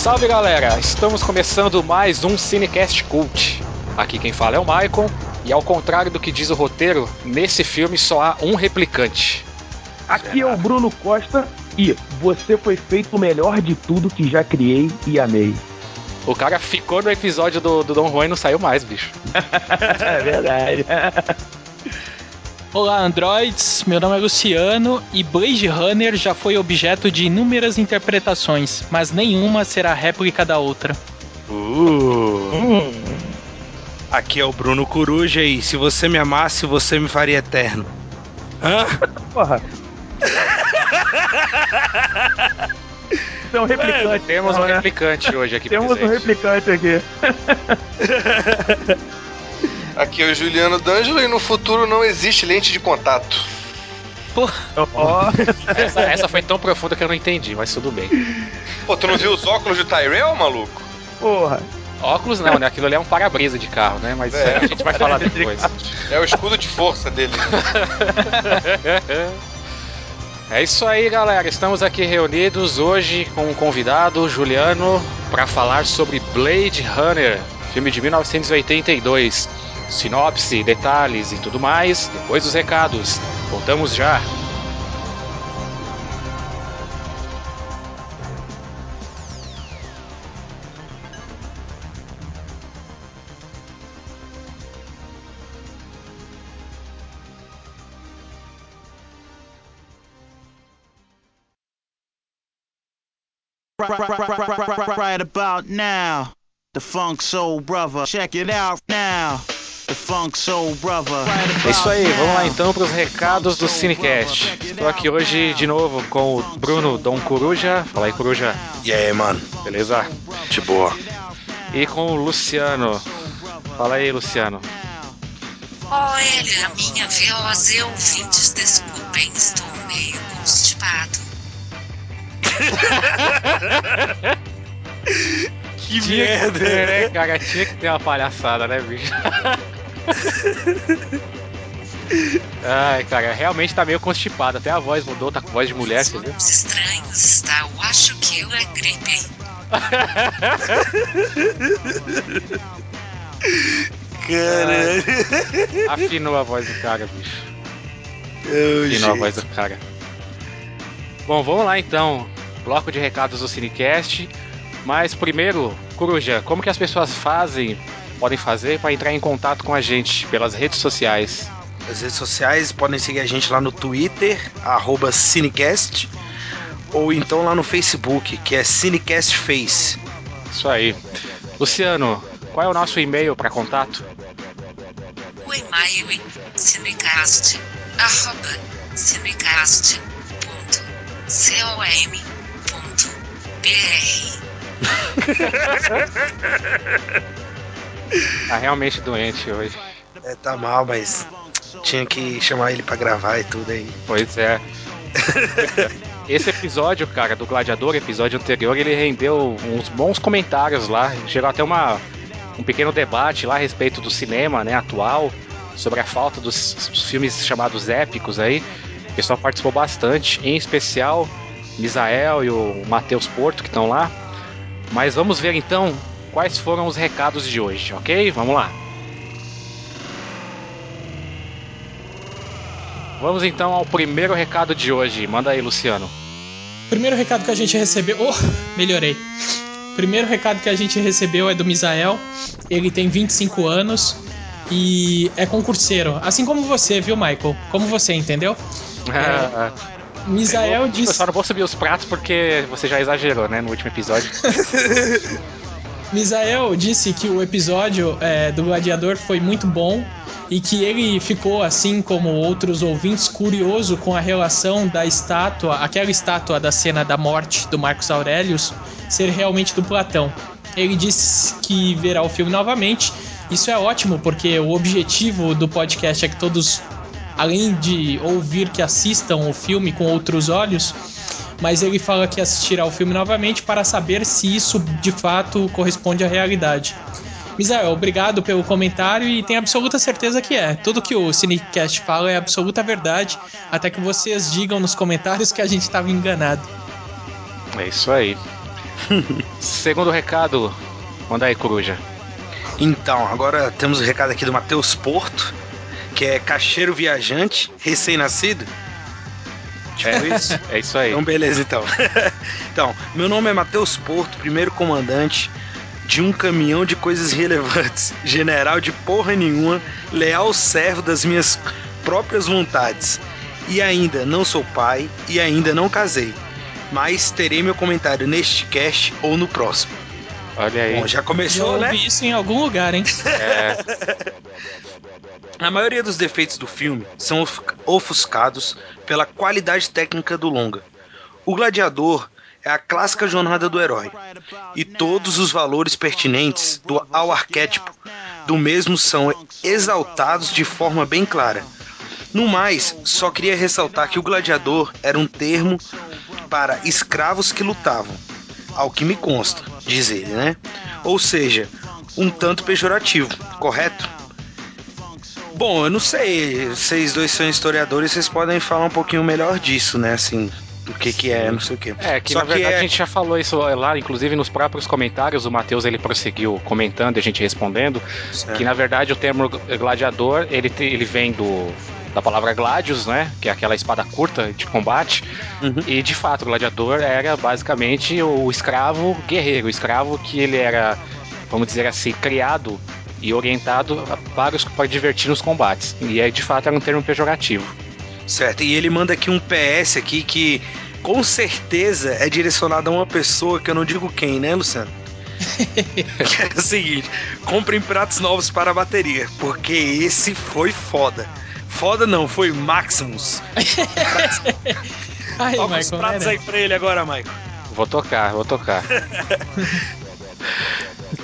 Salve galera! Estamos começando mais um Cinecast Cult. Aqui quem fala é o Maicon, e ao contrário do que diz o roteiro, nesse filme só há um replicante. Aqui é o Bruno Costa e você foi feito o melhor de tudo que já criei e amei. O cara ficou no episódio do, do Don Juan e não saiu mais, bicho. é verdade. Olá, androids. Meu nome é Luciano e Blade Runner já foi objeto de inúmeras interpretações, mas nenhuma será réplica da outra. Uh. Hum. Aqui é o Bruno Coruja e se você me amasse, você me faria eterno. Hã? Porra. É um replicante. Temos um replicante hoje aqui Temos presente. um replicante aqui. Aqui é o Juliano D'Angelo e no futuro não existe lente de contato. Ó, Essa, essa foi tão profunda que eu não entendi, mas tudo bem. Pô, tu não viu os óculos de Tyrell, maluco? porra. Óculos não, né? Aquilo ali é um para-brisa de carro, né? Mas É. a gente vai falar depois. É o escudo de força dele. É isso aí, galera. Estamos aqui reunidos hoje com um convidado, Juliano, para falar sobre Blade Runner, filme de 1982. Sinopse, detalhes e tudo mais, depois dos recados. Voltamos já. Right, about now. The Funk Soul Brother. Check it out now. The Funk Soul Brother. Right É isso aí, vamos lá então para os recados do Cinecast. Estou aqui hoje de novo com o Bruno Dom Coruja. Fala aí, Coruja. E aí, mano? Beleza? De boa. E com o Luciano. Fala aí, Luciano. Olha, minha voz e ouvintes, desculpem, estou meio constipado. Que Tinha que ter, né, cara? Tinha que ter uma palhaçada, né, bicho? Ai, cara, realmente tá meio constipado. Até a voz mudou, tá com voz de mulher, você viu? Os estranhos está, eu acho que eu é gripe. Caralho. Afinou a voz do cara, bicho. Eu, Afinou a gente. voz do cara. Bom, vamos lá então. Bloco de recados do Cinecast. Mas primeiro, Coruja, como que as pessoas fazem, podem fazer para entrar em contato com a gente pelas redes sociais? As redes sociais podem seguir a gente lá no Twitter, arroba Cinecast, ou então lá no Facebook, que é Cinecast Face. Isso aí. Luciano, qual é o nosso e-mail para contato? O e-mail é cinecast, arroba, cinecast, ponto, com, ponto, br. Tá realmente doente hoje. É, tá mal, mas tinha que chamar ele pra gravar e tudo aí. Pois é. Esse episódio, cara, do Gladiador, episódio anterior, ele rendeu uns bons comentários lá. Gerou até uma, um pequeno debate lá a respeito do cinema né, atual, sobre a falta dos, dos filmes chamados épicos aí. O pessoal participou bastante, em especial Misael e o Matheus Porto, que estão lá. Mas vamos ver então quais foram os recados de hoje, ok? Vamos lá. Vamos então ao primeiro recado de hoje. Manda aí, Luciano. Primeiro recado que a gente recebeu. Oh, melhorei. Primeiro recado que a gente recebeu é do Misael. Ele tem 25 anos e é concurseiro. Assim como você, viu, Michael? Como você, entendeu? É. Misael Eu disse. só não vou subir os pratos porque você já exagerou, né, no último episódio. Misael disse que o episódio é, do Gladiador foi muito bom e que ele ficou, assim como outros ouvintes, curioso com a relação da estátua, aquela estátua da cena da morte do Marcos Aurelius, ser realmente do Platão. Ele disse que verá o filme novamente. Isso é ótimo, porque o objetivo do podcast é que todos, além de ouvir, que assistam o filme com outros olhos, mas ele fala que assistirá o filme novamente para saber se isso de fato corresponde à realidade. Misael, obrigado pelo comentário e tenho absoluta certeza que é. Tudo que o Cinecast fala é absoluta verdade, até que vocês digam nos comentários que a gente estava enganado. É isso aí. Segundo recado, manda aí, coruja. Então, agora temos o recado aqui do Matheus Porto, que é cacheiro viajante, recém-nascido. Tipo isso? É isso aí. Então, beleza, então. então, meu nome é Matheus Porto, primeiro comandante de um caminhão de coisas relevantes, general de porra nenhuma, leal servo das minhas próprias vontades. E ainda não sou pai e ainda não casei. Mas terei meu comentário neste cast ou no próximo. Olha aí. Bom, já começou, né? ouvi isso em algum lugar, hein? É, A maioria dos defeitos do filme são of- ofuscados pela qualidade técnica do longa. O Gladiador é a clássica jornada do herói, e todos os valores pertinentes do, ao arquétipo do mesmo são exaltados de forma bem clara. No mais, só queria ressaltar que o gladiador era um termo para escravos que lutavam, ao que me consta, diz ele, né? Ou seja, um tanto pejorativo, correto? Bom, eu não sei. Vocês dois são historiadores, vocês podem falar um pouquinho melhor disso, né? Assim, do que que é, não sei o que. é que Só na verdade é- a gente já falou isso lá, inclusive nos próprios comentários, o Matheus ele prosseguiu comentando e a gente respondendo, Certo. que na verdade o termo gladiador, ele, ele vem do da palavra gladius, né, que é aquela espada curta de combate, Uhum. e de fato o gladiador era basicamente o escravo guerreiro, o escravo que ele era, vamos dizer assim, criado e orientado para, os, para divertir nos combates. E aí, de fato, era um termo pejorativo. Certo. E ele manda aqui um PS aqui que com certeza é direcionado a uma pessoa que eu não digo quem, né, Luciano? que é o seguinte: comprem pratos novos para a bateria, porque esse foi foda. Foda não, foi Maximus. Aí, Toca os pratos né? aí pra ele agora, Michael. Vou tocar, vou tocar.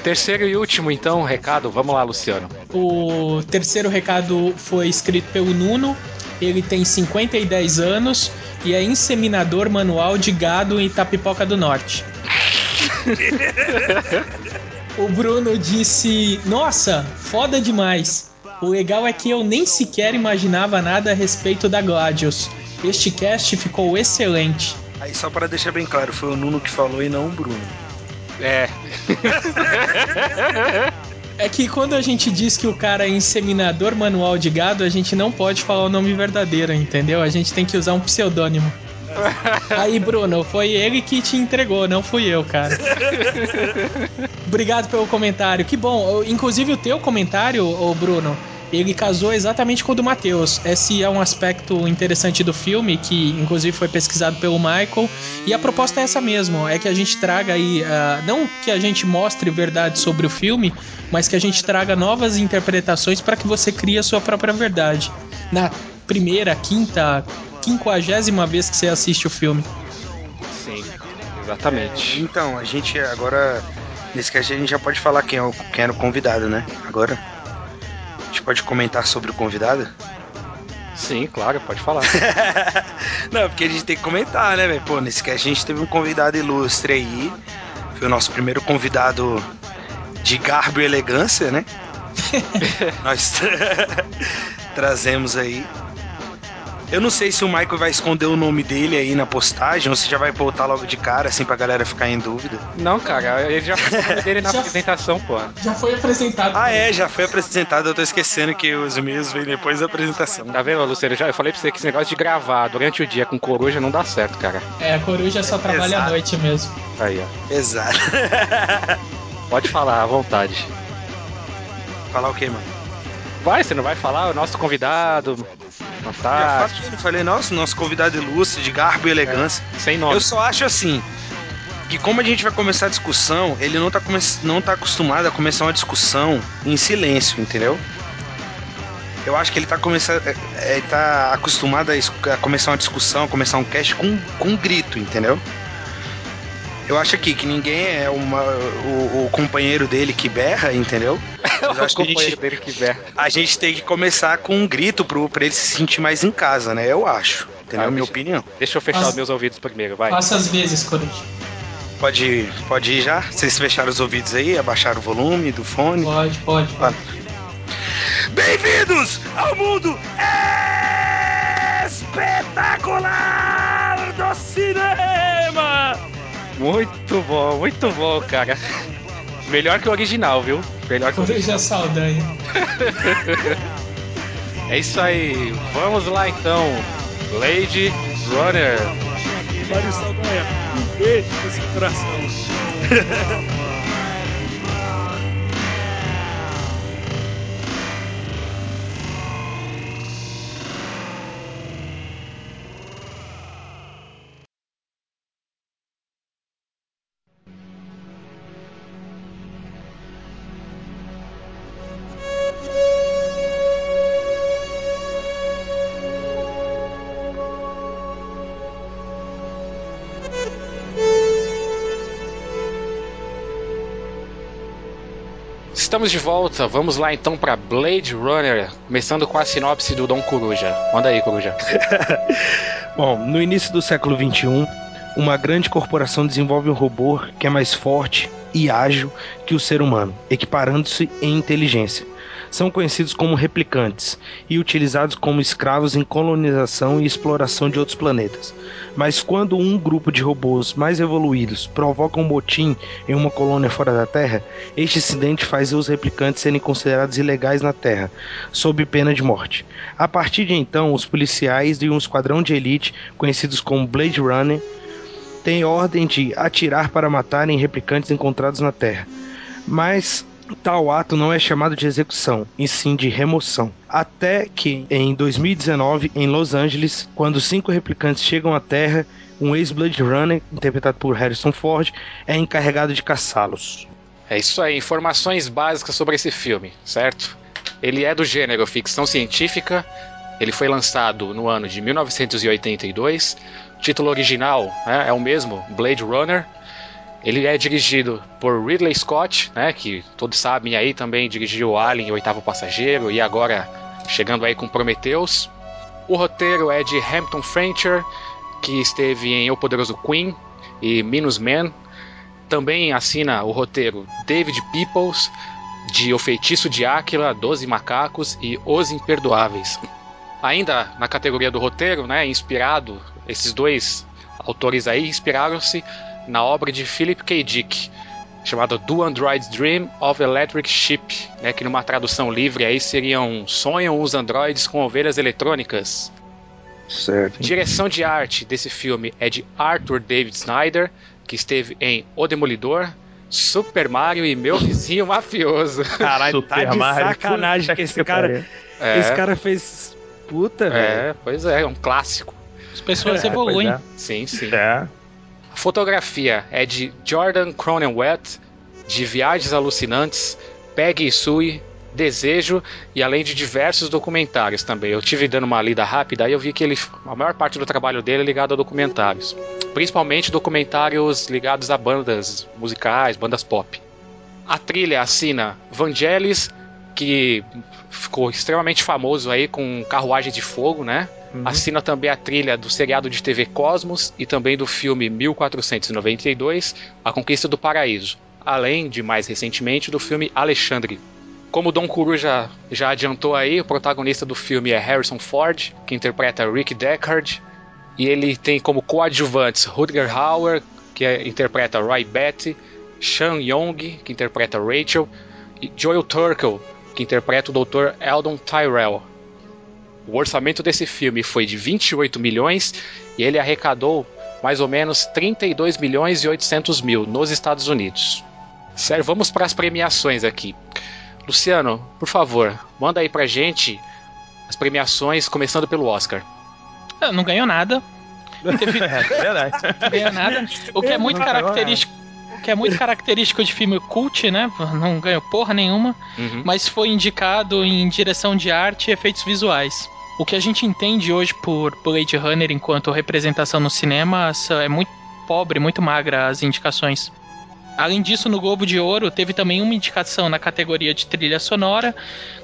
Terceiro e último, então, recado. Vamos lá, Luciano. O terceiro recado foi escrito pelo Nuno. Ele tem 50 e 10 anos e é inseminador manual de gado em Itapipoca do Norte. o Bruno disse: Nossa, foda demais. O legal é que eu nem sequer imaginava nada a respeito da Gladius. Este cast ficou excelente. Aí só para deixar bem claro, foi o Nuno que falou e não o Bruno. É, É que quando a gente diz que o cara é inseminador manual de gado, a gente não pode falar o nome verdadeiro, entendeu? A gente tem que usar um pseudônimo. Aí, Bruno, foi ele que te entregou, não fui eu, cara. Obrigado pelo comentário. Que bom. Inclusive, o teu comentário, ô Bruno, ele casou exatamente com o do Matheus. Esse é um aspecto interessante do filme, que inclusive foi pesquisado pelo Michael. E a proposta é essa mesmo: é que a gente traga aí, ah, não que a gente mostre verdade sobre o filme, mas que a gente traga novas interpretações para que você crie a sua própria verdade. Na primeira, quinta, quinquagésima vez que você assiste o filme. sim, exatamente. Então, a gente agora. Nesse cast a gente já pode falar quem, é o, quem era o convidado, né? Agora. Gente pode comentar sobre o convidado? Sim, claro, pode falar. Não, porque a gente tem que comentar, né, velho? Pô, nesse cast a gente teve um convidado ilustre aí. Foi o nosso primeiro convidado de garbo e elegância, né? Nós trazemos aí. Eu não sei se o Michael vai esconder o nome dele aí na postagem ou se já vai botar logo de cara, assim, pra galera ficar em dúvida. Não, cara, ele já falou o nome dele na Já- apresentação, pô. Já foi apresentado. Ah, é, já foi apresentado. Eu tô esquecendo que os e-mails vêm depois da apresentação. Tá vendo, Luciano? Já, eu falei pra você que esse negócio de gravar durante o dia com coruja não dá certo, cara. É, a coruja só trabalha à Exato. noite mesmo. Aí, ó. Exato. Pode falar à vontade. Falar o quê, mano? Vai, você não vai falar? O nosso convidado. Fantástico. falei, falei, nossa, nosso convidado ilustre, de garbo e elegância. Sem nome. Eu só acho assim que como a gente vai começar a discussão, ele não tá, come não tá acostumado a começar uma discussão em silêncio, entendeu? Eu acho que ele tá começando. Ele tá acostumado a, começar uma discussão, a começar um cast com, com um grito, entendeu? Eu acho aqui que ninguém é uma, o, o companheiro dele que berra, entendeu? Eu o acho que a companheiro gente, dele que vier. a gente tem que começar com um grito pro, pra ele se sentir mais em casa, né? Eu acho. Entendeu? Ah, Minha deixa- opinião. Deixa eu fechar os meus ouvidos primeiro, vai. Faça as vezes, coruja. Pode, pode ir já? Vocês fecharam os ouvidos aí, abaixaram o volume do fone? Pode, pode. Vai. Bem-vindos ao mundo espetacular do cinema! Muito bom, muito bom, cara. Melhor que o original, viu? Melhor que o original. Saldanha. É isso aí. Vamos lá então. Blade Runner. Mário Saldanha, um beijo seu coração. Estamos de volta. Vamos lá então para Blade Runner, começando com a sinopse do Dom Coruja. Manda aí, Coruja. Bom, no início do século XXI, uma grande corporação desenvolve um robô que é mais forte e ágil que o ser humano, equiparando-se em inteligência. São conhecidos como replicantes e utilizados como escravos em colonização e exploração de outros planetas. Mas quando um grupo de robôs mais evoluídos provoca um motim em uma colônia fora da Terra, este incidente faz os replicantes serem considerados ilegais na Terra, sob pena de morte. A partir de então, os policiais de um esquadrão de elite, conhecidos como Blade Runner, têm ordem de atirar para matarem replicantes encontrados na Terra. Mas tal ato não é chamado de execução, e sim de remoção. Até que, em 2019, em Los Angeles, quando cinco replicantes chegam à Terra, um ex-Blade Runner, interpretado por Harrison Ford, é encarregado de caçá-los. É isso aí, informações básicas sobre esse filme, certo? Ele é do gênero ficção científica. Ele foi lançado no ano de 1982. O título original né, é o mesmo, Blade Runner. Ele é dirigido por Ridley Scott, né, que todos sabem aí também dirigiu Alien, Oitavo Passageiro e agora chegando aí com Prometheus. O roteiro é de Hampton Fancher, que esteve em O Poderoso Queen e Minus Man. Também assina o roteiro David Peoples, de O Feitiço de Áquila, Doze Macacos e Os Imperdoáveis. Ainda na categoria do roteiro, né, inspirado, esses dois autores aí inspiraram-se na obra de Philip K. Dick, chamada Do Android's Dream of Electric Sheep, né, que numa tradução livre aí seriam Sonham os androides com ovelhas eletrônicas. Certo. Direção de arte desse filme é de Arthur David Snyder, que esteve em O Demolidor, Super Mario e Meu Vizinho Mafioso. Caralho, tá de Mario, sacanagem que esse cara, É, esse cara fez puta, velho. é, pois é, é um clássico. As pessoas É, evoluem. pois Sim, sim. É. Fotografia é de Jordan Cronenweth, de Viagens Alucinantes, Peggy e Sue, Desejo e além de diversos documentários também. Eu tive dando uma lida rápida e eu vi que ele, a maior parte do trabalho dele é ligado a documentários, principalmente documentários ligados a bandas musicais, bandas pop. A trilha assina Vangelis, que ficou extremamente famoso aí com Carruagem de Fogo, né? Assina também a trilha do seriado de TV Cosmos e também do filme 1492, A Conquista do Paraíso, além de mais recentemente do filme Alexandre. Como Dom Curu já, já adiantou aí, o protagonista do filme é Harrison Ford, que interpreta Rick Deckard, e ele tem como coadjuvantes Rutger Hauer, que é- interpreta Roy Betty, Sean Young, que interpreta Rachel, e Joel Turkel, que interpreta o Dr. Eldon Tyrell. O orçamento desse filme foi de 28 milhões e ele arrecadou mais ou menos 32 milhões e 800 mil nos Estados Unidos. Sério, vamos para as premiações aqui. Luciano, por favor, manda aí pra gente as premiações, começando pelo Oscar. Ah, Não ganhou nada. Teve- É, verdade. Não ganhou nada. O que é muito Não ganhou característico. O que é muito característico de filme cult, né? Não ganhou porra nenhuma, Uhum. mas foi indicado em direção de arte e efeitos visuais. O que a gente entende hoje por Blade Runner enquanto representação no cinema é muito pobre, muito magra as indicações. Além disso, no Globo de Ouro teve também uma indicação na categoria de trilha sonora.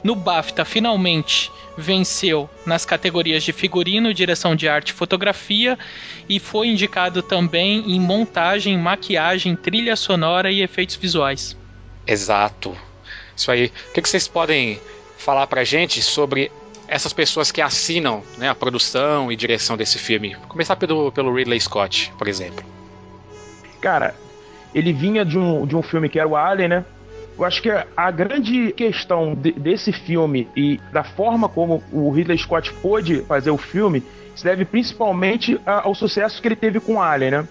No BAFTA, finalmente venceu nas categorias de figurino, direção de arte e fotografia. E foi indicado também em montagem, maquiagem, trilha sonora e efeitos visuais. Exato. Isso aí. O que vocês podem falar pra gente sobre essas pessoas que assinam né, a produção e direção desse filme? Vou começar pelo, pelo Ridley Scott, por exemplo. cara, ele vinha de um, de um filme que era o Alien, né? Eu acho que a grande questão de, desse filme e da forma como o Ridley Scott pôde fazer o filme se deve principalmente ao sucesso que ele teve com Alien, né?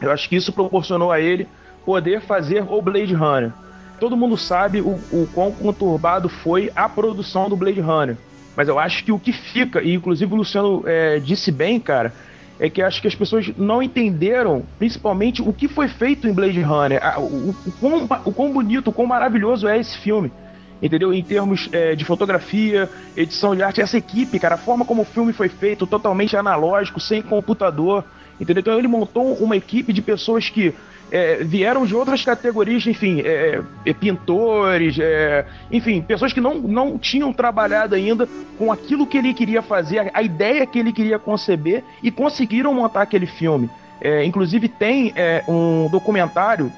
Eu acho que isso proporcionou a ele poder fazer o Blade Runner. Todo mundo sabe o, o quão conturbado foi a produção do Blade Runner. Mas eu acho que o que fica, e inclusive o Luciano é, disse bem, cara, é que acho que as pessoas não entenderam, principalmente, o que foi feito em Blade Runner, o, o, o, quão, o quão bonito, o quão maravilhoso é esse filme. Entendeu? Em termos é, de fotografia, edição de arte, essa equipe, cara, a forma como o filme foi feito, totalmente analógico, sem computador. Entendeu? Então ele montou uma equipe de pessoas que é, vieram de outras categorias, enfim, é, é, pintores, é, enfim, pessoas que não, não tinham trabalhado ainda com aquilo que ele queria fazer, a ideia que ele queria conceber e conseguiram montar aquele filme. É, inclusive tem um documentário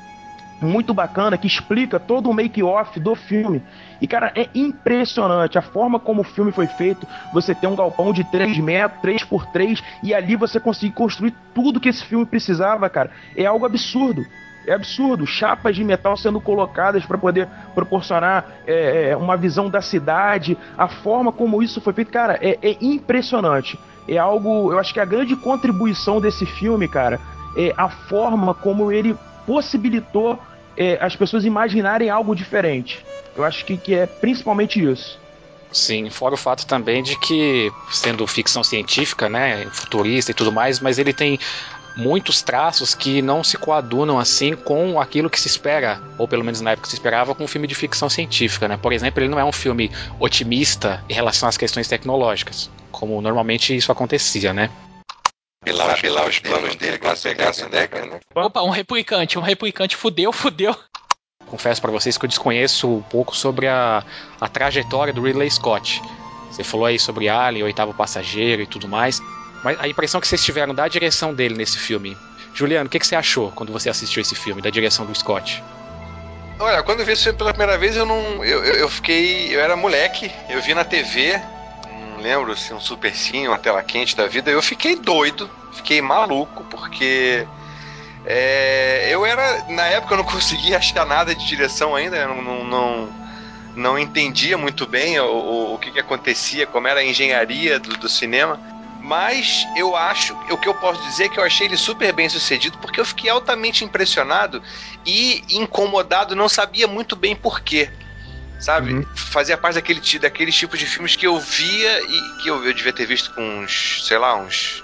muito bacana que explica todo o make-off do filme. E, cara, é impressionante a forma como o filme foi feito. Você tem um galpão de 3 metros, 3 por 3 e ali você conseguir construir tudo que esse filme precisava, cara. É algo absurdo. É absurdo. Chapas de metal sendo colocadas para poder proporcionar é, é, uma visão da cidade, a forma como isso foi feito, cara, é, é impressionante. É algo, eu acho que a grande contribuição desse filme, cara, é a forma como ele possibilitou é, as pessoas imaginarem algo diferente. Eu acho que, que é principalmente isso. Sim, fora o fato também de que, sendo ficção científica, né, futurista e tudo mais, mas ele tem muitos traços que não se coadunam assim com aquilo que se espera, ou pelo menos na época se esperava, com um filme de ficção científica, né? Por exemplo, ele não é um filme otimista em relação às questões tecnológicas, como normalmente isso acontecia, né? Pilar, pilar os planos dele com a pegasse né, cara? Opa, um replicante, um replicante fudeu, fudeu. Confesso para vocês que eu desconheço um pouco sobre a, a trajetória do Ridley Scott. Você falou aí sobre Alien, Oitavo Passageiro e tudo mais. Mas a impressão que vocês tiveram da direção dele nesse filme. Juliano, o que, que você achou quando você assistiu esse filme, da direção do Scott? Olha, quando eu vi esse filme pela primeira vez, eu não. Eu, eu, eu fiquei. Eu era moleque, eu vi na TV, lembro, assim, um super sim, uma tela quente da vida, eu fiquei doido, fiquei maluco, porque é, eu era, na época eu não conseguia achar nada de direção ainda, não, não, não, não entendia muito bem o, o, o que, que, acontecia, como era a engenharia do, do cinema, mas eu acho, o que eu posso dizer é que eu achei ele super bem sucedido, porque eu fiquei altamente impressionado e incomodado, não sabia muito bem porquê sabe? Uhum. Fazia parte daquele, daqueles tipos de filmes que eu via e que eu, eu devia ter visto com uns, sei lá, uns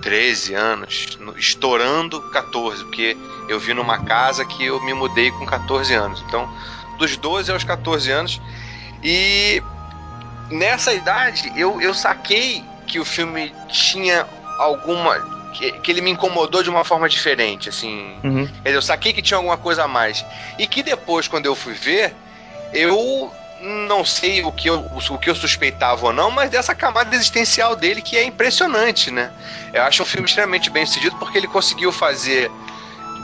13 anos, estourando 14, porque eu vi numa casa que eu me mudei com 14 anos. Então, dos 12 aos 14 anos. E nessa idade eu, eu saquei que o filme tinha alguma. Que, que ele me incomodou de uma forma diferente, assim. Uhum. Eu saquei que tinha alguma coisa a mais. E que depois, quando eu fui ver, eu não sei o que, eu, o que eu suspeitava ou não, mas dessa camada existencial dele que é impressionante, né? Eu acho um filme extremamente bem sucedido porque ele conseguiu fazer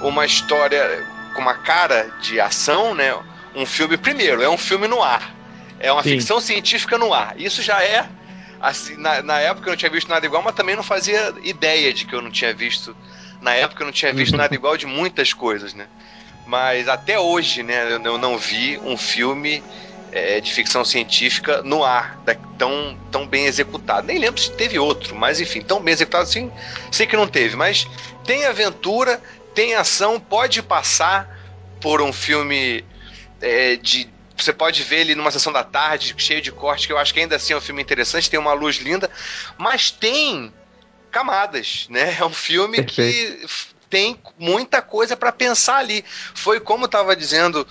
uma história com uma cara de ação, né? Um filme, primeiro, é um filme no ar. É uma Sim. ficção científica no ar. Isso já é. Assim, na, na época eu não tinha visto nada igual, mas também não fazia ideia de que eu não tinha visto. Na época eu não tinha visto nada igual de muitas coisas, né? Mas até hoje, né, eu não vi um filme é, de ficção científica no ar, da, tão, tão bem executado. Nem lembro se teve outro, mas enfim, tão bem executado assim, sei que não teve. Mas tem aventura, tem ação, pode passar por um filme é, de. Você pode ver ele numa sessão da tarde, cheio de corte, que eu acho que ainda assim é um filme interessante, tem uma luz linda, mas tem camadas, né? É um filme Perfeito. que tem muita coisa para pensar ali. Foi como estava dizendo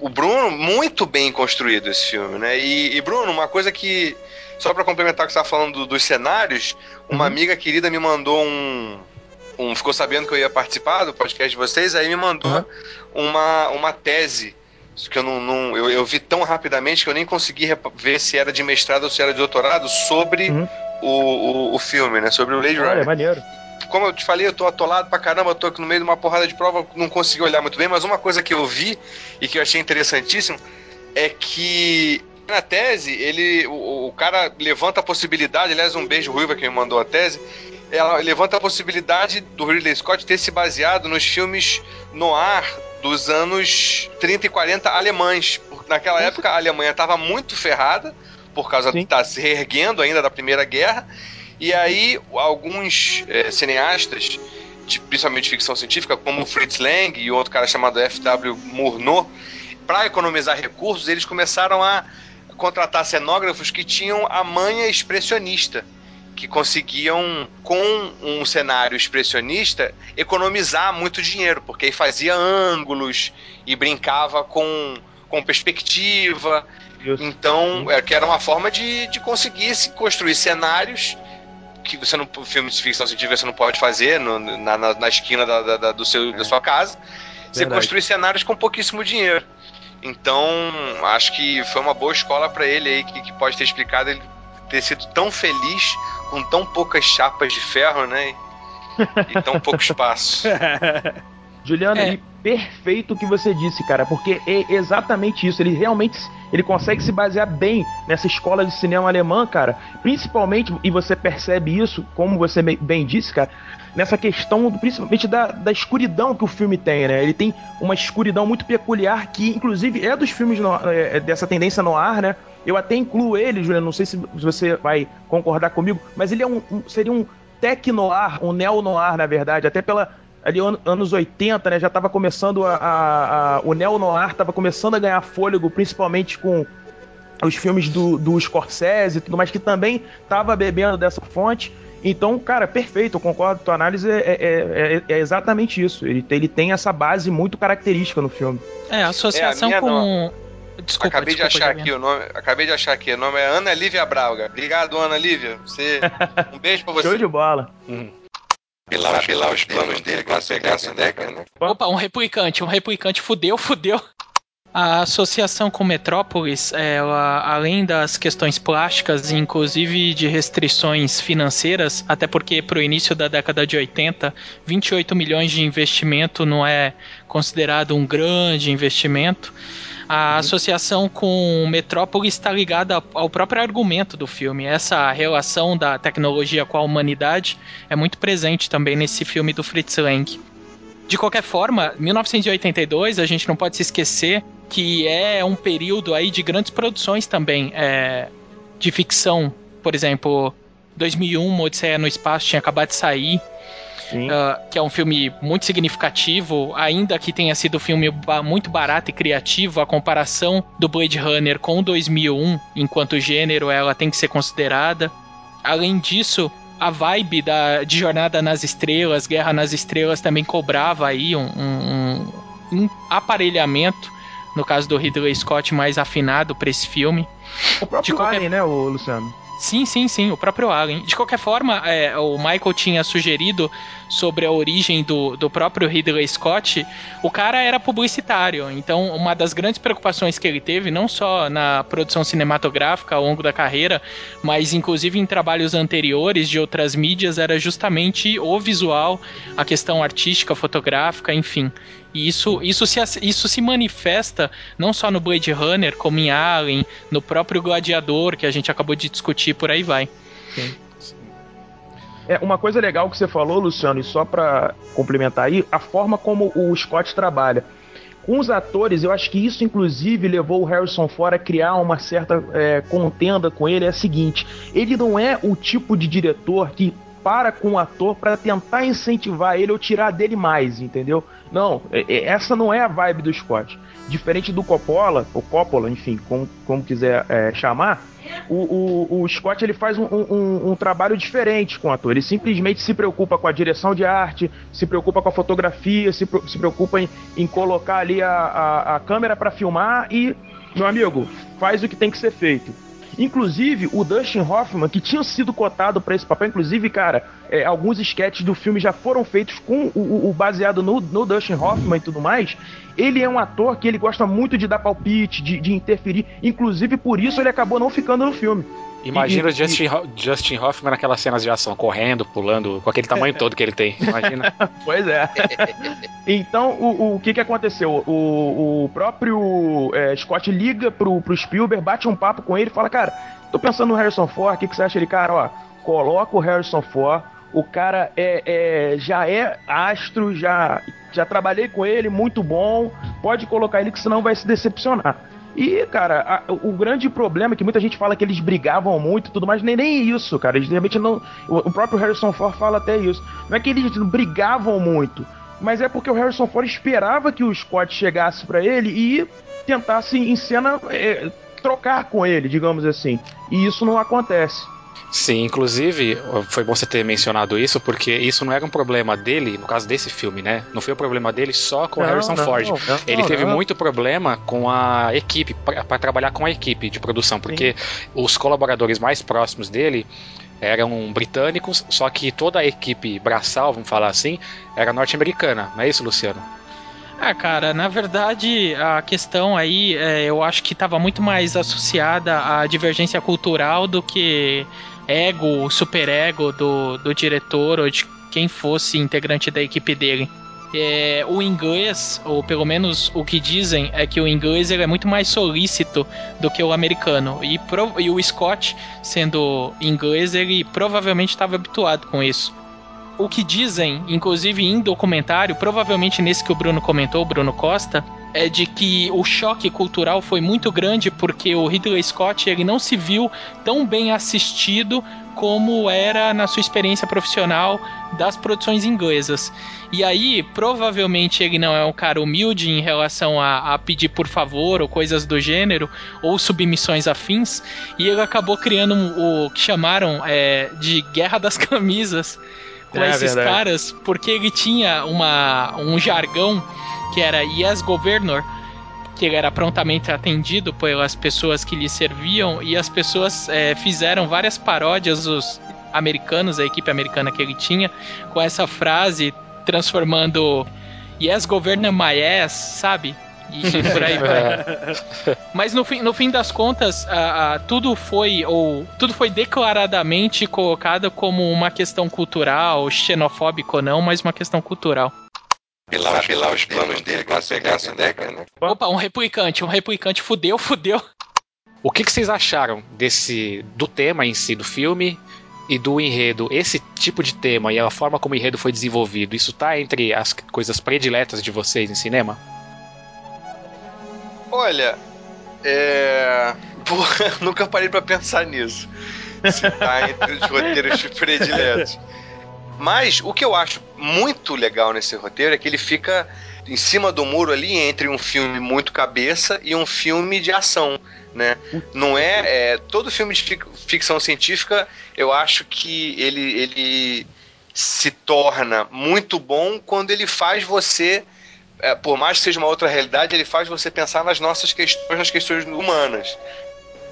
o Bruno, muito bem construído esse filme, né? E, e Bruno, uma coisa que só para complementar o que você estava falando do, dos cenários, uma uhum. amiga querida me mandou um, um, ficou sabendo que eu ia participar do podcast de vocês, aí me mandou uhum. uma, uma tese que eu não, não eu, eu, vi tão rapidamente que eu nem consegui ver se era de mestrado ou se era de doutorado sobre uhum. o, o, o, filme, né? Sobre o Blade Runner. Olha, maneiro como eu te falei, eu tô atolado pra caramba, eu tô aqui no meio de uma porrada de prova, não consegui olhar muito bem, mas uma coisa que eu vi e que eu achei interessantíssimo é que na tese, ele, o, o cara levanta a possibilidade, aliás, um beijo Ruiva que me mandou a tese. Ela levanta a possibilidade do Ridley Scott ter se baseado nos filmes noir dos anos 30 e 40 alemães. Naquela época a Alemanha estava muito ferrada por causa de Sim. estar se reerguendo ainda da Primeira Guerra. E aí alguns eh, cineastas, de, principalmente de ficção científica, como Fritz Lang e outro cara chamado F.W. Murnau, para economizar recursos, eles começaram a contratar cenógrafos que tinham a manha expressionista, que conseguiam, com um cenário expressionista, economizar muito dinheiro, porque aí fazia ângulos e brincava com, com perspectiva. Então, é, que era uma forma de, de conseguir se construir cenários que você não, filme de ficção científica você não pode fazer no- na, na, na esquina da, da- da- do seu, da sua casa. Você Verdade. construir cenários com pouquíssimo dinheiro. Então, acho que foi uma boa escola para ele aí, que, que pode ter explicado ele ter sido tão feliz com tão poucas chapas de ferro, né? E, e tão pouco espaço. Juliana, É. e perfeito o que você disse, cara, porque é exatamente isso. Ele realmente ele consegue se basear bem nessa escola de cinema alemã, cara. Principalmente, e você percebe isso, como você bem- disse, cara, nessa questão, do- principalmente da, da escuridão que o filme tem, né? Ele tem uma escuridão muito peculiar que, inclusive, é dos filmes no- é, dessa tendência no ar, né? Eu até incluo ele, Juliana, não sei se você vai concordar comigo, mas ele é um, um- seria um tech-noir, um neo-noir, na verdade, até pela ali an- anos 80, né, já estava começando a, a- a- o neo-noir estava começando a ganhar fôlego, principalmente com os filmes do, do Scorsese e tudo mais, que também estava bebendo dessa fonte. Então, cara, perfeito, eu concordo, tua análise é, é- é- é exatamente isso. Ele, tem- ele tem essa base muito característica no filme. É, a associação minha com. Desculpa, acabei de desculpa, achar Gabriel. aqui o nome. Acabei de achar aqui. O nome é Ana Lívia Braga. Obrigado, Ana Lívia. Você. Um beijo pra você. Show de bola. Pilar, pilar os planos dele pra pegar essa década, né? Opa, um replicante, um replicante fudeu, fudeu. A associação com Metrópolis, ela, além das questões plásticas, inclusive de restrições financeiras, até porque para o início da década de 80, 28 milhões de investimento não é considerado um grande investimento. A associação com Metrópolis está ligada ao próprio argumento do filme. Essa relação da tecnologia com a humanidade é muito presente também nesse filme do Fritz Lang. De qualquer forma, 1982, a gente não pode se esquecer que é um período aí de grandes produções também, é, de ficção. Por exemplo, 2001, Uma Odisseia no Espaço tinha acabado de sair, ah, que é um filme muito significativo, ainda que tenha sido um filme muito barato e criativo, a comparação do Blade Runner com 2001, enquanto gênero, ela tem que ser considerada. Além disso, a vibe da, de Jornada nas Estrelas, Guerra nas Estrelas, também cobrava aí um, um- um aparelhamento, no caso do Ridley Scott, mais afinado para esse filme. O próprio de qualquer- Alien, né, o Luciano? Sim, sim, sim, o próprio Alien. De qualquer forma, é, o Michael tinha sugerido sobre a origem do, do próprio Ridley Scott. O cara era publicitário, então uma das grandes preocupações que ele teve, não só na produção cinematográfica ao longo da carreira, mas inclusive em trabalhos anteriores de outras mídias, era justamente o visual, a questão artística, fotográfica, enfim. E isso, isso, se, isso se manifesta não só no Blade Runner, como em Alien, no próprio Gladiador, que a gente acabou de discutir, por aí vai. É, uma coisa legal que você falou, Luciano, e só pra complementar aí, a forma como o Scott trabalha. Com os atores, eu acho que isso, inclusive, levou o Harrison Ford a criar uma certa é, contenda com ele. É a seguinte: ele não é o tipo de diretor que para com o ator para tentar incentivar ele ou tirar dele mais, entendeu? Não, é- é- essa não é a vibe do Scott. Diferente do Coppola, ou Coppola, enfim, como, como quiser é, chamar, o, o, o Scott ele faz um, um- um trabalho diferente com o ator. Ele simplesmente se preocupa com a direção de arte, se preocupa com a fotografia, se, se preocupa em, em colocar ali a, a, a câmera para filmar e, meu amigo, faz o que tem que ser feito. Inclusive, o Dustin Hoffman, que tinha sido cotado para esse papel, inclusive, cara, é, alguns sketches do filme já foram feitos com o- o baseado no, no Dustin Hoffman e tudo mais. Ele é um ator que ele gosta muito de dar palpite, de, de interferir. Inclusive, por isso ele acabou não ficando no filme. Imagina E- o Justin, Ho- Justin Hoffman naquelas cenas de ação, correndo, pulando, com aquele tamanho todo que ele tem. Imagina. Pois é. então, o, o que que aconteceu? O, o próprio é, Scott liga pro, pro Spielberg, bate um papo com ele e fala, cara, tô pensando no Harrison Ford, o que, que você acha? Ele, cara, ó, coloca o Harrison Ford, o cara é, é- já é astro, já, já trabalhei com ele, muito bom, pode colocar ele que senão vai se decepcionar. E, cara, a- o grande problema é que muita gente fala que eles brigavam muito e tudo mais, nem, nem isso, cara. Eles realmente não. O, próprio Harrison Ford fala até isso. Não é que eles brigavam muito, mas é porque o Harrison Ford esperava que o Scott chegasse pra ele e tentasse em cena é, trocar com ele, digamos assim. E isso não acontece. Sim, inclusive, foi bom você ter mencionado isso, porque isso não era um problema dele, no caso desse filme, né? Não foi um problema dele só com o Não, Harrison não, Ford. não, Ele teve muito problema com a equipe, para trabalhar com a equipe de produção, porque os colaboradores mais próximos dele eram britânicos, só que toda a equipe braçal, vamos falar assim, era norte-americana, não é isso, Luciano? Ah, cara, na verdade, a questão aí é, eu acho que estava muito mais associada à divergência cultural do que ego, superego do, do diretor ou de quem fosse integrante da equipe dele. É, o inglês, ou pelo menos o que dizem, é que o inglês ele é muito mais solícito do que o americano. E, pro- e o Scott, sendo inglês, ele provavelmente estava habituado com isso o que dizem, inclusive em documentário, provavelmente nesse que o Bruno comentou, Bruno Costa, é de que o choque cultural foi muito grande porque o Ridley Scott ele não se viu tão bem assistido como era na sua experiência profissional das produções inglesas. E aí, provavelmente ele não é um cara humilde em relação a, a pedir por favor ou coisas do gênero, ou submissões afins, e ele acabou criando o que chamaram é, de Guerra das Camisas com É, esses verdade. caras, porque ele tinha uma, um jargão que era Yes Governor, que ele era prontamente atendido pelas pessoas que lhe serviam, e as pessoas é, fizeram várias paródias, os americanos, a equipe americana que ele tinha, com essa frase, transformando Yes Governor My Ass, sabe? E, por aí vai. Mas no fim, no fim das contas, a- a- tudo foi ou tudo foi declaradamente colocado como uma questão cultural, xenofóbico ou não, mas uma questão cultural. Pilar, pilar os planos dele com a pegasse década, né? Opa, um replicante, um replicante fudeu, fudeu. O que, que vocês acharam desse do tema em si do filme e do enredo? Esse tipo de tema e a forma como o enredo foi desenvolvido, isso tá entre as coisas prediletas de vocês em cinema? Olha, é. Porra, nunca parei pra pensar nisso. Se tá entre os roteiros prediletos. Mas o que eu acho muito legal nesse roteiro é que ele fica em cima do muro ali entre um filme muito cabeça e um filme de ação, né? Não é, é todo filme de fic- ficção científica, eu acho que ele ele se torna muito bom quando ele faz você é, por mais que seja uma outra realidade, ele faz você pensar nas nossas questões, nas questões humanas.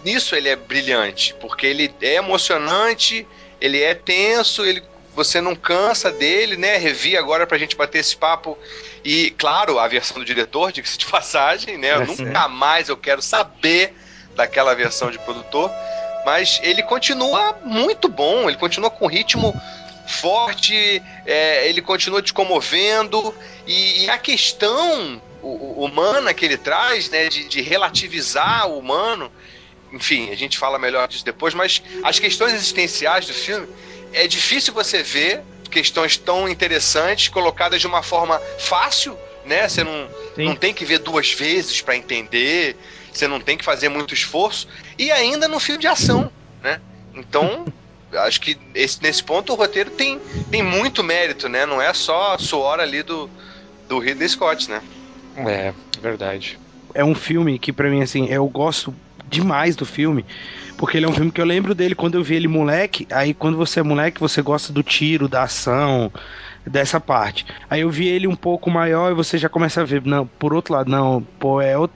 Nisso ele é brilhante, porque ele é emocionante, ele é tenso, ele você não cansa dele, né? Revi agora pra gente bater esse papo. E, claro, a versão do diretor, diga-se de passagem, né? É, nunca mais eu quero saber daquela versão de produtor. Mas ele continua muito bom, ele continua com ritmo forte, é, ele continua te comovendo. E, e a questão humana que ele traz, né? De, de relativizar o humano. Enfim, a gente fala melhor disso depois, mas as questões existenciais do filme é difícil você ver questões tão interessantes colocadas de uma forma fácil, né? Você não, Sim. não tem que ver duas vezes para entender, você não tem que fazer muito esforço, e ainda no filme de ação, né? Então, acho que esse- nesse ponto o roteiro tem, tem muito mérito, né? Não é só suor ali do, do Ridley Scott, né? É, verdade. é um filme que pra mim assim, eu gosto demais do filme, porque ele é um filme que eu lembro dele quando eu vi ele moleque, aí quando você é moleque, você gosta do tiro, da ação, dessa parte. Aí eu vi ele um pouco maior e você já começa a ver, não, por outro lado, não, pô, é out-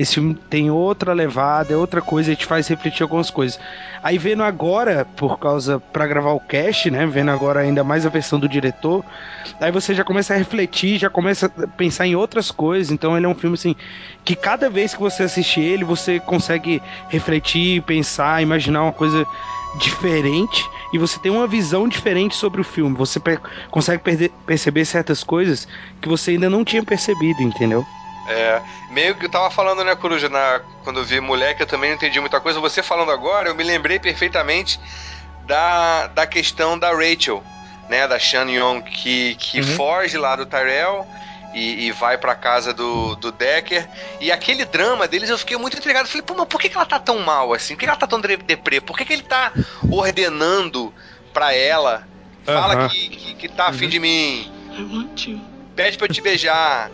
Esse filme tem outra levada, é outra coisa, e te faz refletir algumas coisas. Aí vendo agora, por causa, pra gravar o cast, né? Vendo agora ainda mais a versão do diretor, aí você já começa a refletir, já começa a pensar em outras coisas. Então ele é um filme assim, que cada vez que você assiste ele, você consegue refletir, pensar, imaginar uma coisa diferente e você tem uma visão diferente sobre o filme. Você consegue perder- perceber certas coisas que você ainda não tinha percebido, entendeu? É, meio que eu tava falando, né, Coruja, na, quando eu vi moleque, eu também não entendi muita coisa. Você falando agora, eu me lembrei perfeitamente da, da questão da Rachel, né, da Shan Young, que, que foge lá do Tyrell e, e vai pra casa do, do Decker. E aquele drama deles eu fiquei muito intrigado. Falei, pô, mas por que, que ela tá tão mal assim? Por que, que ela tá tão deprê? Por que, que ele tá ordenando pra ela? Fala Aham. que, que, que tá afim de mim. Pede pra eu te beijar.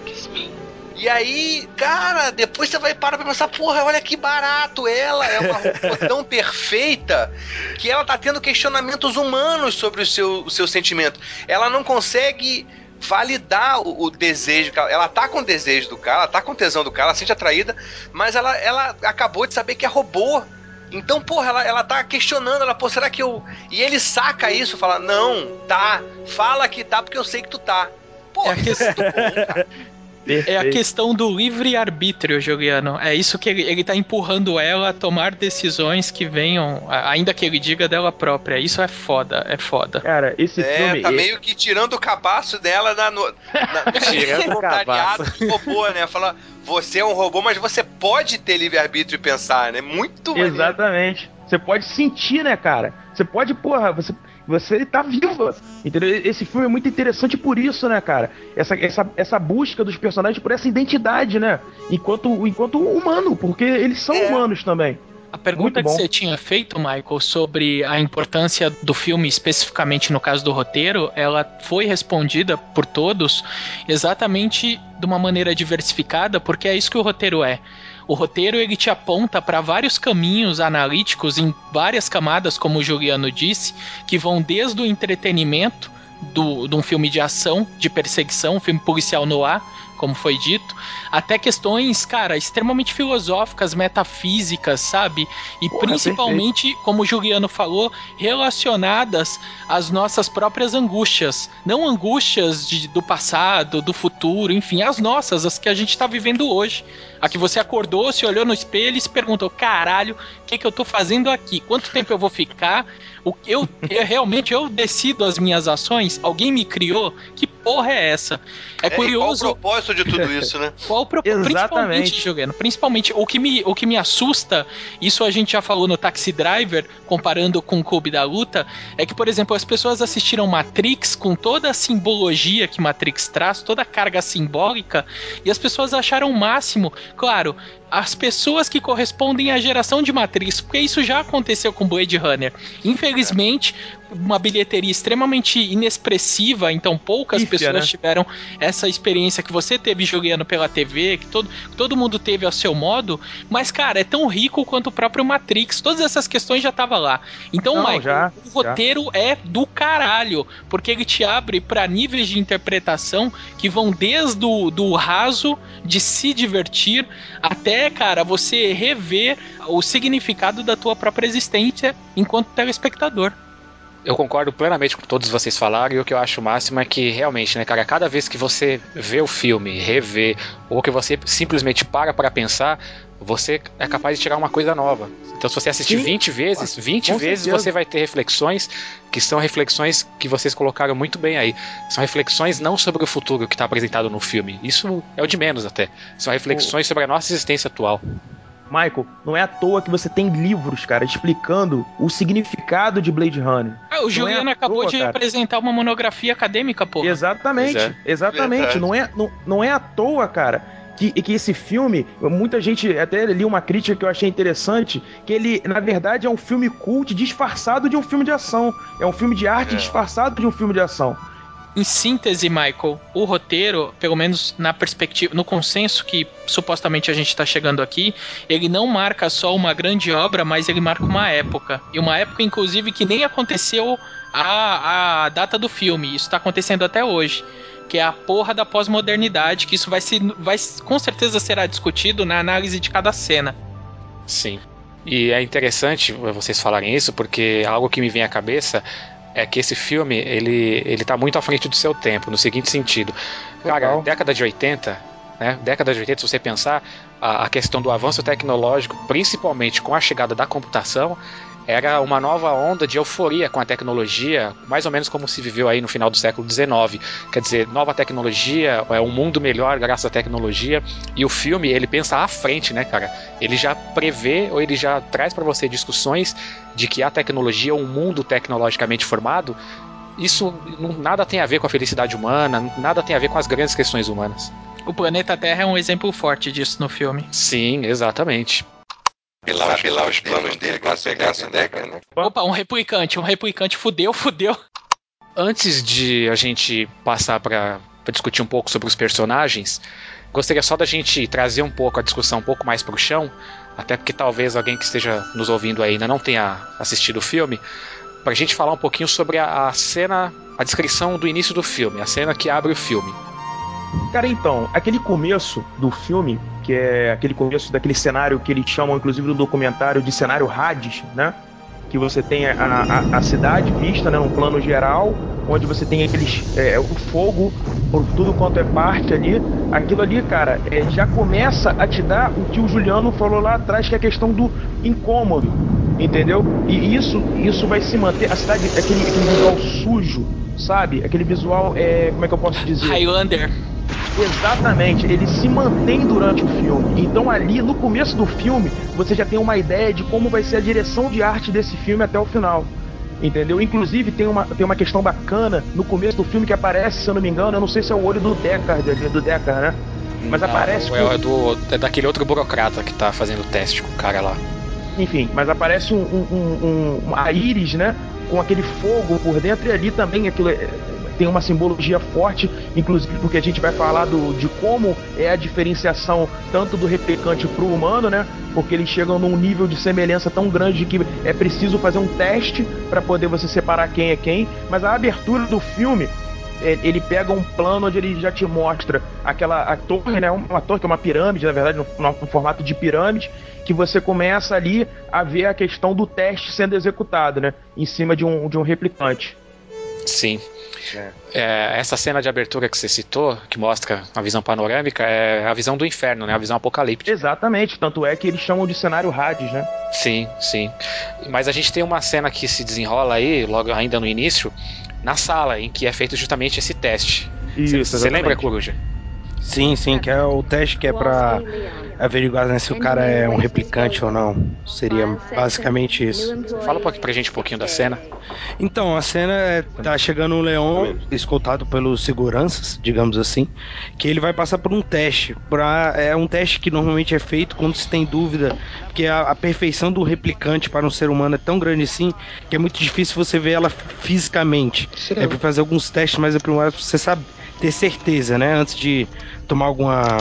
E aí, cara, depois você vai parar pra pensar, porra, olha que barato ela, é uma roupa tão perfeita que ela tá tendo questionamentos humanos sobre o seu, o seu sentimento. Ela não consegue validar o, o desejo, que ela, ela tá com o desejo do cara, ela tá com tesão do cara, ela se sente atraída, mas ela, ela acabou de saber que é robô. Então, porra, ela, ela tá questionando, ela, pô, será que eu. E ele saca isso, fala, não, tá, fala que tá, porque eu sei que tu tá. Pô, É isso é muito bom, cara. É a questão do livre-arbítrio, Juliano. É isso que ele, ele tá empurrando ela a tomar decisões que venham, ainda que ele diga dela própria. Isso é foda, é foda. Cara, esse É, filme. tá e- meio que tirando o cabaço dela na, no, na, Tirando o do robô, né? Fala, você é um robô, mas você pode ter livre-arbítrio e pensar, né? Muito maneiro. Exatamente. Você pode sentir, né, cara? Você pode, porra, você, você tá viva. Entendeu? Esse filme é muito interessante por isso, né, cara? Essa, essa, essa busca dos personagens por essa identidade, né? Enquanto, enquanto humano, porque eles são É. humanos também. A pergunta que você tinha feito, Michael, sobre a importância do filme, especificamente no caso do roteiro, ela foi respondida por todos exatamente de uma maneira diversificada, porque é isso que o roteiro é. O roteiro ele te aponta para vários caminhos analíticos em várias camadas, como o Juliano disse, que vão desde o entretenimento do, de um filme de ação, de perseguição, um filme policial no ar, como foi dito, até questões, cara, extremamente filosóficas, metafísicas, sabe? E Porra, principalmente, como o Juliano falou, relacionadas às nossas próprias angústias. Não angústias de- do passado, do futuro, enfim, as nossas, as que a gente tá vivendo hoje. A que você acordou, se olhou no espelho e se perguntou: caralho, o que, que eu tô fazendo aqui? Quanto tempo eu vou ficar? O, eu, eu realmente eu decido as minhas ações? Alguém me criou? Que porra é essa? É, É, e qual o curioso. propósito de tudo isso, né? Qual o propósito? Exatamente. Principalmente, Juliano, principalmente o que, me, o que me assusta, isso a gente já falou no Taxi Driver, comparando com o Clube da Luta, é que, por exemplo, as pessoas assistiram Matrix com toda a simbologia que Matrix traz, toda a carga simbólica, e as pessoas acharam o máximo, claro, as pessoas que correspondem à geração de Matrix, porque isso já aconteceu com Blade Runner. Infelizmente, uma bilheteria extremamente inexpressiva, então poucas Pífia, pessoas né? tiveram essa experiência que você teve jogando pela TV, que todo, todo mundo teve ao seu modo, mas cara, é tão rico quanto o próprio Matrix. Todas essas questões já tava lá. Então, Não, Michael, já, o roteiro é do caralho, porque ele te abre para níveis de interpretação que vão desde o do raso de se divertir até, cara, você rever o significado da tua própria existência enquanto telespectador. Eu concordo plenamente com todos vocês falaram e o que eu acho máximo é que realmente, né, cara, cada vez que você vê o filme, revê, ou que você simplesmente para para pensar, você é capaz de tirar uma coisa nova. Então, se você assistir Sim. 20 vezes, 20 Com vezes certeza. você vai ter reflexões que são reflexões que vocês colocaram muito bem aí. São reflexões não sobre o futuro que está apresentado no filme. Isso é o de menos até. São reflexões sobre a nossa existência atual. Michael, não é à toa que você tem livros, cara, explicando o significado de Blade Runner. Ah, o é Juliano à acabou toa, de cara. apresentar uma monografia acadêmica, pô. Exatamente, Pois exatamente. Verdade. Não é, não, não é à toa, cara, que, que esse filme, muita gente até li uma crítica que eu achei interessante, que ele, na verdade, é um filme cult disfarçado de um filme de ação. É um filme de arte É. disfarçado de um filme de ação. Em síntese, Michael, o roteiro, pelo menos na perspectiva, no consenso que supostamente a gente está chegando aqui, ele não marca só uma grande obra, mas ele marca uma época. E uma época, inclusive, que nem aconteceu a, a data do filme. Isso está acontecendo até hoje. Que é a porra da pós-modernidade, que isso vai, se, vai com certeza será discutido na análise de cada cena. Sim. E é interessante vocês falarem isso, porque algo que me vem à cabeça é que esse filme, ele, ele tá muito à frente do seu tempo, no seguinte sentido. Cara, Total. década de 80, né? Década de 80, se você pensar, a, a questão do avanço tecnológico, principalmente com a chegada da computação, era uma nova onda de euforia com a tecnologia, mais ou menos como se viveu aí no final do século XIX. Quer dizer, nova tecnologia, é um mundo melhor graças à tecnologia. E o filme, ele pensa à frente, né, cara? Ele já prevê ou ele já traz para você discussões de que a tecnologia, um mundo tecnologicamente formado, isso não, nada tem a ver com a felicidade humana, nada tem a ver com as grandes questões humanas. O planeta Terra é um exemplo forte disso no filme. Sim, exatamente. Pilar, pilar os planos dele com a pegasse década, né? Opa, um replicante, um replicante fudeu, fudeu. Antes de a gente passar para discutir um pouco sobre os personagens, gostaria só da gente trazer um pouco a discussão um pouco mais para o chão, até porque talvez alguém que esteja nos ouvindo aí ainda não tenha assistido o filme, para a gente falar um pouquinho sobre a, a cena, a descrição do início do filme, a cena que abre o filme. Cara, então, aquele começo do filme, que é aquele começo daquele cenário que eles chamam, inclusive, no documentário de cenário Hades, né? Que você tem a, a, a cidade vista, né, num plano geral, onde você tem aqueles. É, o fogo por tudo quanto é parte ali. Aquilo ali, cara, é, já começa a te dar o que o Juliano falou lá atrás, que é a questão do incômodo. Entendeu? E isso, isso vai se manter. A cidade, aquele, aquele visual sujo, sabe? Aquele visual, é, como é que eu posso dizer? Highlander. Exatamente, ele se mantém durante o filme. Então ali no começo do filme, você já tem uma ideia de como vai ser a direção de arte desse filme até o final. Entendeu? Inclusive tem uma, tem uma questão bacana no começo do filme que aparece, se eu não me engano, eu não sei se é o olho do Deckard, ali, do Deckard, né? Mas aparece Não, é, é do, é daquele outro burocrata que tá fazendo teste com o cara lá. enfim, mas aparece um, um, um- um- a íris, né? Com aquele fogo por dentro e ali também aquilo é- tem uma simbologia forte, inclusive porque a gente vai falar do, de como é a diferenciação tanto do replicante pro humano, né? Porque eles chegam num nível de semelhança tão grande que é preciso fazer um teste para poder você separar quem é quem. Mas a abertura do filme é, ele pega um plano onde ele já te mostra aquela a torre, né? Uma torre que é uma pirâmide, na verdade, no, no- no formato de pirâmide, que você começa ali a ver a questão do teste sendo executado, né? Em cima de um, de um replicante. Sim. É, essa cena de abertura que você citou, que mostra a visão panorâmica, é a visão do inferno, né? A visão apocalíptica. Exatamente, tanto é que eles chamam de cenário Hades, né? Sim, sim. Mas a gente tem uma cena que se desenrola aí, logo ainda no início, na sala, em que é feito justamente esse teste. Isso, Você lembra, Coruja? Sim, sim, que é o teste que é pra averiguar né, se o cara é um replicante ou não. Seria basicamente isso. Fala um pra gente um pouquinho da cena. Então, a cena é, tá chegando o Leon, escoltado pelos seguranças, digamos assim, que ele vai passar por um teste. Pra, é um teste que normalmente é feito quando se tem dúvida, porque a, a perfeição do replicante para um ser humano é tão grande assim, que é muito difícil você ver ela fisicamente. É pra fazer alguns testes mais aprimorados pra você sabe, ter certeza, né, antes de tomar alguma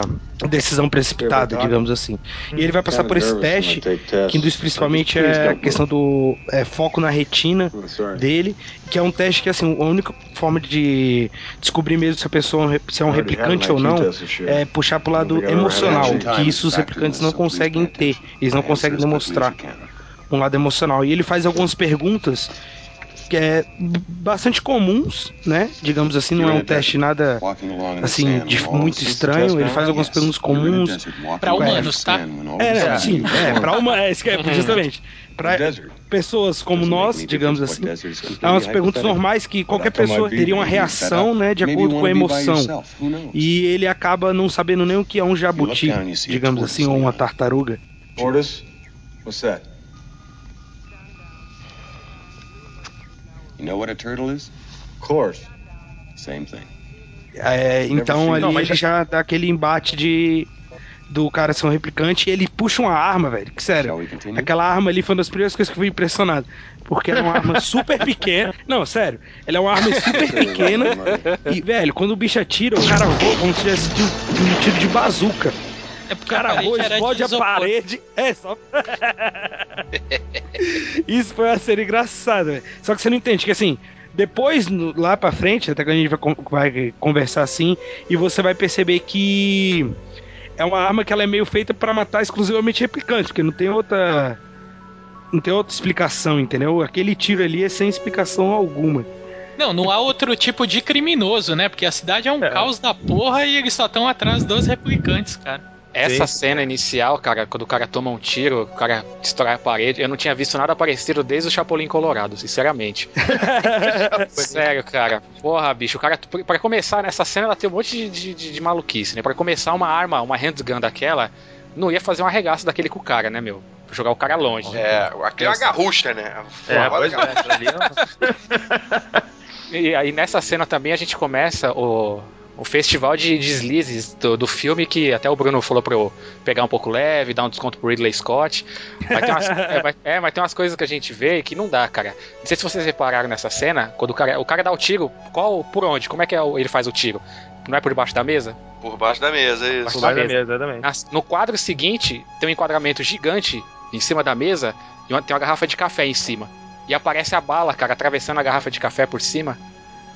decisão precipitada, digamos assim. E ele vai passar por esse teste, que induz principalmente é a questão do é, foco na retina dele, que é um teste que assim, a única forma de descobrir mesmo se a pessoa é um se é um replicante ou não é puxar pro lado emocional, que isso os replicantes não conseguem ter, eles não conseguem demonstrar um lado emocional. E ele faz algumas perguntas que é bastante comuns, né? Digamos assim, não é um teste nada assim de muito estranho. Ele faz algumas perguntas comuns Pra humanos, tá? é, né, sim, é, pra uma, é, isso que é, justamente. Pra pessoas como nós, digamos assim, é umas perguntas normais que qualquer pessoa teria uma reação, né, de acordo com a emoção. E ele acaba não sabendo nem o que é um jabuti, digamos assim, ou uma tartaruga. Tortoise? What's that? You know what a turtle is? Of course. Same thing. É, então ali Não, mas ele já dá aquele embate de do cara ser um replicante e ele puxa uma arma, velho. Que sério. Aquela arma ali foi uma das primeiras coisas que eu fui impressionado. Porque ela é uma arma super pequena. Não, sério. Ela é uma arma super pequena. E, velho, quando o bicho atira, o cara voa como se tivesse um tiro de bazuca. É porque cara a parede voa, era de explode a parede. É, só. Isso foi uma cena engraçada, velho. Só que você não entende que assim. Depois, lá pra frente, até que a gente vai, vai conversar assim, e você vai perceber que é uma arma que ela é meio feita pra matar exclusivamente replicantes, porque não tem outra. Não tem outra explicação, entendeu? Aquele tiro ali é sem explicação alguma. Não, não há outro tipo de criminoso, né? Porque a cidade é um caos da porra e eles só estão atrás dos replicantes, cara. Essa cena inicial, cara, quando o cara toma um tiro, o cara destrói a parede, eu não tinha visto nada parecido desde o Chapolin Colorado, sinceramente. Sério, cara. Porra, bicho, o cara, pra começar, nessa cena ela tem um monte de, de, de- de maluquice, né? Pra começar, uma arma, uma handgun daquela, não ia fazer um arregaço daquele com o cara, né, meu? Jogar o cara longe. É, aquele é uma garrucha, né? É, pois é, é- E aí nessa cena também a gente começa o, o festival de deslizes do, do filme que até o Bruno falou pra eu pegar um pouco leve, dar um desconto pro Ridley Scott. Mas tem umas, é, vai- é, mas tem umas coisas que a gente vê que não dá, cara. Não sei se vocês repararam nessa cena, quando o cara, o cara dá o tiro, qual, por onde? Como é que é o- ele faz o tiro? Não é por debaixo da mesa? Por baixo da mesa, isso. Baixo Vai da da mesa. exatamente. No quadro seguinte, tem um enquadramento gigante em cima da mesa e uma- tem uma garrafa de café em cima. E aparece a bala, cara, atravessando a garrafa de café por cima.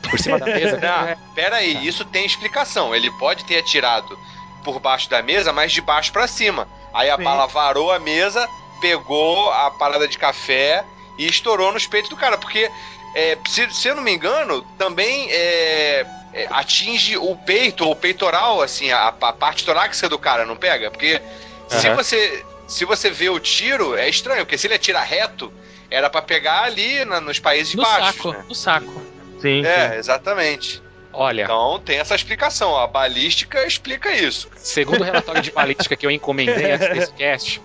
Por cima da mesa. Não, É, pera aí, isso tem explicação. Ele pode ter atirado por baixo da mesa, mas de baixo pra cima. Aí a Sim. bala varou a mesa, pegou a parada de café e estourou nos peitos do cara. Porque, é, se, se eu não me engano, também é, é, atinge o peito ou o peitoral, assim, a, a parte torácica do cara, não pega? Porque se Aham. você se você vê o tiro, é estranho, porque se ele atira reto, era pra pegar ali na- nos países No baixos. saco, né? no saco. Sim, É, exatamente. Olha, Então tem essa explicação. A balística explica isso. segundo o relatório de balística que eu encomendei antes desse cast,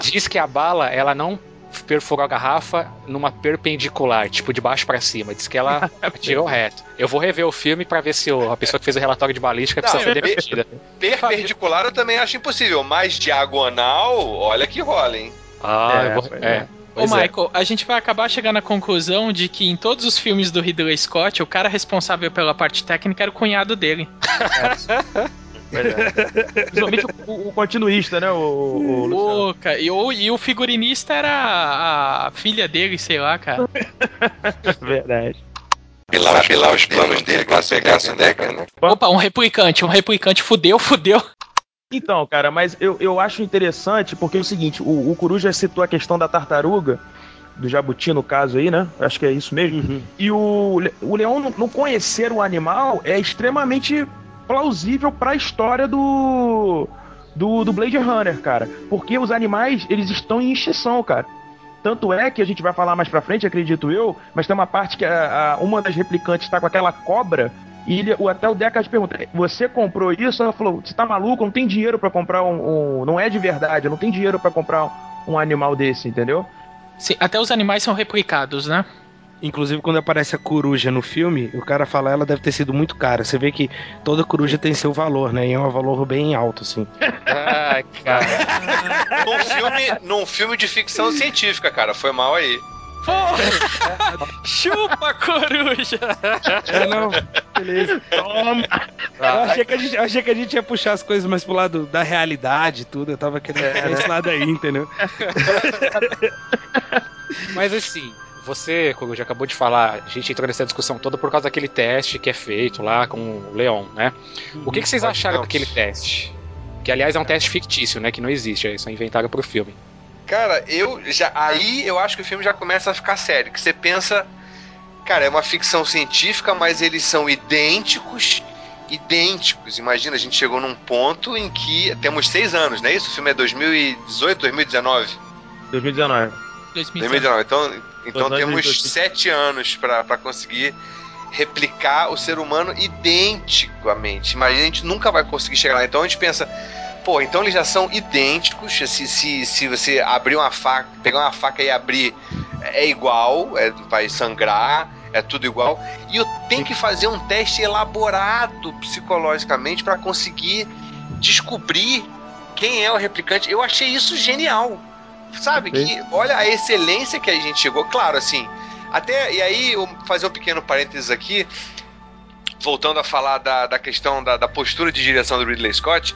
diz que a bala ela não perfurou a garrafa numa perpendicular, tipo de baixo pra cima. Diz que ela atirou reto. Eu vou rever o filme pra ver se o- a pessoa que fez o relatório de balística Não, precisa ser eu- demitida. Perpendicular eu também acho impossível, mas diagonal, olha que rola, hein? Ah, É, eu vou, pois é. É. Ô, Pois é. Michael, a gente vai acabar chegando à conclusão de que em todos os filmes do Ridley Scott, o cara responsável pela parte técnica era o cunhado dele. Pois é. Principalmente o, o continuista, né? O, o cara, e, o, e o figurinista era a, a filha dele, sei lá, cara. Verdade. Pilar, pilar os planos dele pra pegar essa década, né? Opa, um replicante, um replicante fudeu, fudeu. Então, cara, mas eu, eu acho interessante porque é o seguinte: o, o Coruja citou a questão da tartaruga, do jabuti no caso aí, né? Acho que é isso mesmo. E o, o leão não, não conhecer o animal é extremamente plausível para a história do, do do Blade Runner, cara, porque os animais eles estão em extinção, cara. Tanto é que a gente vai falar mais pra frente, acredito eu, mas tem uma parte que a, a- uma das replicantes tá com aquela cobra e ele, até o Deckard pergunta: Você comprou isso? Ela falou: Você tá maluco? Não tem dinheiro pra comprar um, um- Não é de verdade, não tem dinheiro pra comprar um, um animal desse, entendeu? Sim, até os animais são replicados, né? Inclusive, quando aparece a coruja no filme, o cara fala ela deve ter sido muito cara. Você vê que toda coruja tem seu valor, né? E é um valor bem alto, assim. Ai, cara. Num filme, num filme de ficção científica, cara. Foi mal aí. Porra! Chupa, coruja! É, não, beleza. Toma! Eu achei, que a gente, eu achei que a gente ia puxar as coisas mais pro lado da realidade e tudo. Eu tava querendo pegar esse lado aí, entendeu? Mas assim, você, como já acabou de falar, a gente entrou nessa discussão toda por causa daquele teste que é feito lá com o Leon, né? O que, que vocês acharam Vamos. daquele teste? Que aliás é um teste fictício, né? Que não existe, é só inventaram pro filme. Cara, eu já. Aí eu acho que o filme já começa a ficar sério. Que você pensa. Cara, é uma ficção científica, mas eles são idênticos. Idênticos. Imagina, a gente chegou num ponto em que. Temos seis anos, não é isso? O filme é 2018, 2019? 2019. 2019. Então, então e temos dois- sete anos pra conseguir replicar o ser humano identicamente. Imagina, a gente nunca vai conseguir chegar lá. Então a gente pensa, pô, então eles já são idênticos. Se, se, se você abrir uma faca, pegar uma faca e abrir, é igual, é, vai sangrar, é tudo igual. E eu tenho que fazer um teste elaborado psicologicamente pra conseguir descobrir quem é o replicante. Eu achei isso genial. Sabe? Que olha a excelência que a gente chegou. Claro, assim. Até. E aí, eu vou fazer um pequeno parênteses aqui. Voltando a falar da, da questão da, da postura de direção do Ridley Scott,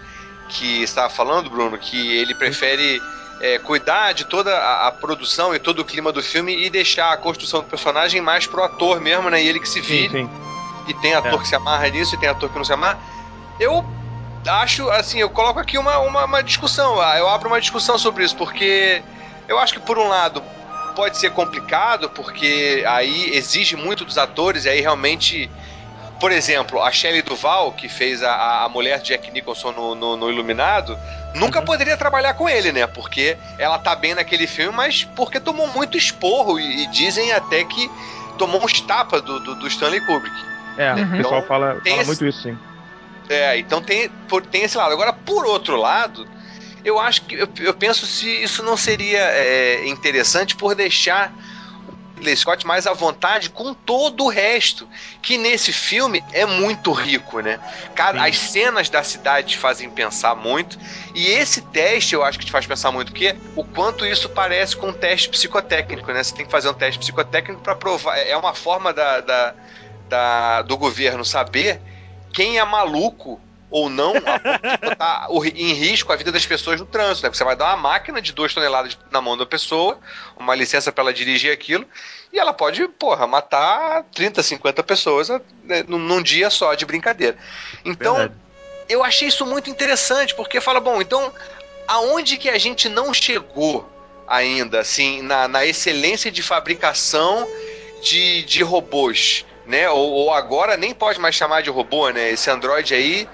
que estava falando, Bruno, que ele prefere é, cuidar de toda a, a produção e todo o clima do filme e deixar a construção do personagem mais pro ator mesmo, né? E ele que se vire. Sim, sim. E tem ator É. que se amarra nisso e tem ator que não se amarra. Eu acho, assim, eu coloco aqui uma, uma, uma discussão. ah, Eu abro uma discussão sobre isso, porque eu acho que, por um lado, pode ser complicado, porque aí exige muito dos atores, e aí realmente. Por exemplo, a Shelley Duval, que fez a, a- mulher de Jack Nicholson no, no, no Iluminado, nunca poderia trabalhar com ele, né? Porque ela tá bem naquele filme, mas porque tomou muito esporro, e, e dizem até que tomou uns tapas do, do, do Stanley Kubrick. É, Uhum. o pessoal Então, fala, tem fala esse- muito isso, sim. É, então tem, por- tem esse lado. Agora, por outro lado, eu acho que eu, eu penso se isso não seria é, interessante por deixar Ridley Scott mais à vontade com todo o resto, que nesse filme é muito rico, né? Cara, Sim. as cenas da cidade te fazem pensar muito, e esse teste eu acho que te faz pensar muito, porque o quanto isso parece com um teste psicotécnico, né? Você tem que fazer um teste psicotécnico para provar. É uma forma da, da- da- do governo saber quem é maluco ou não botar ri- em risco a vida das pessoas no trânsito. Né? Você vai dar uma máquina de 2 toneladas na mão da pessoa, uma licença para ela dirigir aquilo, e ela pode, porra, matar 30, 50 pessoas né, num, num dia só de brincadeira. Então, Verdade. eu achei isso muito interessante, porque fala, bom, então, aonde que a gente não chegou ainda, assim, na, na excelência de fabricação de, de robôs, né? Ou, ou agora nem pode mais chamar de robô, né? Esse Android aí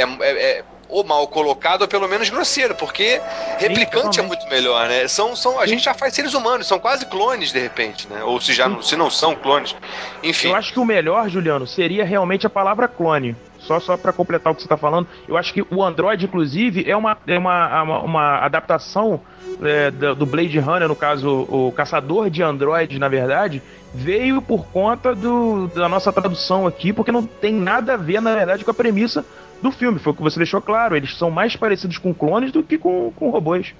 é, é- é ou mal colocado ou pelo menos grosseiro, porque replicante é totalmente. muito melhor, né? São, são, a gente já faz seres humanos, são quase clones de repente, né? Ou se já não, se não são clones. Enfim. Eu acho que o melhor, Juliano, seria realmente a palavra clone. Só, só para completar o que você está falando, eu acho que o Android, inclusive, é uma, é uma, uma, uma adaptação é, do do Blade Runner, no caso, o caçador de Android, na verdade, veio por conta do, da nossa tradução aqui, porque não tem nada a ver, na verdade, com a premissa do filme. Foi o que você deixou claro. Eles são mais parecidos com clones do que com, com robôs.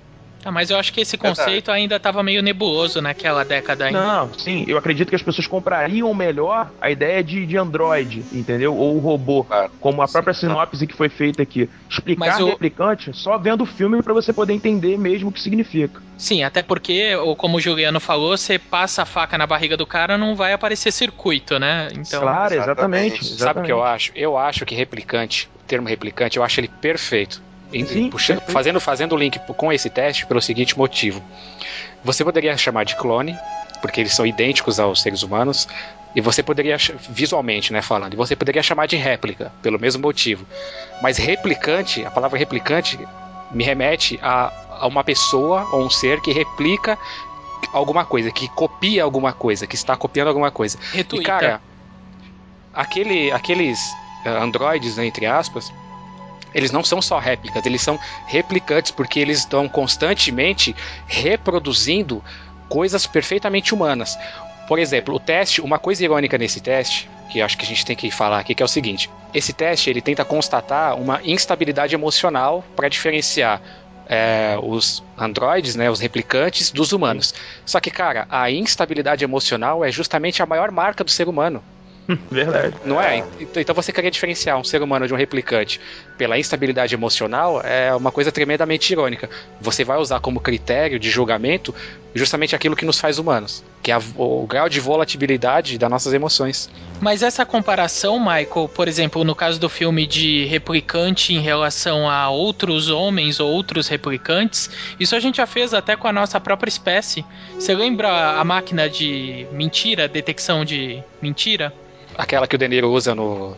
Ah, mas eu acho que esse conceito ainda estava meio nebuloso naquela década ainda. Não, sim, eu acredito que as pessoas comprariam melhor a ideia de, de Android, entendeu? Ou robô, Claro. como a própria sinopse que foi feita aqui. Explicar o- replicante só vendo o filme pra você poder entender mesmo o que significa. Sim, até porque, ou como o Juliano falou, você passa a faca na barriga do cara, não vai aparecer circuito, né? Então, claro, exatamente. exatamente. Sabe o que eu acho? Eu acho que replicante, o termo replicante, eu acho ele perfeito. Sim, puxando- fazendo, fazendo o link com esse teste pelo seguinte motivo. Você poderia chamar de clone, porque eles são idênticos aos seres humanos, e você poderia, visualmente, né, falando, e você poderia chamar de réplica, pelo mesmo motivo. Mas replicante, a palavra replicante me remete a, a uma pessoa ou um ser que replica alguma coisa, que copia alguma coisa, que está copiando alguma coisa. E retuita. cara, aquele, aqueles eh, androides, né, entre aspas, eles não são só réplicas, eles são replicantes porque eles estão constantemente reproduzindo coisas perfeitamente humanas. Por exemplo, o teste, uma coisa irônica nesse teste, que acho que a gente tem que falar aqui, que é o seguinte: esse teste ele tenta constatar uma instabilidade emocional para diferenciar é, os androides, né, os replicantes, dos humanos. Só que, cara, a instabilidade emocional é justamente a maior marca do ser humano. Verdade. Não é? Então então você querer diferenciar um ser humano de um replicante pela instabilidade emocional é uma coisa tremendamente irônica. Você vai usar como critério de julgamento justamente aquilo que nos faz humanos, que é a- o grau de volatilidade das nossas emoções. Mas essa comparação, Michael, por exemplo, no caso do filme de replicante em relação a outros homens ou outros replicantes, isso a gente já fez até com a nossa própria espécie. Você lembra a máquina de mentira, detecção de mentira? Aquela que o De Niro usa no.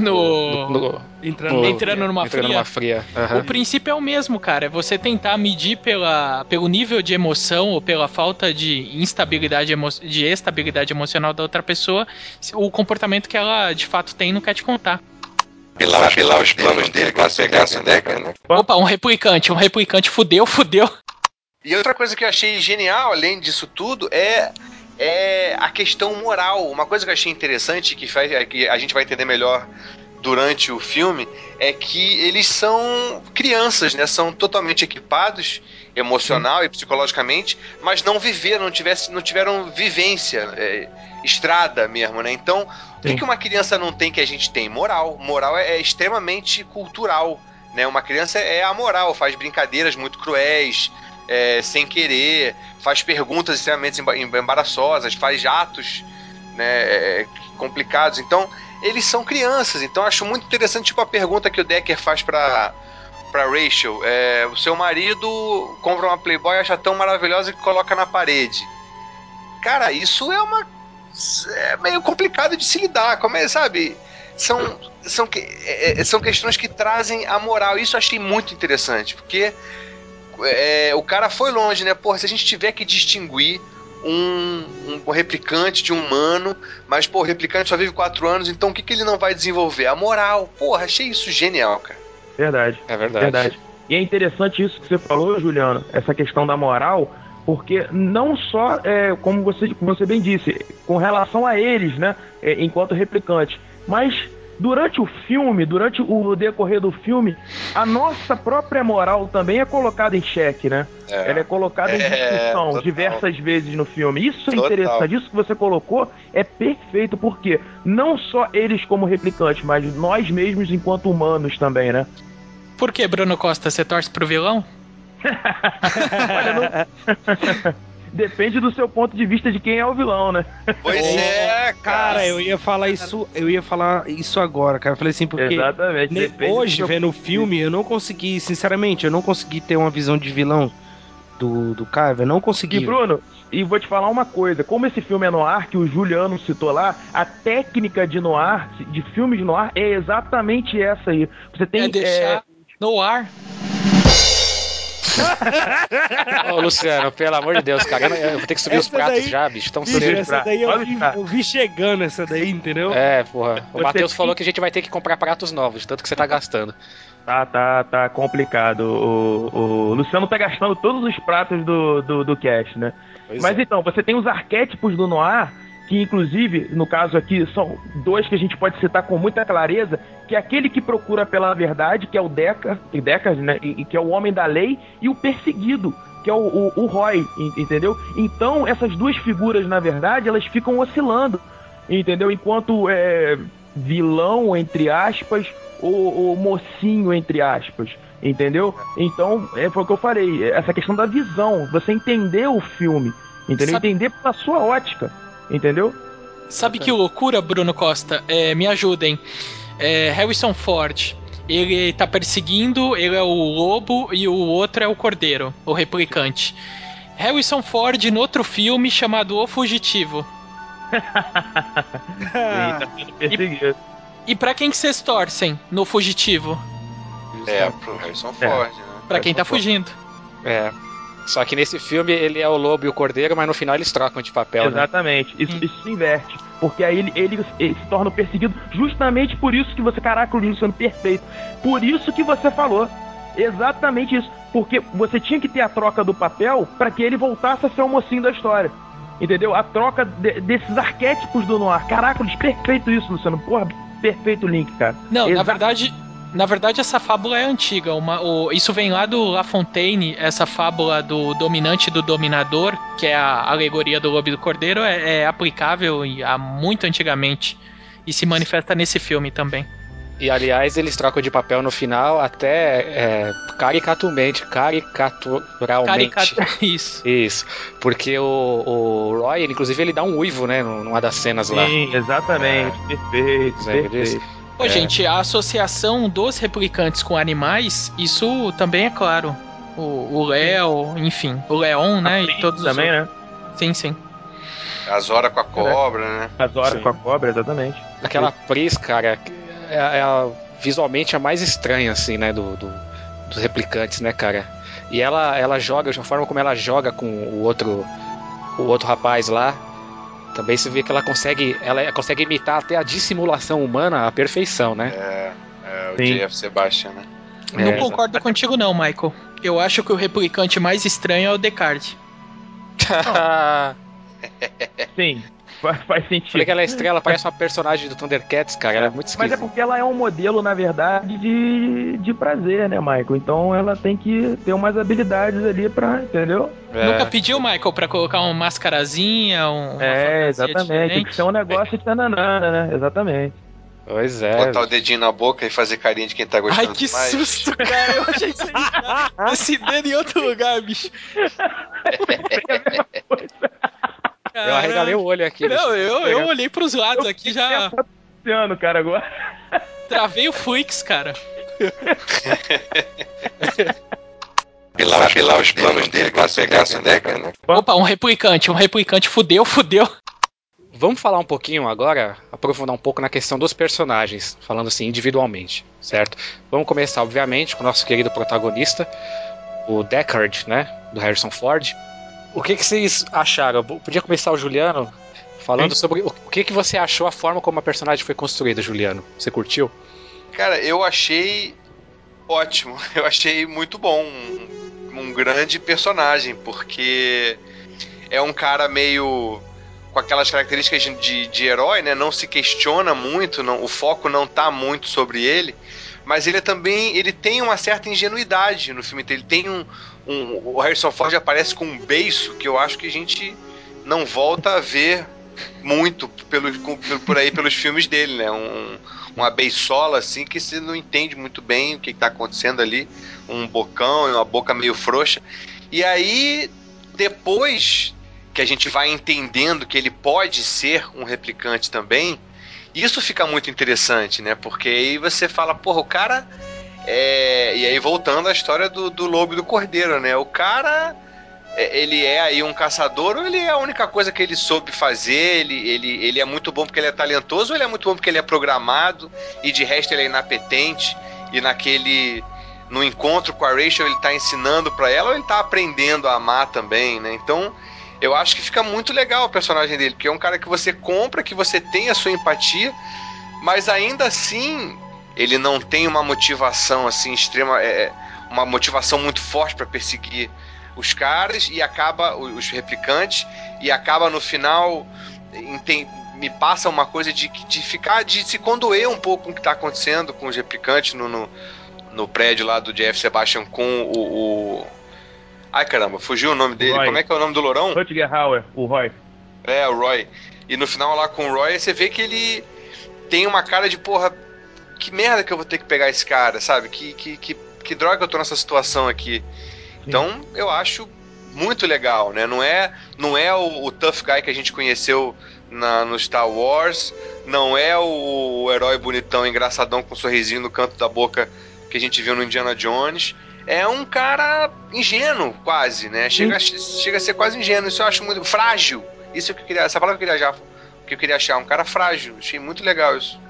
No... no- Entrando, no- Entrando numa entrando fria. numa fria. Aham. O princípio é o mesmo, cara. É você tentar medir pela, pelo nível de emoção ou pela falta de instabilidade, emo de estabilidade emocional da outra pessoa, o comportamento que ela de fato tem e não quer te contar. Pilar, pilar os planos dele com a pegar essa década, né? Opa, um replicante, um replicante fudeu, fudeu. E outra coisa que eu achei genial, além disso tudo, é, é a questão moral. Uma coisa que eu achei interessante, que, faz, que a gente vai entender melhor durante o filme é que eles são crianças, né? São totalmente equipados emocional e psicologicamente, mas não viveram, não, tivesse, não tiveram vivência, é, estrada mesmo, né? Então, o que, Sim. que uma criança não tem que a gente tem? Moral. Moral é, é extremamente cultural, né? Uma criança é amoral, faz brincadeiras muito cruéis, é, sem querer, faz perguntas extremamente emba- embaraçosas, faz atos né, é, complicados. Então, eles são crianças. Então, acho muito interessante tipo a pergunta que o Decker faz para para Rachel. É, o seu marido compra uma Playboy, acha tão maravilhosa que coloca na parede. Cara, isso é uma é meio complicado de se lidar. Como é, sabe? São, são, é, é, são questões que trazem a moral. Isso eu achei muito interessante, porque é, o cara foi longe, né? Porra, se a gente tiver que distinguir um, um replicante de um humano, mas, pô, o replicante só vive quatro anos, então o que, que ele não vai desenvolver? A moral. Porra, achei isso genial, cara. Verdade. É verdade. Verdade. E é interessante isso que você falou, Juliano, essa questão da moral, porque não só, é, como você, como você bem disse, com relação a eles, né, é, enquanto replicantes, mas durante o filme, durante o decorrer do filme, a nossa própria moral também é colocada em xeque, né? É. Ela é colocada em É, discussão total. diversas vezes no filme. Isso é Total. interessante. Isso que você colocou é perfeito, porque não só eles como replicantes, mas nós mesmos enquanto humanos também, né? Por que, Bruno Costa? Você torce pro vilão? Olha, não... Depende do seu ponto de vista de quem é o vilão, né? Pois é, cara. Cara, eu ia falar isso, eu ia falar isso agora, cara. Eu falei assim, porque Exatamente. ne- hoje, seu- vendo o filme, eu não consegui, sinceramente, eu não consegui ter uma visão de vilão do, do cara, eu não E consegui. Bruno, e vou te falar uma coisa, como esse filme é noir, que o Juliano citou lá, a técnica de noir, de filme de noir, é exatamente essa aí. Você tem é deixar no ar. Ô, Luciano, pelo amor de Deus, cara, eu, vou ter que subir os Essa pratos daí- já, bicho, tão Bicho, cedo. essa daí eu Pode vi, eu vi chegando essa daí, entendeu? É, porra. O Matheus tem- falou que a gente vai ter que comprar pratos novos, tanto que você tá gastando. Tá, tá, tá complicado. O, o Luciano tá gastando todos os pratos do, do, do cast, né? Pois Mas é. então, você tem os arquétipos do noir, que inclusive, no caso aqui, são dois que a gente pode citar com muita clareza, que é aquele que procura pela verdade, que é o Deca, e Deckard, né? E, que é o homem da lei, e o perseguido, que é o, o, o Roy, en- entendeu? Então, essas duas figuras, na verdade, elas ficam oscilando, entendeu? Enquanto é, vilão, entre aspas, ou, ou mocinho, entre aspas. Entendeu? Então, é, foi o que eu falei. Essa questão da visão. Você entender o filme. Entendeu? Sabe- Entender pela sua ótica. Entendeu? Sabe que loucura, Bruno Costa? É, me ajudem. É, Harrison Ford. Ele tá perseguindo, ele é o lobo e o outro é o cordeiro, o replicante. Harrison Ford no outro filme chamado O Fugitivo. E tá sendo perseguido. E pra quem que vocês torcem no Fugitivo? É, pro Harrison Ford, né? Pra quem tá fugindo. É. Só que nesse filme ele é o lobo e o cordeiro, mas no final eles trocam de papel, né? Exatamente. Isso, isso se inverte. Porque aí ele, ele, ele se torna o perseguido justamente por isso que você. Caraca, o Luciano perfeito. Por isso que você falou. Exatamente isso. Porque você tinha que ter a troca do papel para que ele voltasse a ser o mocinho da história. Entendeu? A troca de- desses arquétipos do Noir. Caraca, perfeito isso, Luciano. Porra, perfeito link, cara. Não, na verdade, na verdade essa fábula é antiga. Uma- o- isso vem lá do La Fontaine, essa fábula do dominante e do dominador, que é a alegoria do lobo e do cordeiro, é, é aplicável e há muito antigamente e se manifesta nesse filme também. E aliás, eles trocam de papel no final até é, caricaturalmente. Caricaturalmente. Isso. Isso. Porque o, o Roy, ele, inclusive, ele dá um uivo, né? Numa das cenas lá. Sim, exatamente. Perfeito, Lembra perfeito. disso? Pô, É. gente, a associação dos replicantes com animais, isso também é claro. O o Léo, enfim, o Leon, né? E todos os Também, outros. né? Sim, sim. As horas com a cobra, né? Horas Sim. com a cobra, exatamente. Aquela Pris, cara, é, é a- visualmente a mais estranha, assim, né? Do, do- dos replicantes, né, cara? E ela, ela joga, a forma como ela joga com o outro, o outro rapaz lá. Também se vê que ela consegue, ela consegue imitar até a dissimulação humana à perfeição, né? É, é o Sim. JF Sebastian, né? Não É, concordo contigo não, Michael. Eu acho que o replicante mais estranho é o Descartes. Sim, faz, faz sentido. Falei que ela é estrela, parece uma personagem do Thundercats, cara. Ela é muito Mas é esquisita. porque ela é um modelo, na verdade, de, de prazer, né, Michael? Então ela tem que ter umas habilidades ali pra, entendeu? É. Nunca pediu, Michael, pra colocar uma mascarazinha, um. é, exatamente. Tem diferente? que ser um negócio de tananana, né? Exatamente. Pois é. Botar o dedinho na boca e fazer carinha de quem tá gostando Ai, que mais. susto, cara. Eu achei que você ia esse dedo em outro lugar, bicho. Eu arregalei o olho aqui. Não, eu, eu olhei pros lados aqui já. Ano, cara, agora. Travei o Flix, cara. Pilar, pilar os planos dele pra pegar essa década, né? Opa, um replicante, um replicante fudeu, fudeu. Vamos falar um pouquinho agora, aprofundar um pouco na questão dos personagens, falando assim individualmente, certo? Vamos começar, obviamente, com o nosso querido protagonista, o Deckard, né? Do Harrison Ford. O que, que vocês acharam? Eu Podia começar o Juliano falando sobre o o que, que você achou a forma como a personagem foi construída, Juliano. Você curtiu? Cara, eu achei ótimo. Eu achei muito bom. Um, um grande personagem, porque é um cara meio com aquelas características de, de, de herói, né? Não se questiona muito, não, o foco não tá muito sobre ele. Mas ele é também ele tem uma certa ingenuidade no filme. Ele tem um, um o Harrison Ford aparece com um beiço que eu acho que a gente não volta a ver muito pelo, por aí pelos filmes dele, né? Um, uma beisola assim que você não entende muito bem o que está acontecendo ali, um bocão e uma boca meio frouxa. E aí depois que a gente vai entendendo que ele pode ser um replicante também, isso fica muito interessante, né? Porque aí você fala, porra, o cara é... e aí voltando à história do, do lobo e do cordeiro, né? O cara é, ele é aí um caçador ou ele é a única coisa que ele soube fazer? Ele, ele, ele é muito bom porque ele é talentoso ou ele é muito bom porque ele é programado e de resto ele é inapetente e naquele no encontro com a Rachel ele tá ensinando pra ela ou ele tá aprendendo a amar também, né? Então eu acho que fica muito legal o personagem dele, porque é um cara que você compra, que você tem a sua empatia, mas ainda assim ele não tem uma motivação assim extrema, é, uma motivação muito forte pra perseguir os caras e acaba os replicantes e acaba no final enten- me passa uma coisa de, de ficar de se condoer um pouco com o que está acontecendo com os replicantes no, no, no prédio lá do Jeff Sebastian com o, o- ai caramba fugiu o nome dele Roy. como é que é o nome do Lourão Rutger Hauer, o Roy. é, o Roy. E no final lá com o Roy, você vê que ele tem uma cara de porra, que merda que eu vou ter que pegar esse cara, sabe? Que, que, que, que droga que eu tô nessa situação aqui. Então, eu acho muito legal, né? Não é, não é o, o tough guy que a gente conheceu na, no Star Wars, não é o, herói bonitão, engraçadão com um sorrisinho no canto da boca que a gente viu no Indiana Jones. É um cara ingênuo, quase, né? Chega, a- chega a ser quase ingênuo. Isso eu acho muito. Frágil. Isso é o que eu queria. Essa palavra que eu queria já. Que eu queria achar. Um cara frágil. Achei muito legal isso.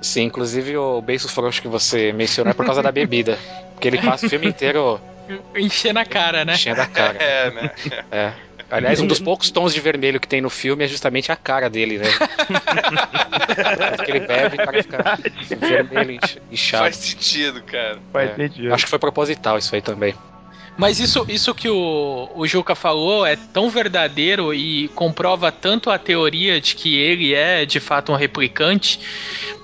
Sim, inclusive o beiço frouxo que você mencionou é por causa da bebida. Porque ele passa o filme inteiro Encher na cara, né? enchendo a cara. É, né? É. Aliás, um dos poucos tons de vermelho que tem no filme é justamente a cara dele, né? Porque ele bebe e o cara fica vermelho, inch- inchado. Faz sentido, cara. Faz É. sentido. Acho que foi proposital isso aí também. Mas isso, isso que o, o Juca falou é tão verdadeiro e comprova tanto a teoria de que ele é de fato um replicante,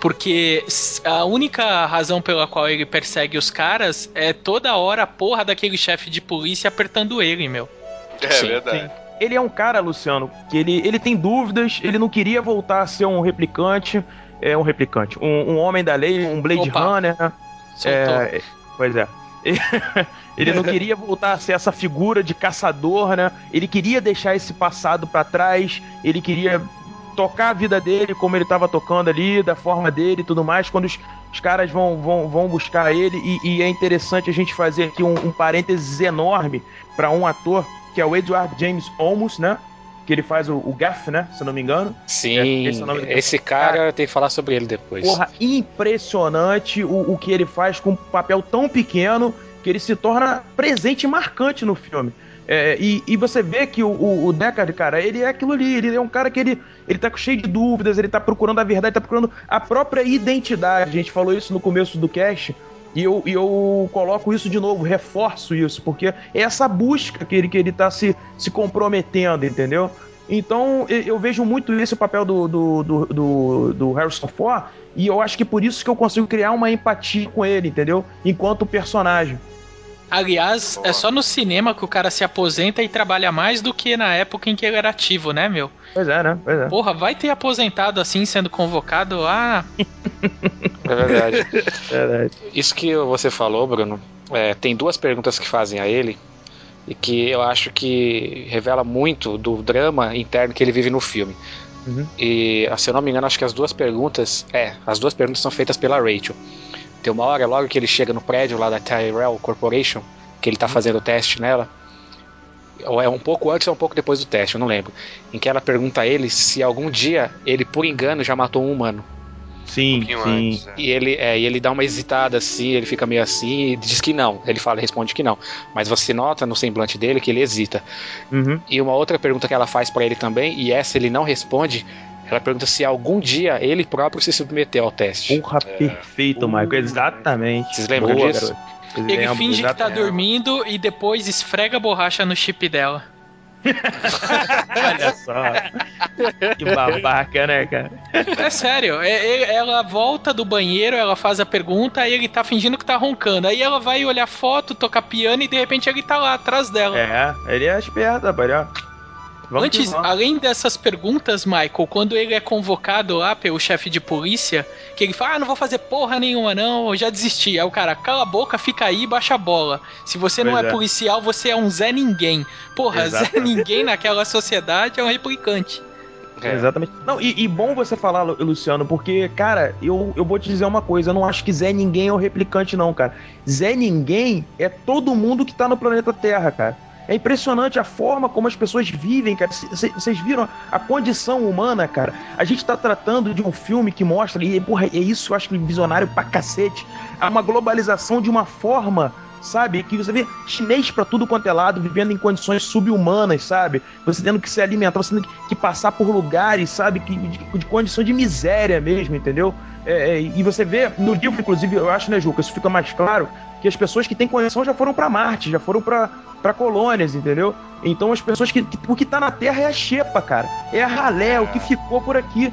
porque a única razão pela qual ele persegue os caras é toda hora a porra daquele chefe de polícia apertando ele, meu. É Sim, verdade. Ele é um cara, Luciano, que ele, ele tem dúvidas, ele não queria voltar a ser um replicante, é um replicante, um, um homem da lei, um Blade Opa. Runner, né? Soltou. É, pois é. Ele não queria voltar a ser essa figura de caçador, né? Ele queria deixar esse passado pra trás, ele queria tocar a vida dele como ele tava tocando ali, da forma dele e tudo mais. Quando os, os caras vão, vão, vão buscar ele, e, e é interessante a gente fazer aqui um, um parênteses enorme pra um ator, que é o Edward James Olmos, né? Que ele faz o, o Gaff, né? Se não me engano. Sim, esse é nome do esse cara tem que falar sobre ele depois. Porra, impressionante o, o que ele faz com um papel tão pequeno que ele se torna presente e marcante no filme. É, e, e você vê que o, o, o Deckard, cara, ele é aquilo ali, ele é um cara que ele, ele tá cheio de dúvidas, ele tá procurando a verdade, tá procurando a própria identidade. A gente falou isso no começo do cast, e eu, e eu coloco isso de novo, reforço isso, porque é essa busca que ele, que ele tá se, se comprometendo, entendeu? Então eu, vejo muito esse papel do, do, do, do, do Harrison Ford, e eu acho que por isso que eu consigo criar uma empatia com ele, entendeu? Enquanto personagem. Aliás, é só no cinema que o cara se aposenta e trabalha mais do que na época em que ele era ativo, né, meu? Pois é, né? Pois é. Porra, vai ter aposentado assim sendo convocado? Ah, É verdade. Verdade. Isso que você falou, Bruno, é, tem duas perguntas que fazem a ele e que eu acho que revela muito do drama interno que ele vive no filme. Uhum. E, se eu não me engano, acho que as duas perguntas. É, as duas perguntas são feitas pela Rachel. Tem uma hora, logo que ele chega no prédio lá da Tyrell Corporation, que ele tá fazendo o teste nela. Ou é um pouco antes ou um pouco depois do teste, eu não lembro. Em que ela pergunta a ele se algum dia ele, por engano, já matou um humano. Sim, pouquinho sim. antes. é. E ele, é, e ele dá uma hesitada assim, ele fica meio assim e diz que não. Ele fala, responde que não. Mas você nota no semblante dele que ele hesita. Uhum. E uma outra pergunta que ela faz pra ele também, e essa ele não responde, ela pergunta se algum dia ele próprio se submeteu ao teste. Porra, perfeito, Michael. Exatamente. Vocês lembram Boa, disso? ele lembro, finge que tá exatamente. dormindo e depois esfrega a borracha no chip dela. Olha só. que babaca, né, cara? É sério, é- é- ela volta do banheiro, ela faz a pergunta, aí ele tá fingindo que tá roncando. Aí ela vai olhar foto, tocar piano e de repente ele tá lá atrás dela. É, ele é esperto, rapaz. Vamos Antes, além dessas perguntas, Michael, quando ele é convocado lá pelo chefe de polícia, que ele fala, ah, não vou fazer porra nenhuma não, eu já desisti. Aí o cara, cala a boca, fica aí e baixa a bola. Se você não Pois é, é. policial, você é um Zé Ninguém. Porra, Zé. Ninguém naquela sociedade é um replicante. É. Exatamente. Não, e, e bom você falar, Lu- Luciano, porque, cara, eu, eu vou te dizer uma coisa, eu não acho que Zé Ninguém é o replicante, não, cara. Zé Ninguém é todo mundo que tá no planeta Terra, cara. É impressionante a forma como as pessoas vivem, cara. Vocês viram a condição humana, cara? A gente tá tratando de um filme que mostra, e porra, é isso eu acho que visionário pra cacete. Há uma globalização de uma forma, sabe? Que você vê chinês pra tudo quanto é lado, vivendo em condições subhumanas, sabe? Você tendo que se alimentar, você tendo que passar por lugares, sabe? Que, de, de condição de miséria mesmo, entendeu? É, é, e você vê no livro, inclusive, eu acho, né, Juca, isso fica mais claro, que as pessoas que têm condição já foram pra Marte, já foram para colônias, entendeu? Então as pessoas que, que o que tá na Terra é a xepa, cara. É a ralé, o que ficou por aqui.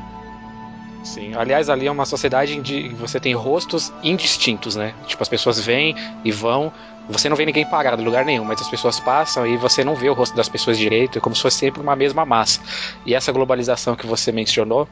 Sim, aliás, ali é uma sociedade em que você tem rostos indistintos, né? Tipo, as pessoas vêm e vão, você não vê ninguém parado em lugar nenhum, mas as pessoas passam e você não vê o rosto das pessoas direito, é como se fosse sempre uma mesma massa. E essa globalização que você mencionou,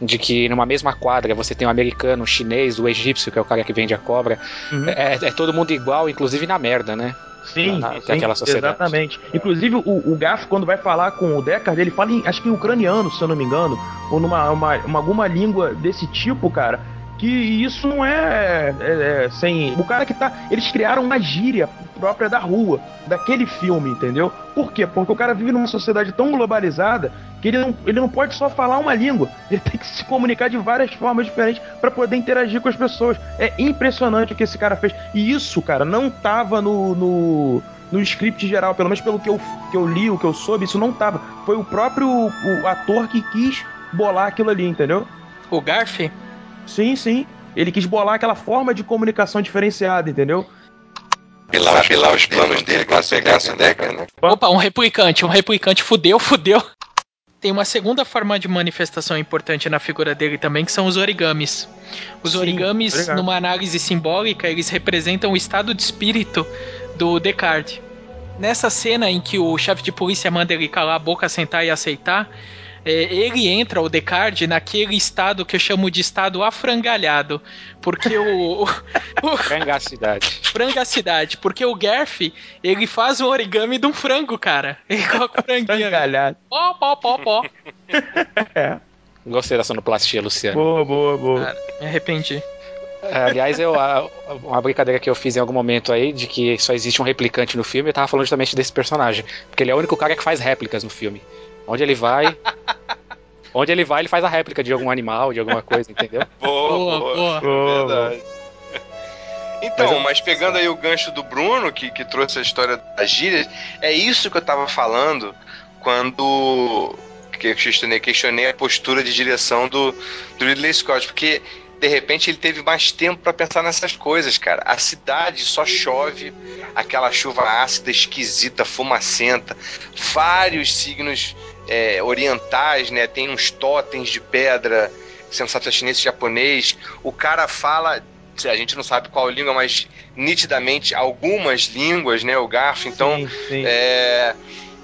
de que numa mesma quadra você tem um americano, um chinês, o egípcio, que é o cara que vende a cobra, Uhum. é, é todo mundo igual, inclusive na merda, né? Sim, Na- sim, sociedade. exatamente. Inclusive, o, o Gaff, quando vai falar com o Deckard, ele fala em, acho que em ucraniano, se eu não me engano, ou numa uma, uma- alguma língua desse tipo, cara, que isso não é, é- é sem... O cara que tá... Eles criaram uma gíria própria da rua, daquele filme, entendeu? Por quê? Porque o cara vive numa sociedade tão globalizada que ele não, ele não pode só falar uma língua, ele tem que se comunicar de várias formas diferentes para poder interagir com as pessoas. É impressionante o que esse cara fez. E isso, cara, não tava no, no, no script geral, pelo menos pelo que eu, que eu li, o que eu soube, isso não tava. Foi o próprio o ator que quis bolar aquilo ali, entendeu? O Garf? Sim, sim. Ele quis bolar aquela forma de comunicação diferenciada, entendeu? Pilar, pilar os planos dele caso pegasse a década, né? Opa, um replicante, um replicante fudeu, fudeu. Tem uma segunda forma de manifestação importante na figura dele também, que são os origamis. Os Sim, origamis, obrigado. numa análise simbólica, eles representam o estado de espírito do Descartes. Nessa cena em que o chefe de polícia manda ele calar a boca, sentar e aceitar, ele entra, o Descartes, naquele estado que eu chamo de estado afrangalhado. Porque o, o, Frangacidade. frangacidade. Porque o Garf, ele faz um origami de um frango, cara. Ele coloca o franguinho. Frangalhado. Pó, pó, pó, pó. É. Gostei da sonoplastia, Luciano. Boa, boa, boa. Cara, me arrependi. É, Aliás, eu, uma brincadeira que eu fiz em algum momento aí, de que só existe um replicante no filme, eu tava falando justamente desse personagem. Porque ele é o único cara que faz réplicas no filme. Onde ele vai. onde ele vai, ele faz a réplica de algum animal, de alguma coisa, entendeu? Boa, Boa, boa. boa. Boa, Verdade. Então, mas pegando aí o gancho do Bruno, que, que trouxe a história das gírias, é isso que eu tava falando quando que eu questionei, questionei a postura de direção do, do Ridley Scott, porque de repente ele teve mais tempo pra pensar nessas coisas, cara. A cidade só chove, aquela chuva ácida, esquisita, fumacenta, vários signos é, orientais, né? Tem uns totens de pedra, sensato chinês e japonês. O cara fala, a gente não sabe qual língua, mas nitidamente algumas línguas, né? O garfo, então. Sim, sim. É,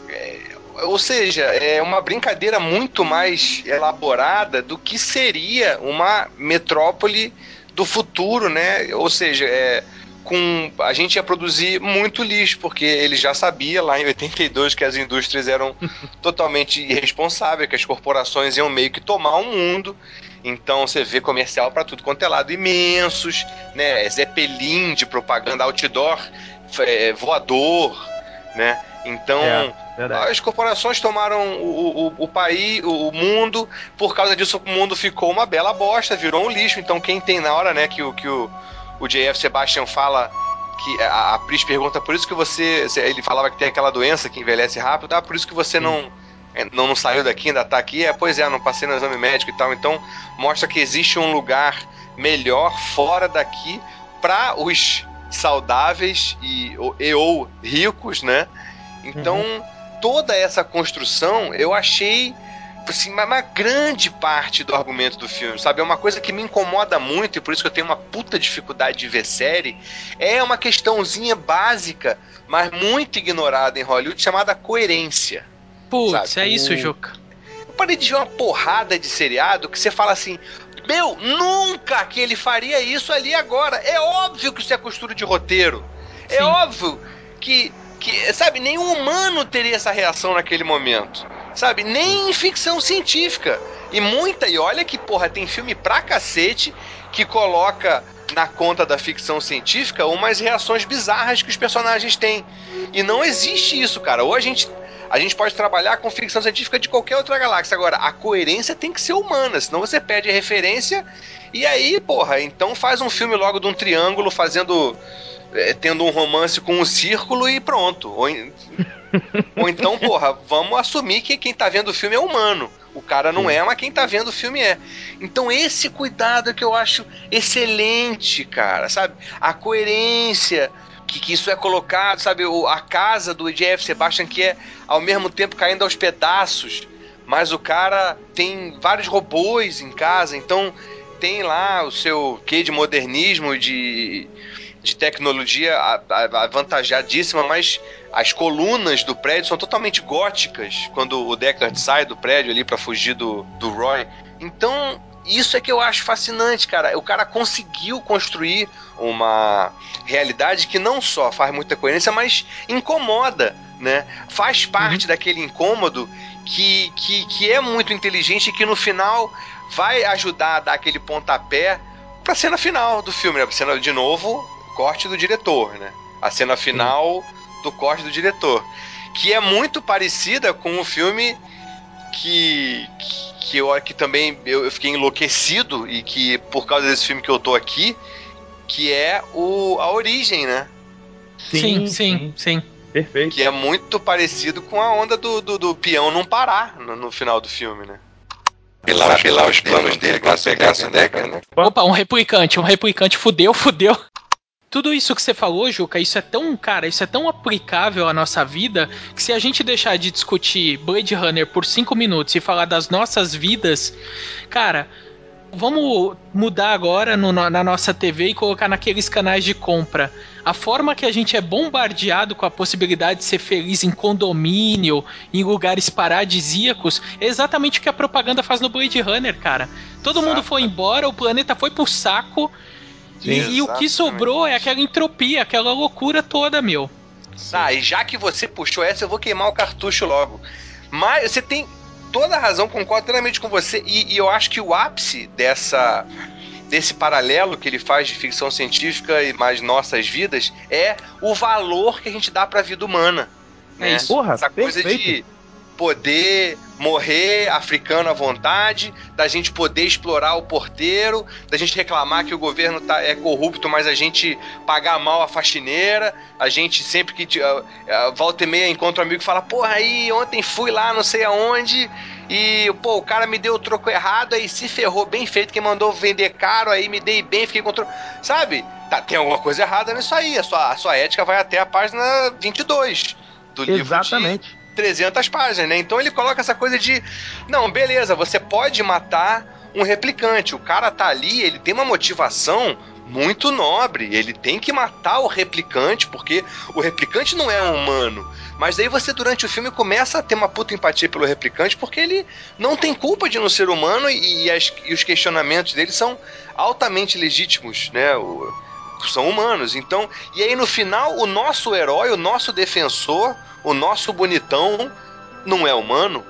é, ou seja, é uma brincadeira muito mais elaborada do que seria uma metrópole do futuro, né? Ou seja, é, com a gente ia produzir muito lixo, porque ele já sabia lá em 82 que as indústrias eram totalmente irresponsáveis, que as corporações iam meio que tomar o mundo. Então você vê comercial para tudo quanto é lado, imensos, né? Zeppelin de propaganda outdoor, é, voador, né? Então É, as corporações tomaram o, o, o país, o, o mundo, por causa disso o mundo ficou uma bela bosta, virou um lixo. Então quem tem na hora, né, que o, que o, o JF Sebastian fala que a, a Pris pergunta por isso que você, ele falava que tem aquela doença que envelhece rápido, ah, por isso que você não, é, não não saiu daqui, ainda tá aqui, é, pois é, não passei no exame médico e tal. Então mostra que existe um lugar melhor fora daqui para os saudáveis e, e ou ricos, né? Então, toda essa construção eu achei assim, uma, grande parte do argumento do filme, sabe? É uma coisa que me incomoda muito e por isso que eu tenho uma puta dificuldade de ver série. É uma questãozinha básica, mas muito ignorada em Hollywood, chamada coerência. Putz, Sabe, é isso, Juca. Eu parei de ver uma porrada de seriado que você fala assim. Meu, nunca que ele faria isso ali agora. É óbvio que isso é costura de roteiro. É Sim. óbvio que, que, sabe, nenhum humano teria essa reação naquele momento. Sabe, nem em ficção científica. E muita, e olha que, porra, tem filme pra cacete que coloca na conta da ficção científica umas reações bizarras que os personagens têm. E não existe isso, cara. Ou a gente a gente pode trabalhar com ficção científica de qualquer outra galáxia. Agora, a coerência tem que ser humana, senão você perde a referência. E aí, porra, então faz um filme logo de um triângulo fazendo. eh, tendo um romance com um círculo e pronto. Ou, ou então, porra, vamos assumir que quem tá vendo o filme é humano. O cara não é, mas quem tá vendo o filme é. Então, esse cuidado é que eu acho excelente, cara, sabe? A coerência que, que isso é colocado, sabe? O, a casa do Jeff Sebastian, que é ao mesmo tempo caindo aos pedaços, mas o cara tem vários robôs em casa, então tem lá o seu quê de modernismo, de, de tecnologia avantajadíssima, mas as colunas do prédio são totalmente góticas quando o Deckard sai do prédio ali pra fugir do, do Roy. Então, isso é que eu acho fascinante, cara. O cara conseguiu construir uma realidade que não só faz muita coerência, mas incomoda, né? Faz parte daquele incômodo que, que, que é muito inteligente e que no final vai ajudar a dar aquele pontapé pra cena final do filme, né? Pra cena, de novo, corte do diretor, né? A cena final do corte do diretor. Que é muito parecida com o filme que, que, que eu que também eu, eu fiquei enlouquecido e que por causa desse filme que eu tô aqui, que é o A Origem, né? Sim, sim, sim. Perfeito. Que é muito parecido com a onda do, do, do peão não parar no, no final do filme, né? Pilar, pilar os planos dele pra pegar essa década, né? Opa, um replicante, um replicante, fudeu, fudeu. Tudo isso que você falou, Juca, isso é tão, cara, isso é tão aplicável à nossa vida que se a gente deixar de discutir Blade Runner por cinco minutos e falar das nossas vidas, cara, vamos mudar agora no- na nossa TV e colocar naqueles canais de compra. A forma que a gente é bombardeado com a possibilidade de ser feliz em condomínio, em lugares paradisíacos, é exatamente o que a propaganda faz no Blade Runner, cara. Todo mundo foi embora, o planeta foi pro saco. E, e o que sobrou é aquela entropia, aquela loucura toda, meu. Ah, e já que você puxou essa, eu vou queimar o cartucho logo. Mas você tem toda a razão, concordo plenamente com você. E, e eu acho que o ápice dessa desse paralelo que ele faz de ficção científica e mais nossas vidas é o valor que a gente dá pra vida humana. É né? isso. Porra, Essa coisa perfeito. de poder morrer africano à vontade, da gente poder explorar o porteiro, da gente reclamar que o governo tá, é corrupto, mas a gente pagar mal a faxineira, a gente sempre que uh, uh, volta e meia encontra um amigo e fala, porra, aí ontem fui lá não sei aonde e, pô, o cara me deu o troco errado, aí se ferrou bem feito, quem mandou vender caro, aí me dei bem, fiquei com troco. Sabe? Tá, tem alguma coisa errada nisso aí. A sua, a sua ética vai até a página 22 do livro Exatamente. de 300 páginas, né? Então ele coloca essa coisa de, não, beleza, você pode matar um replicante. O cara tá ali, ele tem uma motivação muito nobre. Ele tem que matar o replicante, porque o replicante não é um humano. Mas daí você, durante o filme, começa a ter uma puta empatia pelo replicante, porque ele não tem culpa de não ser humano e, as- e os questionamentos dele são altamente legítimos, né? O- são humanos. Então, e aí no final, o nosso herói, o nosso defensor, o nosso bonitão, não é humano.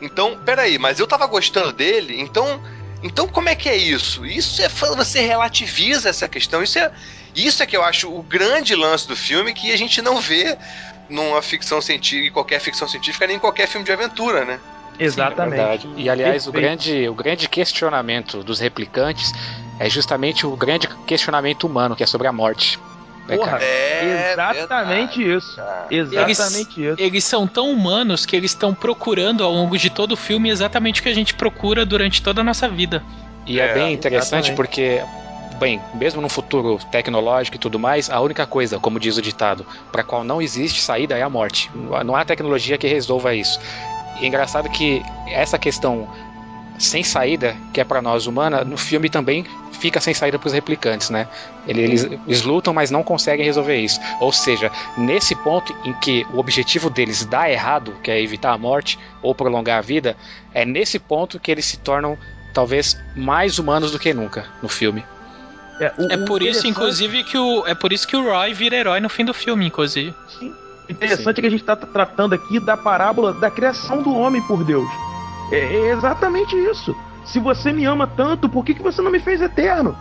Então, peraí, mas eu tava gostando dele, então. Então como é que é isso? Isso é você relativiza essa questão. Isso é, isso é que eu acho o grande lance do filme que a gente não vê numa ficção científica, em qualquer ficção científica, nem em qualquer filme de aventura, né? Exatamente. Verdade. E aliás, o grande, o grande questionamento dos replicantes é justamente o grande questionamento humano, que é sobre a morte. né, Porra? É exatamente isso. Exatamente isso. Eles são tão humanos que eles estão procurando ao longo de todo o filme exatamente o que a gente procura durante toda a nossa vida. E é, É, bem interessante exatamente. porque, bem, mesmo no futuro tecnológico e tudo mais, a única coisa, como diz o ditado, para qual não existe saída é a morte. Não há tecnologia que resolva isso. E é engraçado que essa questão sem saída, que é para nós humana, no filme também fica sem saída para os replicantes, né? Ele- Eles, eles lutam, mas não conseguem resolver isso. Ou seja, nesse ponto em que o objetivo deles dá errado, que é evitar a morte ou prolongar a vida, é nesse ponto que eles se tornam talvez mais humanos do que nunca no filme. É, o- É por isso, inclusive, que o é por isso que o Roy vira herói no fim do filme, inclusive. O interessante é que a gente está tratando aqui da parábola da criação do homem por Deus. É, é exatamente isso. Se você me ama tanto, por que, que você não me fez eterno?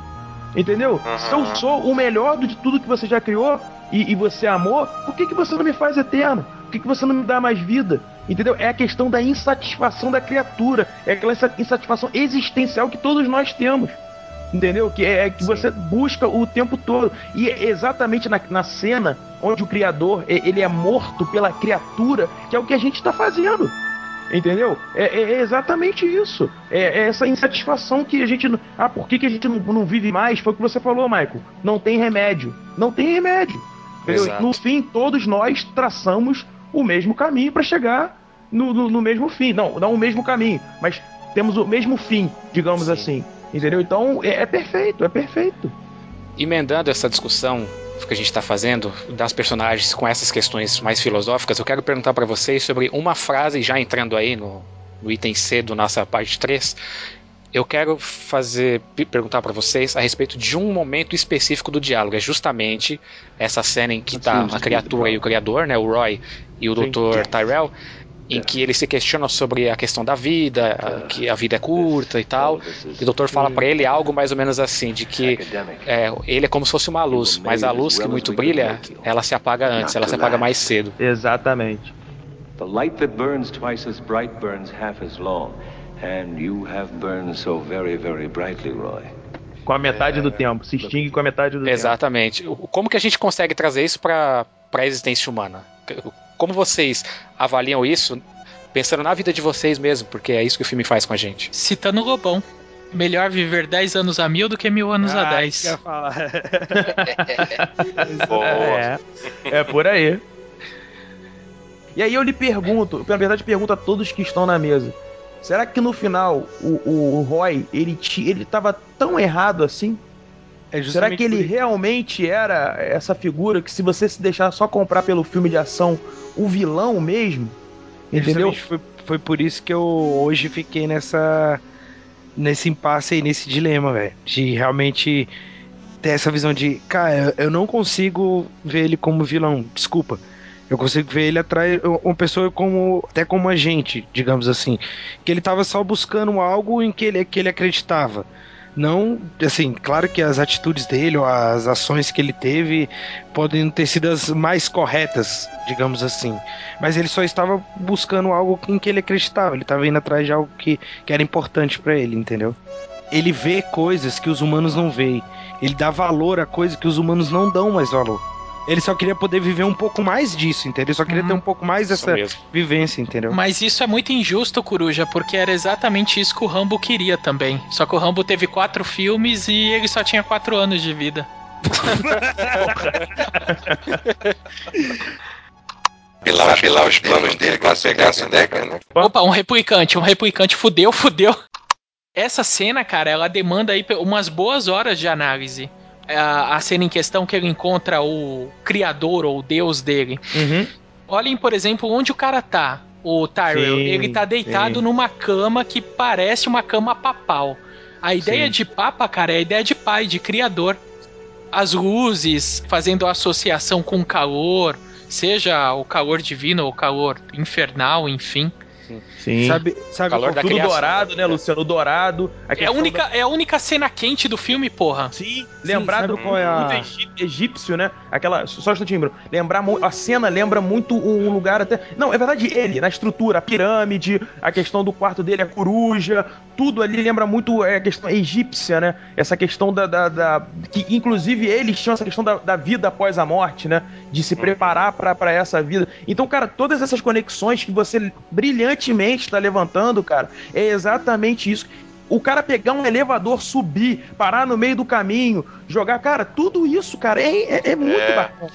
Entendeu? Se eu sou o melhor de tudo que você já criou e, e você amou, por que, que você não me faz eterno? Por que, que você não me dá mais vida? Entendeu? É a questão da insatisfação da criatura. É aquela insa- insatisfação existencial que todos nós temos. Entendeu? Que é, é que você busca o tempo todo. E é exatamente na, na cena onde o criador é- ele é morto pela criatura, que é o que a gente está fazendo. Entendeu? É, é- é exatamente isso. É, é essa insatisfação que a gente. não- Ah, por que, que a gente não, não vive mais? Foi o que você falou, Michael. Não tem remédio. Não tem remédio. No fim, todos nós traçamos o mesmo caminho para chegar no, no- no mesmo fim. Não, não o mesmo caminho, mas temos o mesmo fim, digamos assim. Entendeu? Então é, é perfeito, é perfeito. Emendando essa discussão que a gente está fazendo das personagens com essas questões mais filosóficas, eu quero perguntar para vocês sobre uma frase, já entrando aí no, no item C do nossa parte 3. Eu quero fazer pe- perguntar para vocês a respeito de um momento específico do diálogo. É justamente essa cena em que tá a criatura e o criador, né, o Roy e o. Dr. Tyrell, em que eles se questionam sobre a questão da vida, a- que a vida é curta e tal. E o doutor fala para ele algo mais ou menos assim, de que é, ele é como se fosse uma luz, mas a luz que muito brilha, ela se apaga antes, ela se apaga mais cedo. Exatamente. The light that burns twice as bright burns half as long. And you have burned so very, very brightly, Roy. Com a metade do tempo. Se extingue com a metade do Exatamente. O- Como que a gente consegue trazer isso para a existência humana? Como vocês avaliam isso, pensando na vida de vocês mesmo, porque é isso que o filme faz com a gente. Citando o Lobão. Melhor viver 10 anos a mil do que mil anos a Ah, 10. isso que eu ia falar. É, é por aí. E aí eu lhe pergunto, na verdade pergunto a todos que estão na mesa. Será que no final o, o Roy, ele, ele tava tão errado assim? É Será que ele realmente era essa figura que se você se deixar só comprar pelo filme de ação, o vilão mesmo? Entendeu? Justamente Foi, foi por isso que eu hoje fiquei nessa. nesse impasse aí, nesse dilema, velho. De realmente ter essa visão de, cara, eu não consigo ver ele como vilão, desculpa. Eu consigo ver ele atrás, uma pessoa como, até como agente, digamos assim. Que ele tava só buscando algo em que ele, que ele acreditava. Não, assim, claro que as atitudes dele ou as ações que ele teve podem ter sido as mais corretas, digamos assim. Mas ele só estava buscando algo em que ele acreditava. Ele estava indo atrás de algo que, que era importante para ele, entendeu? Ele vê coisas que os humanos não veem. Ele dá valor a coisas que os humanos não dão mais valor. Ele só queria poder viver um pouco mais disso, entendeu? Ele só queria ter um pouco mais dessa vivência, entendeu? Mas isso é muito injusto, Coruja, porque era exatamente isso que o Rambo queria também. Só que o Rambo teve quatro filmes e ele só tinha quatro anos de vida. Pilar, pilar os planos dele com a pegasse década, né? Opa, um replicante, um replicante fudeu, fudeu. Essa cena, cara, ela demanda aí umas boas horas de análise. A, a cena em questão que ele encontra o criador ou o deus dele. Uhum. Olhem, por exemplo, onde o cara tá. O Tyrell, Sim, ele tá deitado sim. numa cama que parece uma cama papal. A ideia Sim. de papa, cara, é a ideia de pai, de criador. As luzes fazendo associação com o calor, seja o calor divino ou o calor infernal, enfim. Sim. Sabe, sabe Calor da Tudo criação. dourado, né, Luciano? Dourado. É a, única, é a única cena quente do filme, porra. Sim, lembrar do qual é a- egípcio, né? Aquela. Só um instantinho, Bruno. Lembrar a cena lembra muito um lugar até. Não, é verdade, ele, na estrutura, a pirâmide, a questão do quarto dele, a coruja, tudo ali lembra muito é, a questão egípcia, né? Essa questão da. da, da- que inclusive eles tinham essa questão da, da vida após a morte, né? De se preparar pra pra essa vida. Então, cara, todas essas conexões que você brilhantemente tá levantando, cara, é exatamente isso. O cara pegar um elevador, subir, parar no meio do caminho, jogar, cara, tudo isso, cara, é, é, é muito É. bacana.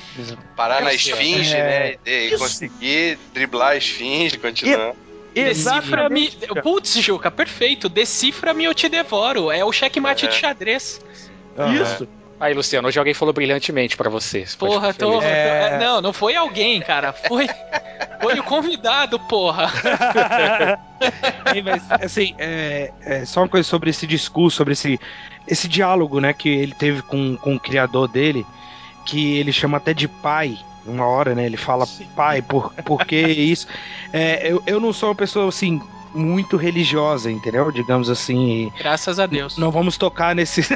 Parar na É, esfinge, é, né? E, e isso. conseguir driblar a esfinge, continuar. Decifra-me. Exatamente. cara. Putz, Juca, perfeito. Decifra-me eu te devoro. É o checkmate É. de xadrez. Isso. Aí, Luciano, hoje alguém falou brilhantemente pra você. Você Porra, tô. É. tô- Não, não foi alguém, cara. Foi. Foi o convidado, porra. Mas, assim, é, é só uma coisa sobre esse discurso, sobre esse, esse diálogo, né, que ele teve com, com o criador dele, que ele chama até de pai, uma hora, né, ele fala pai, por, por que isso? É, eu, eu não sou uma pessoa, assim, muito religiosa, entendeu? Digamos assim, Graças a Deus. não vamos tocar nesse...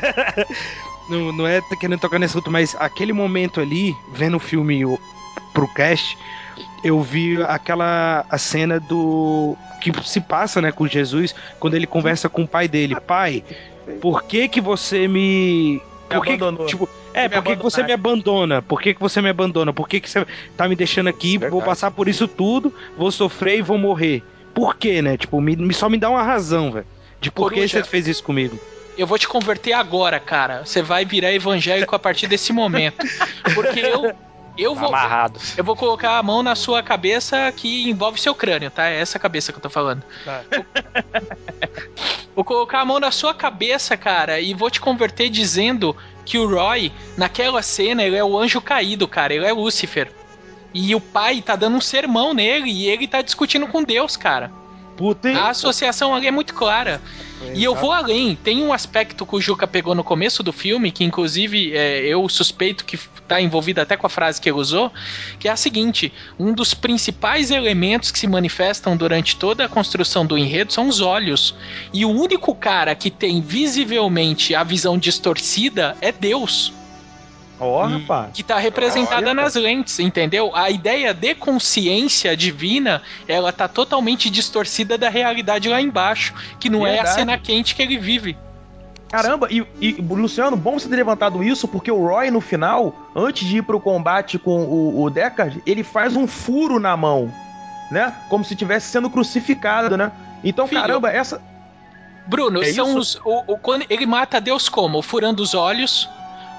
não, não é querendo tocar nesse assunto, mas aquele momento ali, vendo o filme o- pro cast, eu vi aquela a cena do que se passa, né, com Jesus, quando ele conversa com o pai dele, pai, por que que você me por que, tipo, é, por que, que você me abandona? Por que, que você me abandona? Por que, que você tá me deixando aqui? Vou Verdade. passar por isso tudo, vou sofrer e vou morrer. Por quê, né? Tipo, me, só me dá uma razão, velho. De por que você fez isso comigo. Eu vou te converter agora, cara. Você vai virar evangélico a partir desse momento. Porque eu. Eu vou, Amarrado. eu vou colocar a mão na sua cabeça que envolve seu crânio, tá? É essa cabeça que eu tô falando. Tá. Vou colocar a mão na sua cabeça, cara, e vou te converter dizendo que o Roy, naquela cena, ele é o anjo caído, cara. Ele é Lúcifer. E o pai tá dando um sermão nele e ele tá discutindo com Deus, cara. Puta, hein? A associação ali é muito clara. E eu vou além. Tem um aspecto que o Juca pegou no começo do filme, que inclusive é, eu suspeito que tá envolvido até com a frase que ele usou, que é a seguinte: um dos principais elementos que se manifestam durante toda a construção do enredo são os olhos. E o único cara que tem visivelmente a visão distorcida é Deus Ó, rapaz. que está representada Olha, nas lentes, entendeu? A ideia de consciência divina, ela tá totalmente distorcida da realidade lá embaixo, que não é a Verdade. cena quente que ele vive. Caramba, e, e, Luciano, bom você ter levantado isso, porque o Roy, no final, antes de ir pro combate com o, o Deckard, ele faz um furo na mão, né? Como se estivesse sendo crucificado, né? Então, Filho, caramba, essa. Bruno, É são isso? os, o, o- quando ele mata Deus como? Furando os olhos.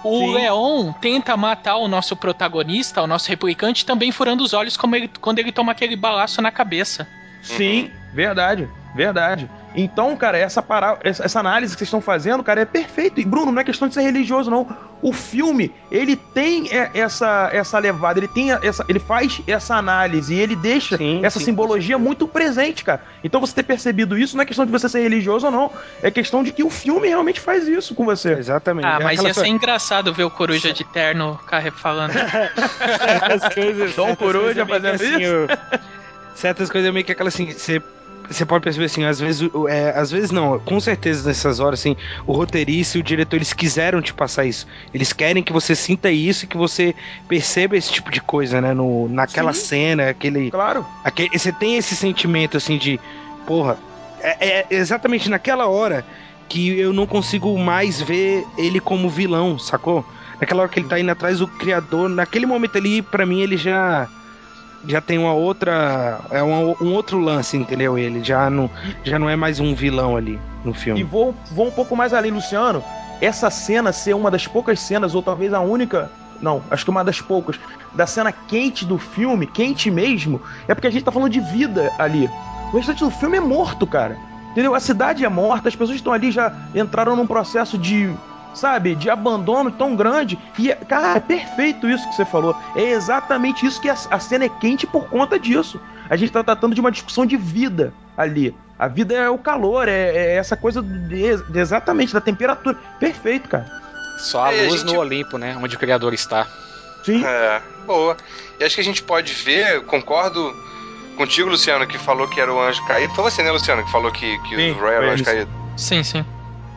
O Sim. Leon tenta matar o nosso protagonista, o nosso replicante, também furando os olhos como ele- quando ele toma aquele balaço na cabeça. Sim, verdade, verdade. Então, cara, essa, para... essa análise que vocês estão fazendo, cara, é perfeito. E, Bruno, não é questão de ser religioso, não. O filme, ele tem é, essa, essa levada, ele tem essa. Ele faz essa análise e ele deixa Sim, essa sim. simbologia muito presente, cara. Então você ter percebido isso não é questão de você ser religioso ou não. É questão de que o filme realmente faz isso com você. Exatamente. Ah, É mas ia ser engraçado ver o Coruja de terno falando. As coisas, Dom certas Coruja fazendo assim, o- certas coisas meio que aquela assim, você você pode perceber assim, às vezes, é, às vezes não, com certeza nessas horas, assim, o roteirista e o diretor, eles quiseram te passar isso. Eles querem que você sinta isso e que você perceba esse tipo de coisa, né? No, naquela Sim. cena, aquele. Claro. aquele. Você tem esse sentimento assim de. Porra, é, é exatamente naquela hora que eu não consigo mais ver ele como vilão, sacou? Naquela hora que ele tá indo atrás do criador, naquele momento ali, pra mim, ele já. Já tem uma outra. É um outro lance, entendeu? Ele já não, já não é mais um vilão ali no E filme. vou, vou um pouco mais além, Luciano. Essa cena ser uma das poucas cenas, ou talvez a única. Não, acho que uma das poucas. Da cena quente do filme, quente mesmo, é porque a gente tá falando de vida ali. O restante do filme é morto, cara. Entendeu? A cidade é morta, as pessoas estão ali já entraram num processo de. Sabe, de abandono tão grande. E, é- cara, é perfeito isso que você falou. É exatamente isso que a, a cena é quente por conta disso. A gente tá tratando de uma discussão de vida ali. A vida é o calor, é, é essa coisa de- de- exatamente da temperatura. Perfeito, cara. Só a É, a luz gente- no Olimpo, né? Onde o Criador está. Sim. É, boa. E acho que a gente pode ver, concordo contigo, Luciano, que falou que era o anjo caído. Foi você, né, Luciano, que falou que, que Sim, o Roy era o anjo isso. caído. Sim, sim.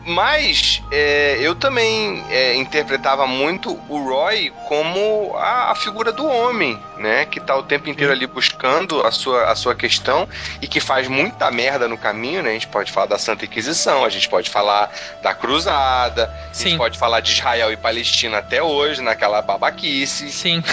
Mas é, eu também é, interpretava muito o Roy como a, a figura do homem, né? Que tá o tempo inteiro ali buscando a sua, a sua questão e que faz muita merda no caminho, né? A gente pode falar da Santa Inquisição, a gente pode falar da Cruzada, a gente Sim. pode falar de Israel e Palestina até hoje, naquela babaquice. Sim.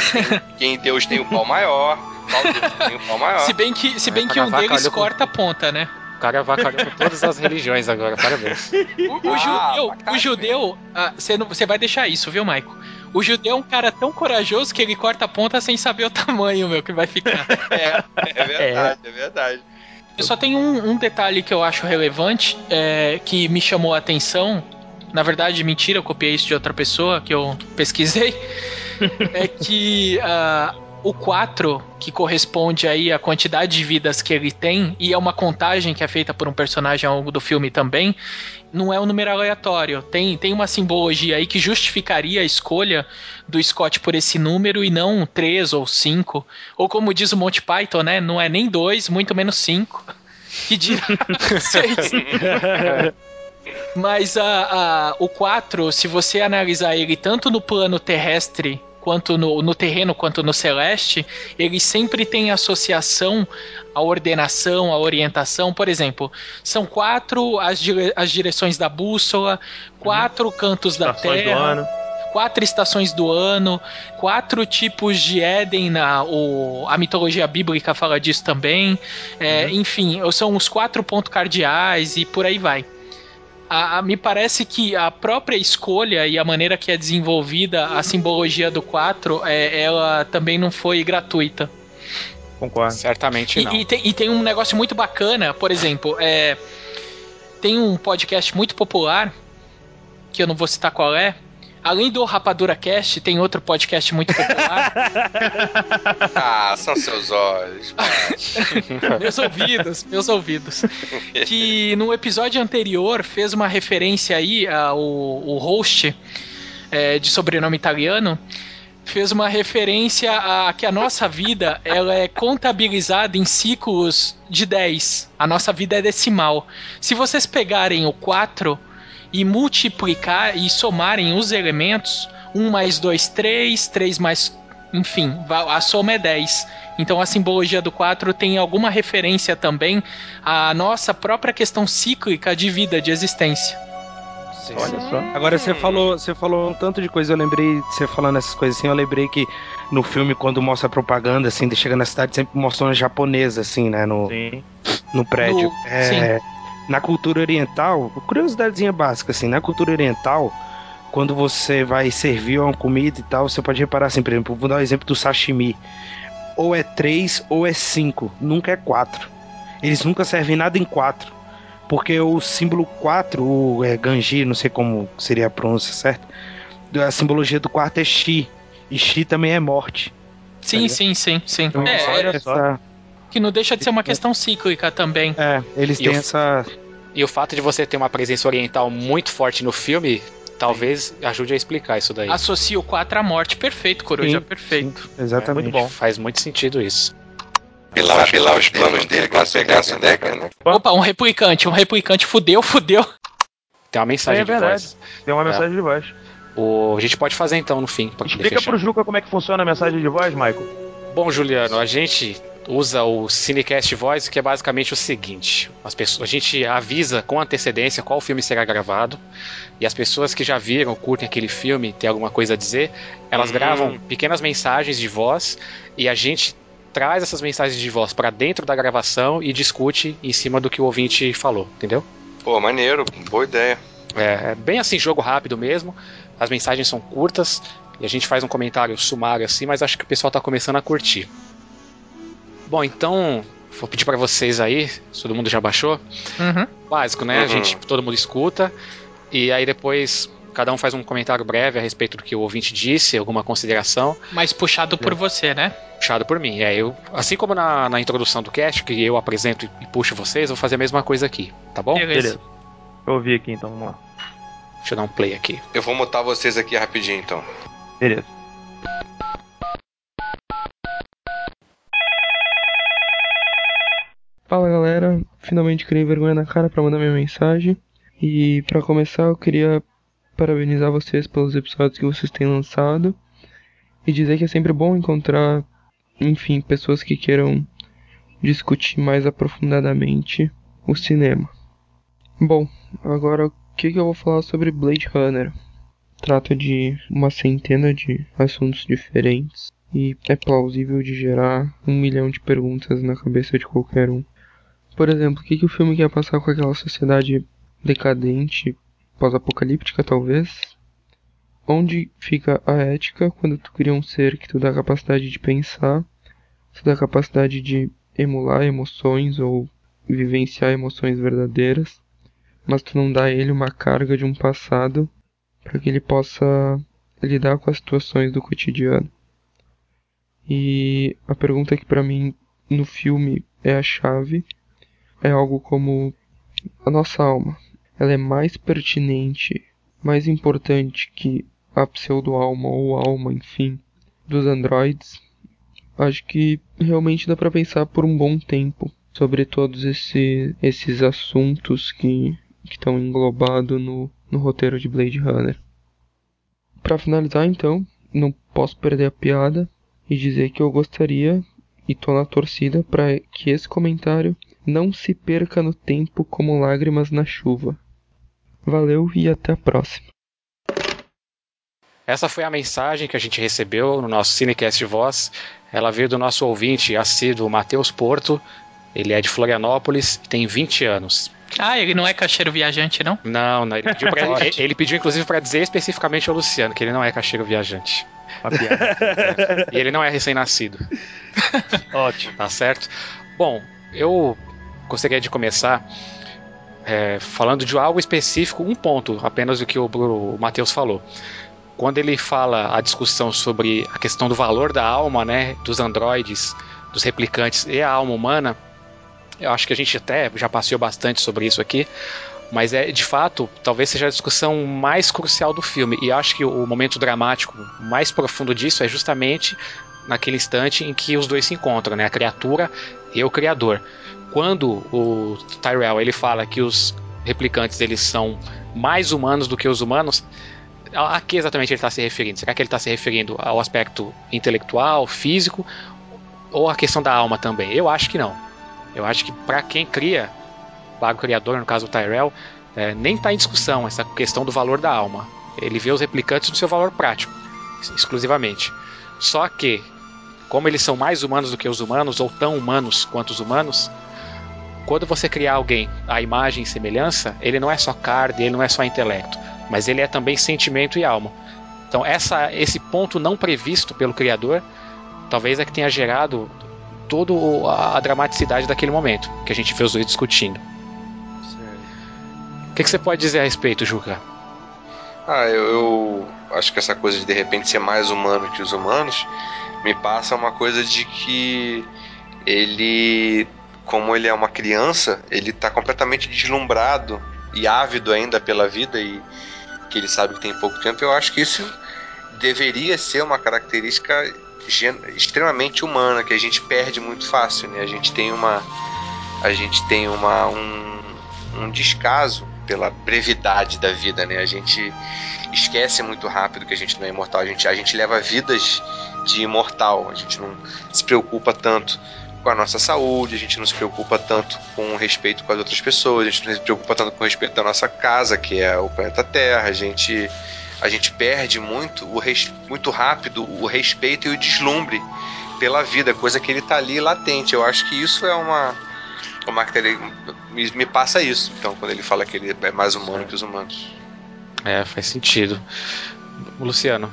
Quem Deus tem o pau maior, qual Deus tem o pau maior. Se bem que, se bem É, que um deles com- corta a ponta, né? O cara avacalhou com todas as religiões agora, parabéns. O, o Ah, judeu, bacana. o judeu, ah, você não- você vai deixar isso, viu, Maico? O judeu é um cara tão corajoso que ele corta a ponta sem saber o tamanho, meu, que vai ficar. É, é verdade, é verdade. Eu só tenho um, um detalhe que eu acho relevante, é, que me chamou a atenção. Na verdade, mentira, eu copiei isso de outra pessoa que eu pesquisei. é que ah, o 4, que corresponde aí à quantidade de vidas que ele tem, e é uma contagem que é feita por um personagem ao longo do filme também, não é um número aleatório. Tem, tem uma simbologia aí que justificaria a escolha do Scott por esse número e não 3 ou 5. Ou como diz o Monty Python, né? Não é nem 2, muito menos 5. Que dirá 6. Mas a, a- o 4, se você analisar ele tanto no plano terrestre quanto no, no terreno quanto no celeste, ele sempre tem associação à ordenação, à orientação. Por exemplo, são quatro as, dire- as direções da bússola, quatro cantos da Estações do terra ano. quatro estações do ano, quatro tipos de Éden, na, o, a mitologia bíblica fala disso também. É, Enfim, são os quatro pontos cardeais e por aí vai. A- a- me parece que a própria escolha e a maneira que é desenvolvida a simbologia do 4, é, ela também não foi gratuita. Concordo. Certamente E, não. e tem, e tem um negócio muito bacana, por exemplo, é, tem um podcast muito popular, que eu não vou citar qual é. Além do Rapadura Cast, tem outro podcast muito popular. Ah, são seus olhos. meus ouvidos, meus ouvidos. Que no episódio anterior fez uma referência aí ao o host é, de sobrenome italiano fez uma referência a que a nossa vida ela é contabilizada em ciclos de 10. A nossa vida é decimal. Se vocês pegarem o 4 e multiplicar e somarem os elementos, 1 mais 2, 3, 3 mais. Enfim, a soma é 10. Então a simbologia do 4 tem alguma referência também à nossa própria questão cíclica de vida, de existência. Olha só. Agora você falou, você falou um tanto de coisa, eu lembrei, você falando essas coisas assim, eu lembrei que no filme, quando mostra a propaganda, assim, de chega na cidade, sempre mostra uma japonesa, assim, né, no, Sim. no prédio. No- É, na cultura oriental, curiosidadezinha básica, assim, na cultura oriental, quando você vai servir uma comida e tal, você pode reparar assim, por exemplo, vou dar o exemplo do sashimi. Ou é 3 ou é 5, nunca é 4. Eles nunca servem nada em 4. Porque o símbolo 4, o é, Ganji, não sei como seria a pronúncia certa, a simbologia do 4 é Shi. E Shi também é morte. Sim, ligado? sim, sim, sim. Então, É, olha é, só. essa- que não deixa de ser uma questão cíclica também. é, eles E têm o- essa. E o fato de você ter uma presença oriental muito forte no filme, talvez ajude a explicar isso daí. Associa o 4 à morte. Perfeito, Coruja, Sim, perfeito. Exatamente. Muito bom. Faz muito sentido isso. Sabe lá os planos dele pra pegar essa década, né? Opa, um replicante, um replicante fudeu, fudeu. Tem uma mensagem É de verdade. voz. Tem uma É. mensagem de voz. O, a gente pode fazer então no fim. Explica fechar. pro Juca como é que funciona a mensagem de voz, Michael. Bom, Juliano, a gente usa o Cinecast Voice, que é basicamente o seguinte: as pessoas, a gente avisa com antecedência qual filme será gravado, e as pessoas que já viram, curtem aquele filme, têm alguma coisa a dizer, elas Hum. gravam pequenas mensagens de voz e a gente traz essas mensagens de voz para dentro da gravação e discute em cima do que o ouvinte falou, entendeu? Pô, maneiro, boa ideia. É, é bem assim, jogo rápido mesmo. As mensagens são curtas e a gente faz um comentário sumário assim, mas acho que o pessoal tá começando a curtir. Bom, então vou pedir para vocês aí, se todo mundo já baixou, Uhum. básico, né? A Uhum. gente, todo mundo escuta e aí depois cada um faz um comentário breve a respeito do que o ouvinte disse, alguma consideração, Mas puxado por você, né? puxado por mim. É, eu, assim como na, na introdução do cast, que eu apresento e, e puxo vocês, eu vou fazer a mesma coisa aqui, tá bom? Beleza. Beleza. Eu ouvi aqui então, vamos lá. Deixa eu dar um play aqui. Eu vou mutar vocês aqui rapidinho então. Beleza. Fala galera, finalmente criei vergonha na cara pra mandar minha mensagem. E pra começar, eu queria parabenizar vocês pelos episódios que vocês têm lançado e dizer que é sempre bom encontrar, enfim, pessoas que queiram discutir mais aprofundadamente o cinema. Bom, agora o que, que eu vou falar sobre Blade Runner? Trata de uma centena de assuntos diferentes e é plausível de gerar um milhão de perguntas na cabeça de qualquer um. Por exemplo, o que, que o filme quer passar com aquela sociedade decadente, pós-apocalíptica talvez? Onde fica a ética quando tu cria um ser que tu dá a capacidade de pensar, tu dá a capacidade de emular emoções ou vivenciar emoções verdadeiras, mas tu não dá a ele uma carga de um passado para que ele possa lidar com as situações do cotidiano. E a pergunta que para mim no filme é a chave é algo como a nossa alma. Ela é mais pertinente, mais importante que a pseudo-alma ou alma, enfim, dos androides. Acho que realmente dá para pensar por um bom tempo sobre todos esse, esses assuntos que estão englobados no, no roteiro de Blade Runner. Para finalizar, então, não posso perder a piada e dizer que eu gostaria e tô na torcida para que esse comentário não se perca no tempo como lágrimas na chuva. Valeu e até a próxima. Essa foi a mensagem que a gente recebeu no nosso Cinecast Voz. Ela veio do nosso ouvinte assíduo Matheus Porto. Ele é de Florianópolis e tem 20 anos. Ah, ele não é caixeiro viajante, não? Não, não ele, pediu pra- ele- pediu inclusive para dizer especificamente ao Luciano que ele não é caixeiro viajante. Piada. E ele não é recém-nascido. Ótimo. Tá certo? Bom, eu gostaria de começar é, falando de algo específico, um ponto apenas do que o, o Matheus falou. Quando ele fala a discussão sobre a questão do valor da alma, né, dos androides, dos replicantes e a alma humana, eu acho que a gente até já passeou bastante sobre isso aqui, mas é de fato, talvez seja a discussão mais crucial do filme. E acho que o momento dramático mais profundo disso é justamente naquele instante em que os dois se encontram, né, a criatura e o criador. Quando o Tyrell ele fala que os replicantes eles são mais humanos do que os humanos, a a que exatamente ele está se referindo? Será que ele está se referindo ao aspecto intelectual, físico, ou à questão da alma também? Eu acho que não. Eu acho que para quem cria, para o criador, no caso o Tyrell, é, nem está em discussão essa questão do valor da alma. Ele vê os replicantes no seu valor prático, ex- exclusivamente. Só que, como eles são mais humanos do que os humanos, ou tão humanos quanto os humanos, quando você criar alguém à imagem e semelhança, ele não é só carne, ele não é só intelecto, mas ele é também sentimento e alma. Então essa, esse ponto não previsto pelo criador, talvez é que tenha gerado toda a, a dramaticidade daquele momento que a gente vê os dois discutindo. O que, que você pode dizer a respeito, Juca? Ah, eu, eu acho que essa coisa de de repente ser mais humano que os humanos me passa uma coisa de que ele, como ele é uma criança, ele tá completamente deslumbrado e ávido ainda pela vida e que ele sabe que tem pouco tempo. Eu acho que isso deveria ser uma característica extremamente humana que a gente perde muito fácil, né? A gente tem uma a gente tem uma um, um descaso pela brevidade da vida, né? A gente esquece muito rápido que a gente não é imortal. A gente, a gente leva vidas de imortal. A gente não se preocupa tanto com a nossa saúde, a gente não se preocupa tanto com o respeito com as outras pessoas, a gente não se preocupa tanto com o respeito da nossa casa, que é o planeta Terra. A gente, a gente perde muito, o res, muito rápido o respeito e o deslumbre pela vida, coisa que ele tá ali latente. Eu acho que isso é uma uma característica me, me passa isso. Então, quando ele fala que ele é mais humano que os humanos. É, faz sentido. Luciano.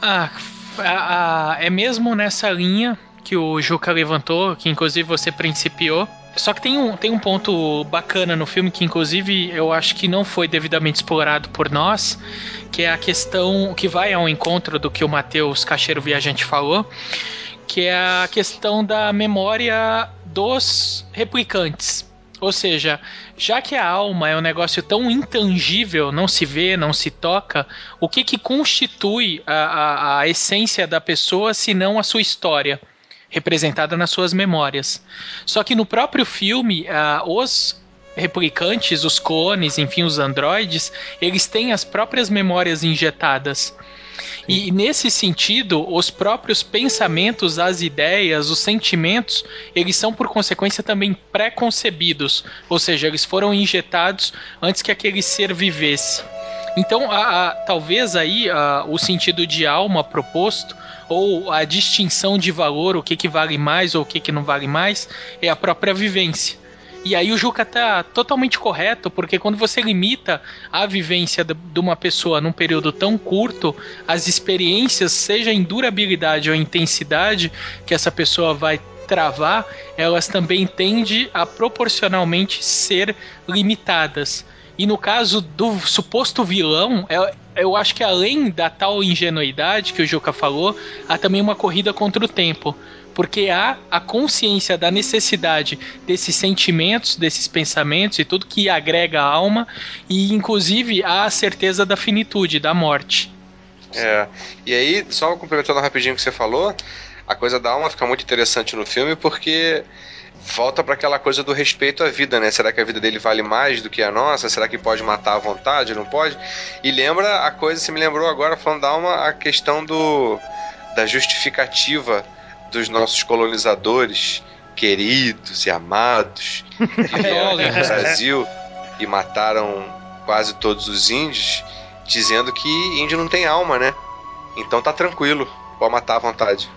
Ah, a- a- é mesmo nessa linha que o Juca levantou, que inclusive você principiou. Só que tem um, tem um ponto bacana no filme que, inclusive, eu acho que não foi devidamente explorado por nós, que é a questão que vai ao encontro do que o Matheus Cacheiro Viajante falou, que é a questão da memória dos replicantes. Ou seja, já que a alma é um negócio tão intangível, não se vê, não se toca, o que, que constitui a, a, a essência da pessoa se não a sua história, representada nas suas memórias? Só que no próprio filme, ah, os replicantes, os clones, enfim, os androides, eles têm as próprias memórias injetadas. E nesse sentido, os próprios pensamentos, as ideias, os sentimentos, eles são por consequência também pré-concebidos, ou seja, eles foram injetados antes que aquele ser vivesse. Então, a- a- talvez aí a- o sentido de alma proposto ou a distinção de valor, o que, que vale mais ou o que, que não vale mais, é a própria vivência. E aí o Juca tá totalmente correto, porque quando você limita a vivência de uma pessoa num período tão curto, as experiências, seja em durabilidade ou intensidade que essa pessoa vai travar, elas também tendem a proporcionalmente ser limitadas. E no caso do suposto vilão, é- eu acho que além da tal ingenuidade que o Juca falou, há também uma corrida contra o tempo. Porque há a consciência da necessidade desses sentimentos, desses pensamentos e tudo que agrega a alma, e inclusive há a certeza da finitude, da morte. É. E aí, só complementando rapidinho o que você falou, a coisa da alma fica muito interessante no filme porque volta para aquela coisa do respeito à vida, né? Será que a vida dele vale mais do que a nossa? Será que pode matar à vontade? Não pode? E lembra a coisa, você me lembrou agora, falando da alma, a questão do da justificativa dos nossos colonizadores queridos e amados que vieram aqui no Brasil e mataram quase todos os índios, dizendo que índio não tem alma, né? Então tá tranquilo, pode matar à vontade.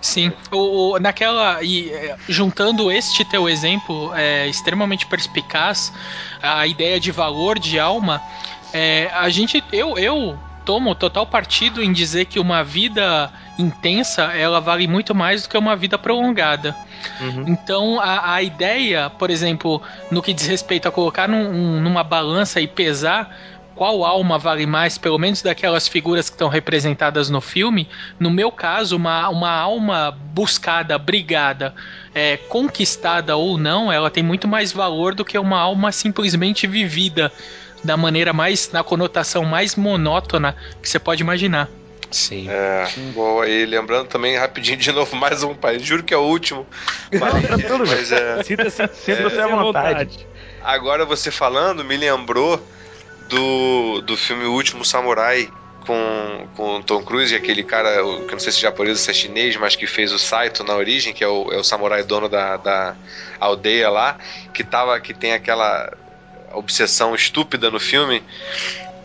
Sim, o, o- naquela. E é, juntando este teu exemplo é, extremamente perspicaz, a ideia de valor de alma, é, a gente. Eu, eu tomo total partido em dizer que uma vida intensa ela vale muito mais do que uma vida prolongada. Então a, a ideia, por exemplo, no que diz respeito a colocar num- um- numa balança e pesar qual alma vale mais, pelo menos daquelas figuras que estão representadas no filme, no meu caso, uma, uma alma buscada, brigada, é, conquistada ou não, ela tem muito mais valor do que uma alma simplesmente vivida da maneira mais, na conotação mais monótona que você pode imaginar. Sim. É, boa. E lembrando também, rapidinho de novo, mais um país. Juro que é o último. Mas, tranquilo, mas é. Sinta-se É. à vontade. Agora você falando, me lembrou do, do filme O Último Samurai com, com Tom Cruise e aquele cara, que não sei se é japonês ou se é chinês, mas que fez o Saito na origem, que é o, é o samurai dono da, da aldeia lá, que, tava, que tem aquela obsessão estúpida no filme,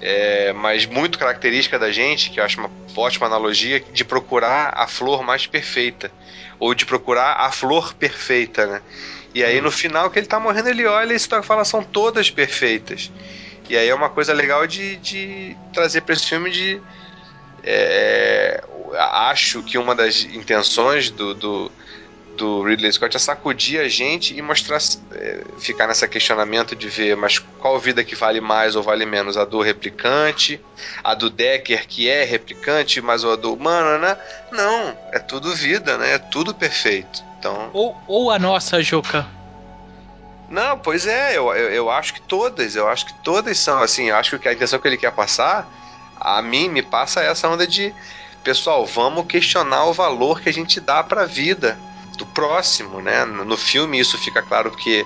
é, mas muito característica da gente, que eu acho uma ótima analogia, de procurar a flor mais perfeita. Ou de procurar a flor perfeita, né? E aí no final que ele tá morrendo, ele olha e se fala, são todas perfeitas. E aí é uma coisa legal de, de trazer para esse filme de. é, acho que uma das intenções do, do, do Ridley Scott é sacudir a gente e mostrar. é, ficar nesse questionamento de ver, mas qual vida que vale mais ou vale menos? A do replicante, a do Decker que é replicante, mas a do humano, né? Não, é tudo vida, né? É tudo perfeito. Então. Ou, ou a nossa, Juca. Não, pois é, eu, eu, eu acho que todas, eu acho que todas são assim, eu acho que a intenção que ele quer passar, a mim me passa essa onda de pessoal, vamos questionar o valor que a gente dá para a vida do próximo, né? No filme isso fica claro que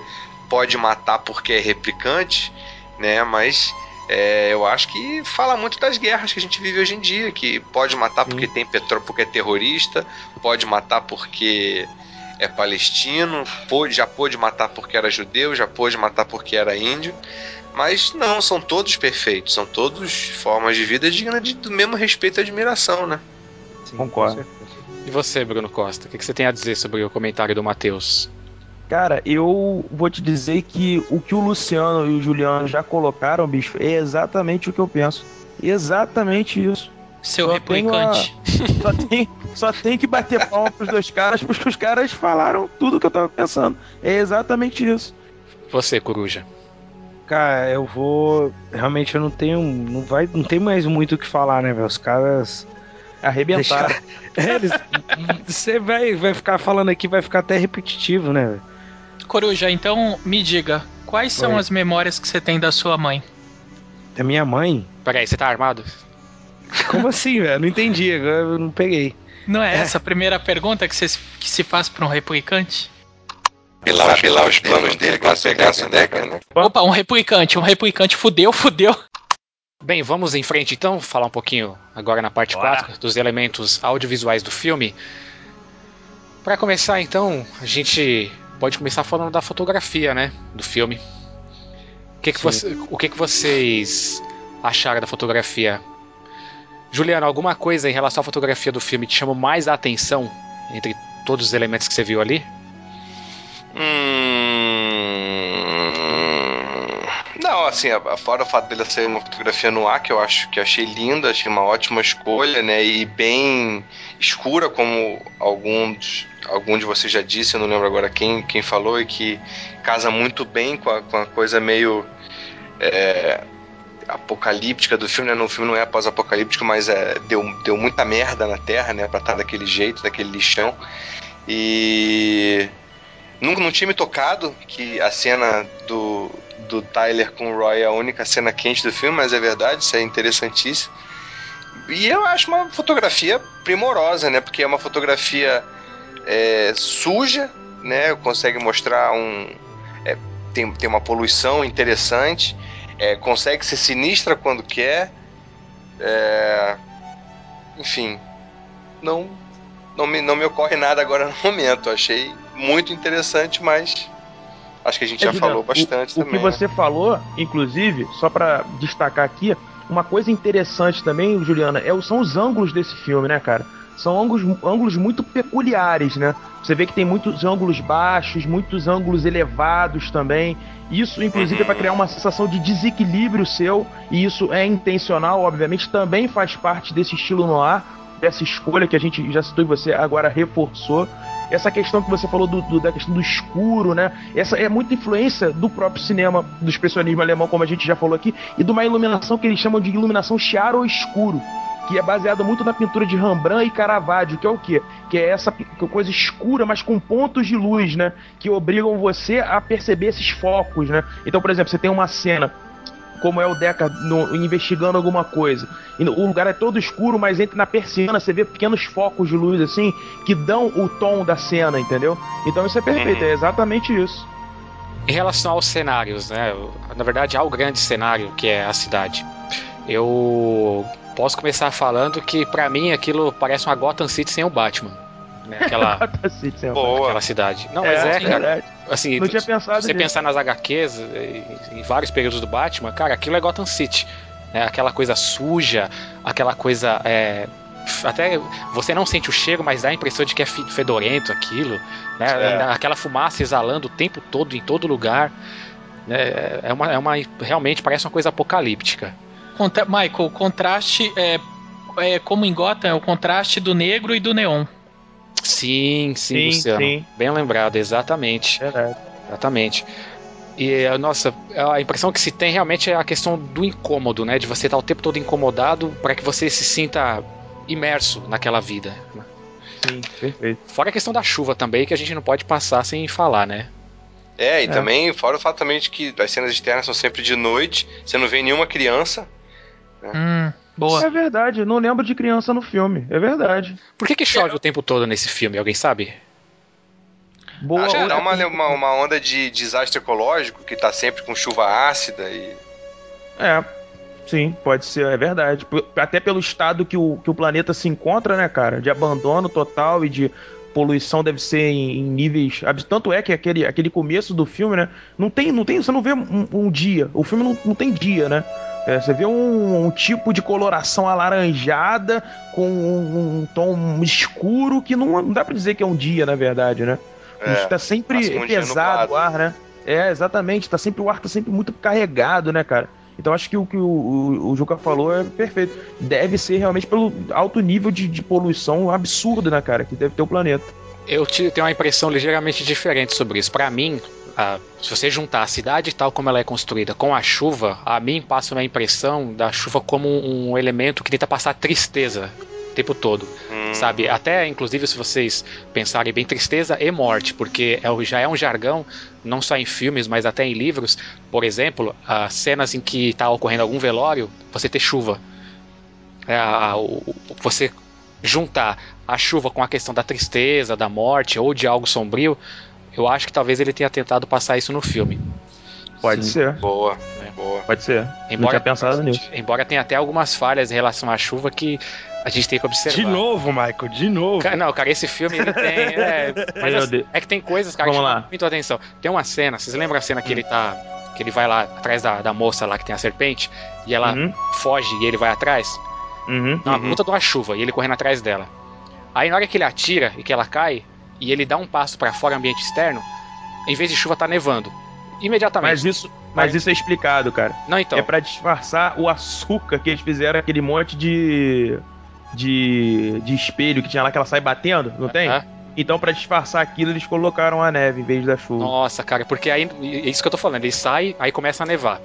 pode matar porque é replicante, né? Mas é, eu acho que fala muito das guerras que a gente vive hoje em dia, que pode matar porque tem petróleo, porque é terrorista, pode matar porque é palestino, pode, já pôde matar porque era judeu, já pôde matar porque era índio. Mas não, são todos perfeitos, são todos formas de vida dignas de, do mesmo respeito e admiração, né? Sim, Concordo. E você, Bruno Costa, o que, que você tem a dizer sobre o comentário do Matheus? Cara, eu vou te dizer que o que o Luciano e o Juliano já colocaram, bicho, é exatamente o que eu penso. Exatamente isso. Seu Só replicante. a- Só tem, só tem que bater palma pros dois caras, porque os caras falaram tudo que eu tava pensando. É exatamente isso. Você, Coruja. Cara, eu vou. Realmente eu não tenho. Não, vai, não tem mais muito o que falar, né, velho? Os caras. Arrebentaram. deixaram- É, eles- Você vai, vai ficar falando aqui, vai ficar até repetitivo, né, velho? Coruja, então me diga, quais são Oi. as memórias que você tem da sua mãe? Da minha mãe? Peraí, você tá armado? Como assim, velho? Não entendi, agora eu não peguei. Não é, essa a primeira pergunta que, você, que se faz para um replicante? Pilar, pilar os planos dele pra pegar essa década, né? Opa, um replicante, um replicante fudeu, fudeu. Bem, vamos em frente então, falar um pouquinho agora na parte 4 dos elementos audiovisuais do filme. Para começar então, a gente pode começar falando da fotografia, né, do filme. O que, que, você, o que, que vocês acharam da fotografia? Juliano, alguma coisa em relação à fotografia do filme te chamou mais a atenção entre todos os elementos que você viu ali? Hum... Não, assim, fora o fato dele ser uma fotografia no ar, que eu acho que achei linda, achei uma ótima escolha, né? E bem escura, como alguns, algum de vocês já disse, eu não lembro agora quem, quem falou, e que casa muito bem com a, com a coisa meio é, apocalíptica do filme, né? No filme não é pós-apocalíptico, mas é, deu, deu muita merda na Terra, né? Pra estar daquele jeito, daquele lixão. E nunca não tinha me tocado que a cena do, do Tyler com o Roy é a única cena quente do filme, mas é verdade, isso é interessantíssimo. E eu acho uma fotografia primorosa, né? Porque é uma fotografia é, suja, né? Consegue mostrar um. é, tem, tem uma poluição interessante, é, consegue ser sinistra quando quer. é, enfim, não, não, me, não me ocorre nada agora no momento. Achei muito interessante, mas acho que a gente já É, Juliano, falou bastante o, também. O que você falou, inclusive, só pra destacar aqui, uma coisa interessante também, Juliana, é, são os ângulos desse filme, né, cara? São ângulos, ângulos muito peculiares, né? Você vê que tem muitos ângulos baixos, muitos ângulos elevados também. Isso, inclusive, é para criar uma sensação de desequilíbrio seu, e isso é intencional, obviamente, também faz parte desse estilo no ar, dessa escolha que a gente já citou e você agora reforçou. Essa questão que você falou do, do- da questão do escuro, né? Essa é muita influência do próprio cinema, do expressionismo alemão, como a gente já falou aqui, e de uma iluminação que eles chamam de iluminação chiaro-escuro, que é baseada muito na pintura de Rembrandt e Caravaggio, que é o quê? Que é essa pi- coisa escura, mas com pontos de luz, né? Que obrigam você a perceber esses focos, né? Então, por exemplo, você tem uma cena como é o Deca no- investigando alguma coisa. E no- o lugar é todo escuro, mas entre na persiana você vê pequenos focos de luz assim que dão o tom da cena, entendeu? Então isso é perfeito, é exatamente isso. Em relação aos cenários, né? Na verdade, ao grande cenário que é a cidade. Eu posso começar falando que pra mim aquilo parece uma Gotham City sem o Batman. Né? Aquela, aquela cidade. Não, mas é, cara. verdade. Assim, Não tinha pensado Se você pensar nas HQs, em vários períodos do Batman, cara, aquilo é Gotham City. né? Aquela coisa suja, aquela coisa. é, até você não sente o cheiro, mas dá a impressão de que é fe- fedorento aquilo. Né? É. Aquela fumaça exalando o tempo todo, em todo lugar. né? É uma, é uma. Realmente parece uma coisa apocalíptica. Contra- Michael, o contraste é, é como em Gotham, é o contraste do negro e do neon. Sim, sim, Sim, Luciano. sim. Bem lembrado, exatamente. Exatamente. E, eh, nossa, a impressão que se tem realmente é a questão do incômodo, né? De você estar o tempo todo incomodado para que você se sinta imerso naquela vida. Sim, perfeito. Fora a questão da chuva também, que a gente não pode passar sem falar, né? É, e É. também, fora o fato também de que as cenas externas são sempre de noite, você não vê nenhuma criança. Né? Hum. Boa. É verdade, não lembro de criança no filme. É verdade. Por que, que chove o tempo todo nesse filme? Alguém sabe? Boa. Acho que dá uma, uma, uma onda de desastre ecológico, que tá sempre com chuva ácida e. É, sim, pode ser, é verdade. Até pelo estado que o, que o planeta se encontra, né, cara? De abandono total e de poluição deve ser em, em níveis. Tanto é que aquele, aquele começo do filme, né? Não tem, não tem, você não vê um, um dia. O filme não, não tem dia, né? É, você vê um, um tipo de coloração alaranjada com um, um tom escuro que não, não dá pra dizer que é um dia, na verdade, né? É, Isso tá sempre dia pesado o ar, né? É, exatamente. Tá sempre, o ar tá sempre muito carregado, né, cara? Então acho que o que o, o, o Juca falou é perfeito. Deve ser realmente pelo alto nível de, de poluição absurdo, né, cara? Que deve ter o planeta. Eu te- tenho uma impressão ligeiramente diferente sobre isso. Pra mim, se você juntar a cidade tal como ela é construída com a chuva, a mim passa uma impressão da chuva como um elemento que tenta passar tristeza tempo todo, Hum, sabe? Até, inclusive, se vocês pensarem bem, tristeza e morte, porque é, já é um jargão, não só em filmes, mas até em livros. Por exemplo, as cenas em que está ocorrendo algum velório, você ter chuva. É, a- o- o- você juntar a chuva com a questão da tristeza, da morte ou de algo sombrio, eu acho que talvez ele tenha tentado passar isso no filme. Pode Sim. ser, Boa, É. boa. pode ser. não Embora, tinha pensado nisso. embora tenha até algumas falhas em relação à chuva que a gente tem que observar. De novo, Michael, de novo. Cara, não, cara, esse filme ele tem. É, assim, é que tem coisas, cara, que Vamos chamam lá. muito a atenção. Tem uma cena, vocês lembram a cena que ele tá. Que ele vai lá atrás da, da moça lá que tem a serpente e ela Uhum, foge e ele vai atrás? uhum. Uma Uhum. puta de uma chuva e ele correndo atrás dela. Aí na hora que ele atira e que ela cai e ele dá um passo pra fora ambiente externo, em vez de chuva tá nevando. Imediatamente. Mas isso, mas isso é explicado, cara. Não, então. É pra disfarçar o açúcar que eles fizeram aquele monte de. De. de espelho que tinha lá que ela sai batendo, não tem? Então, pra disfarçar aquilo, eles colocaram a neve em vez da chuva. Nossa, cara, porque aí. É isso que eu tô falando. Ele sai, aí começa a nevar.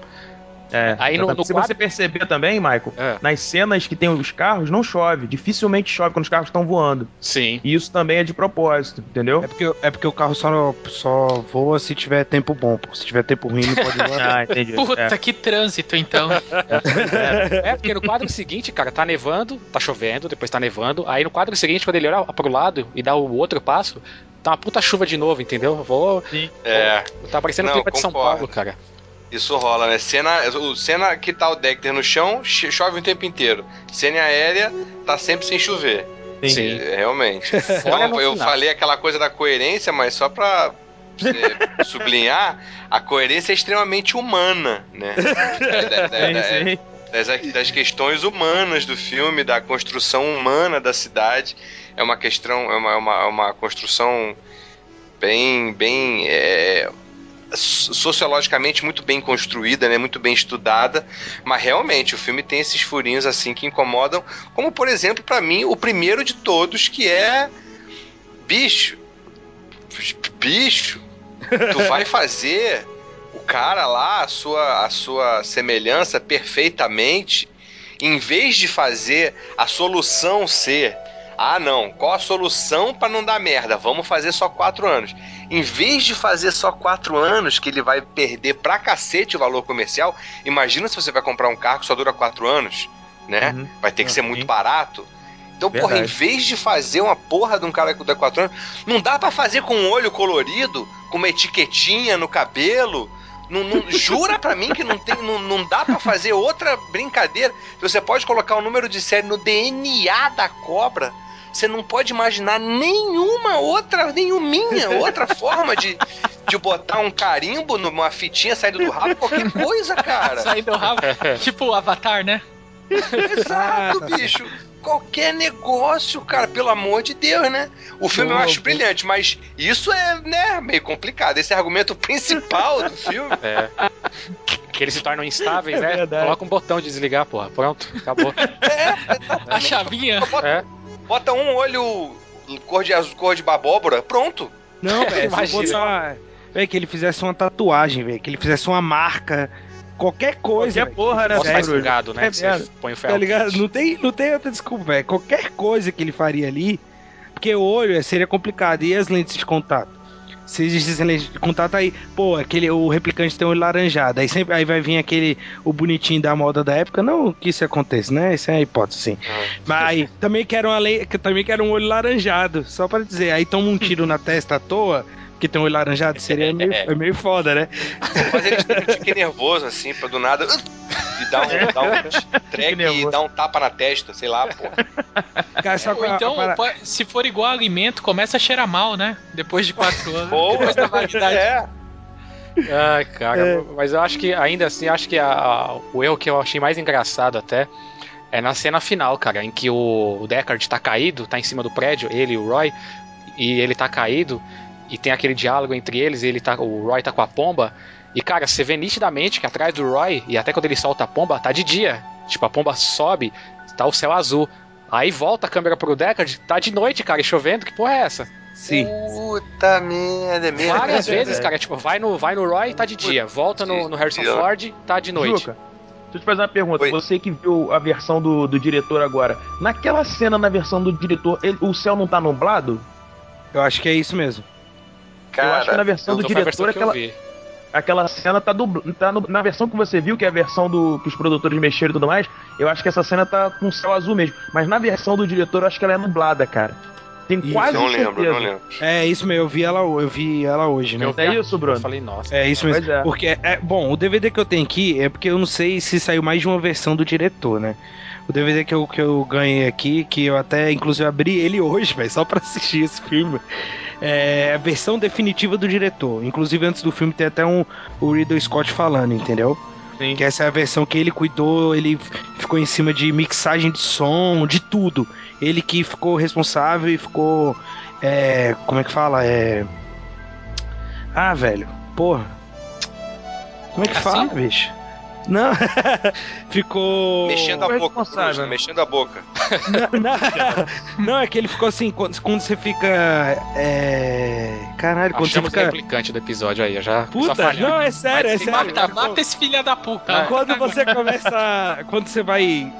É, Aí no- no Se quadro- você perceber também, Michael, É. nas cenas que tem os carros, não chove. Dificilmente chove quando os carros estão voando. Sim. E isso também é de propósito, entendeu? É porque, é porque o carro só, só voa se tiver tempo bom, pô. Se tiver tempo ruim, não pode voar. Ah, entendi. Puta, É. que trânsito, então. É, porque no quadro seguinte, cara, tá nevando, tá chovendo, depois tá nevando. Aí no quadro seguinte, quando ele olha pro lado e dá o outro passo, tá uma puta chuva de novo, entendeu? Eu Vou. É, Tá parecendo o Não, clima de São. Paulo, cara. Isso rola, né? Cena, o- cena que tá o Dexter no chão, cho- chove o tempo inteiro. Cena aérea, tá sempre sem chover. Sim. É, Realmente. Então, eu final. falei aquela coisa da coerência, mas só pra sublinhar, a coerência é extremamente humana, né? Da- da- da- Sim, sim. das, das questões humanas do filme, da construção humana da cidade. É uma questão, é uma, é uma, é uma construção bem, bem é, sociologicamente muito bem construída, né, muito bem estudada, mas realmente o filme tem esses furinhos assim que incomodam, como por exemplo para mim o primeiro de todos que é bicho, bicho, tu vai fazer o cara lá, a sua, a sua semelhança perfeitamente, em vez de fazer a solução ser, ah não, qual a solução para não dar merda? Vamos fazer só quatro anos. Em vez de fazer só quatro anos, que ele vai perder pra cacete o valor comercial, imagina se você vai comprar um carro que só dura quatro anos, né? Uhum. Vai ter que Ah, ser sim. muito barato. Então, porra, em Verdade. vez de fazer uma porra de um cara que dá quatro anos, não dá pra fazer com um olho colorido, com uma etiquetinha no cabelo. Não, não- jura pra mim que não, tem, não, não dá pra fazer outra brincadeira. Você pode colocar o número de série no DNA da cobra. Você não pode imaginar nenhuma outra, nenhuminha outra forma de, de botar um carimbo numa fitinha saindo do rabo, qualquer coisa, cara. Sair do rabo. tipo o Avatar, né? Exato, bicho. Qualquer negócio, cara, pelo amor de Deus, né? O filme eu acho brilhante, mas isso é, né, meio complicado. Esse é o argumento principal do filme. É. Que eles se tornam instáveis, É né? verdade. Coloca um botão de desligar, porra. Pronto, acabou. A chavinha. Bota, É. bota um olho cor de azul, cor de babóbora, pronto. Não, velho, se Imagina. botar. Velho, que ele fizesse uma tatuagem, velho. Que ele fizesse uma marca. Qualquer coisa. Qualquer velho. porra, né? Posso faz Sério. um gado, né? É Você põe o ferro. Tá ligado? Não tem, não tem outra desculpa, velho. Qualquer coisa que ele faria ali. Porque o olho seria complicado. E as lentes de contato? Se existem lentes de contato aí, pô, aquele, o replicante tem um olho laranjado. Aí sempre aí vai vir aquele, o bonitinho da moda da época. Não que isso aconteça, né? Isso é a hipótese, sim. Mas aí, também quero, uma lei, que também quero um olho laranjado. Só pra dizer. Aí toma um tiro na testa à toa, que tem um olho laranjado, seria meio, é meio foda, né? Mas ele fica nervoso, assim, pra do nada. E dá um, dá um treque e dá um tapa na testa, sei lá, pô. Cara, Ou então, se for igual alimento, começa a cheirar mal, né? Depois de quatro anos. Ou, depois da validade. É. Ai, cara, é. mas eu acho que ainda assim, acho que a, a, o erro que eu achei mais engraçado até é na cena final, cara, em que o, o Deckard tá caído, tá em cima do prédio, ele e o Roy, e ele tá caído, e tem aquele diálogo entre eles, e ele tá, o Roy tá com a pomba, e cara, você vê nitidamente que atrás do Roy, e até quando ele solta a pomba, tá de dia. Tipo, a pomba sobe, tá o céu azul. Aí volta a câmera pro Deckard, tá de noite, cara, e chovendo, que porra é essa? Sim. Puta merda, é mesmo. Várias vezes, cara, tipo, vai no, vai no Roy, tá de dia. Volta no, no Harrison Ford, tá de noite. Juca, deixa eu te fazer uma pergunta. Oi. Você que viu a versão do, do diretor agora, naquela cena na versão do diretor, ele, o céu não tá nublado? Eu acho que é isso mesmo. Cara, eu acho que na versão do diretor aquela, aquela cena tá, dubl, tá no, na versão que você viu, que é a versão do que os produtores mexeram e tudo mais, eu acho que essa cena tá com céu azul mesmo. Mas na versão do diretor, eu acho que ela é nublada, cara. Tem isso. quase não certeza. lembro, não lembro. É isso mesmo, eu vi ela, eu vi ela hoje, né? É isso, Bruno? Eu falei, nossa. É isso mesmo. É. Porque, é, bom, o DVD que eu tenho aqui é porque eu não sei se saiu mais de uma versão do diretor, né? O DVD que eu, que eu ganhei aqui, que eu até inclusive abri ele hoje, velho, só pra assistir esse filme. É a versão definitiva do diretor. Inclusive, antes do filme tem até um o Ridley Scott falando, entendeu? Sim. Que essa é a versão que ele cuidou, ele ficou em cima de mixagem de som, de tudo. Ele que ficou responsável e ficou. É, como é que fala? É. Ah, velho, porra. Como é que assim? fala, bicho? Não, ficou. Mexendo a boca, Cruz, mexendo a boca. Não, não, não, é que ele ficou assim, quando, quando você fica. É. Caralho, quando Achamos você fica. replicante do episódio aí, eu já. Puta, não, é sério, é sério. Mata, mata esse filho da puta. Quando você começa. Quando você vai.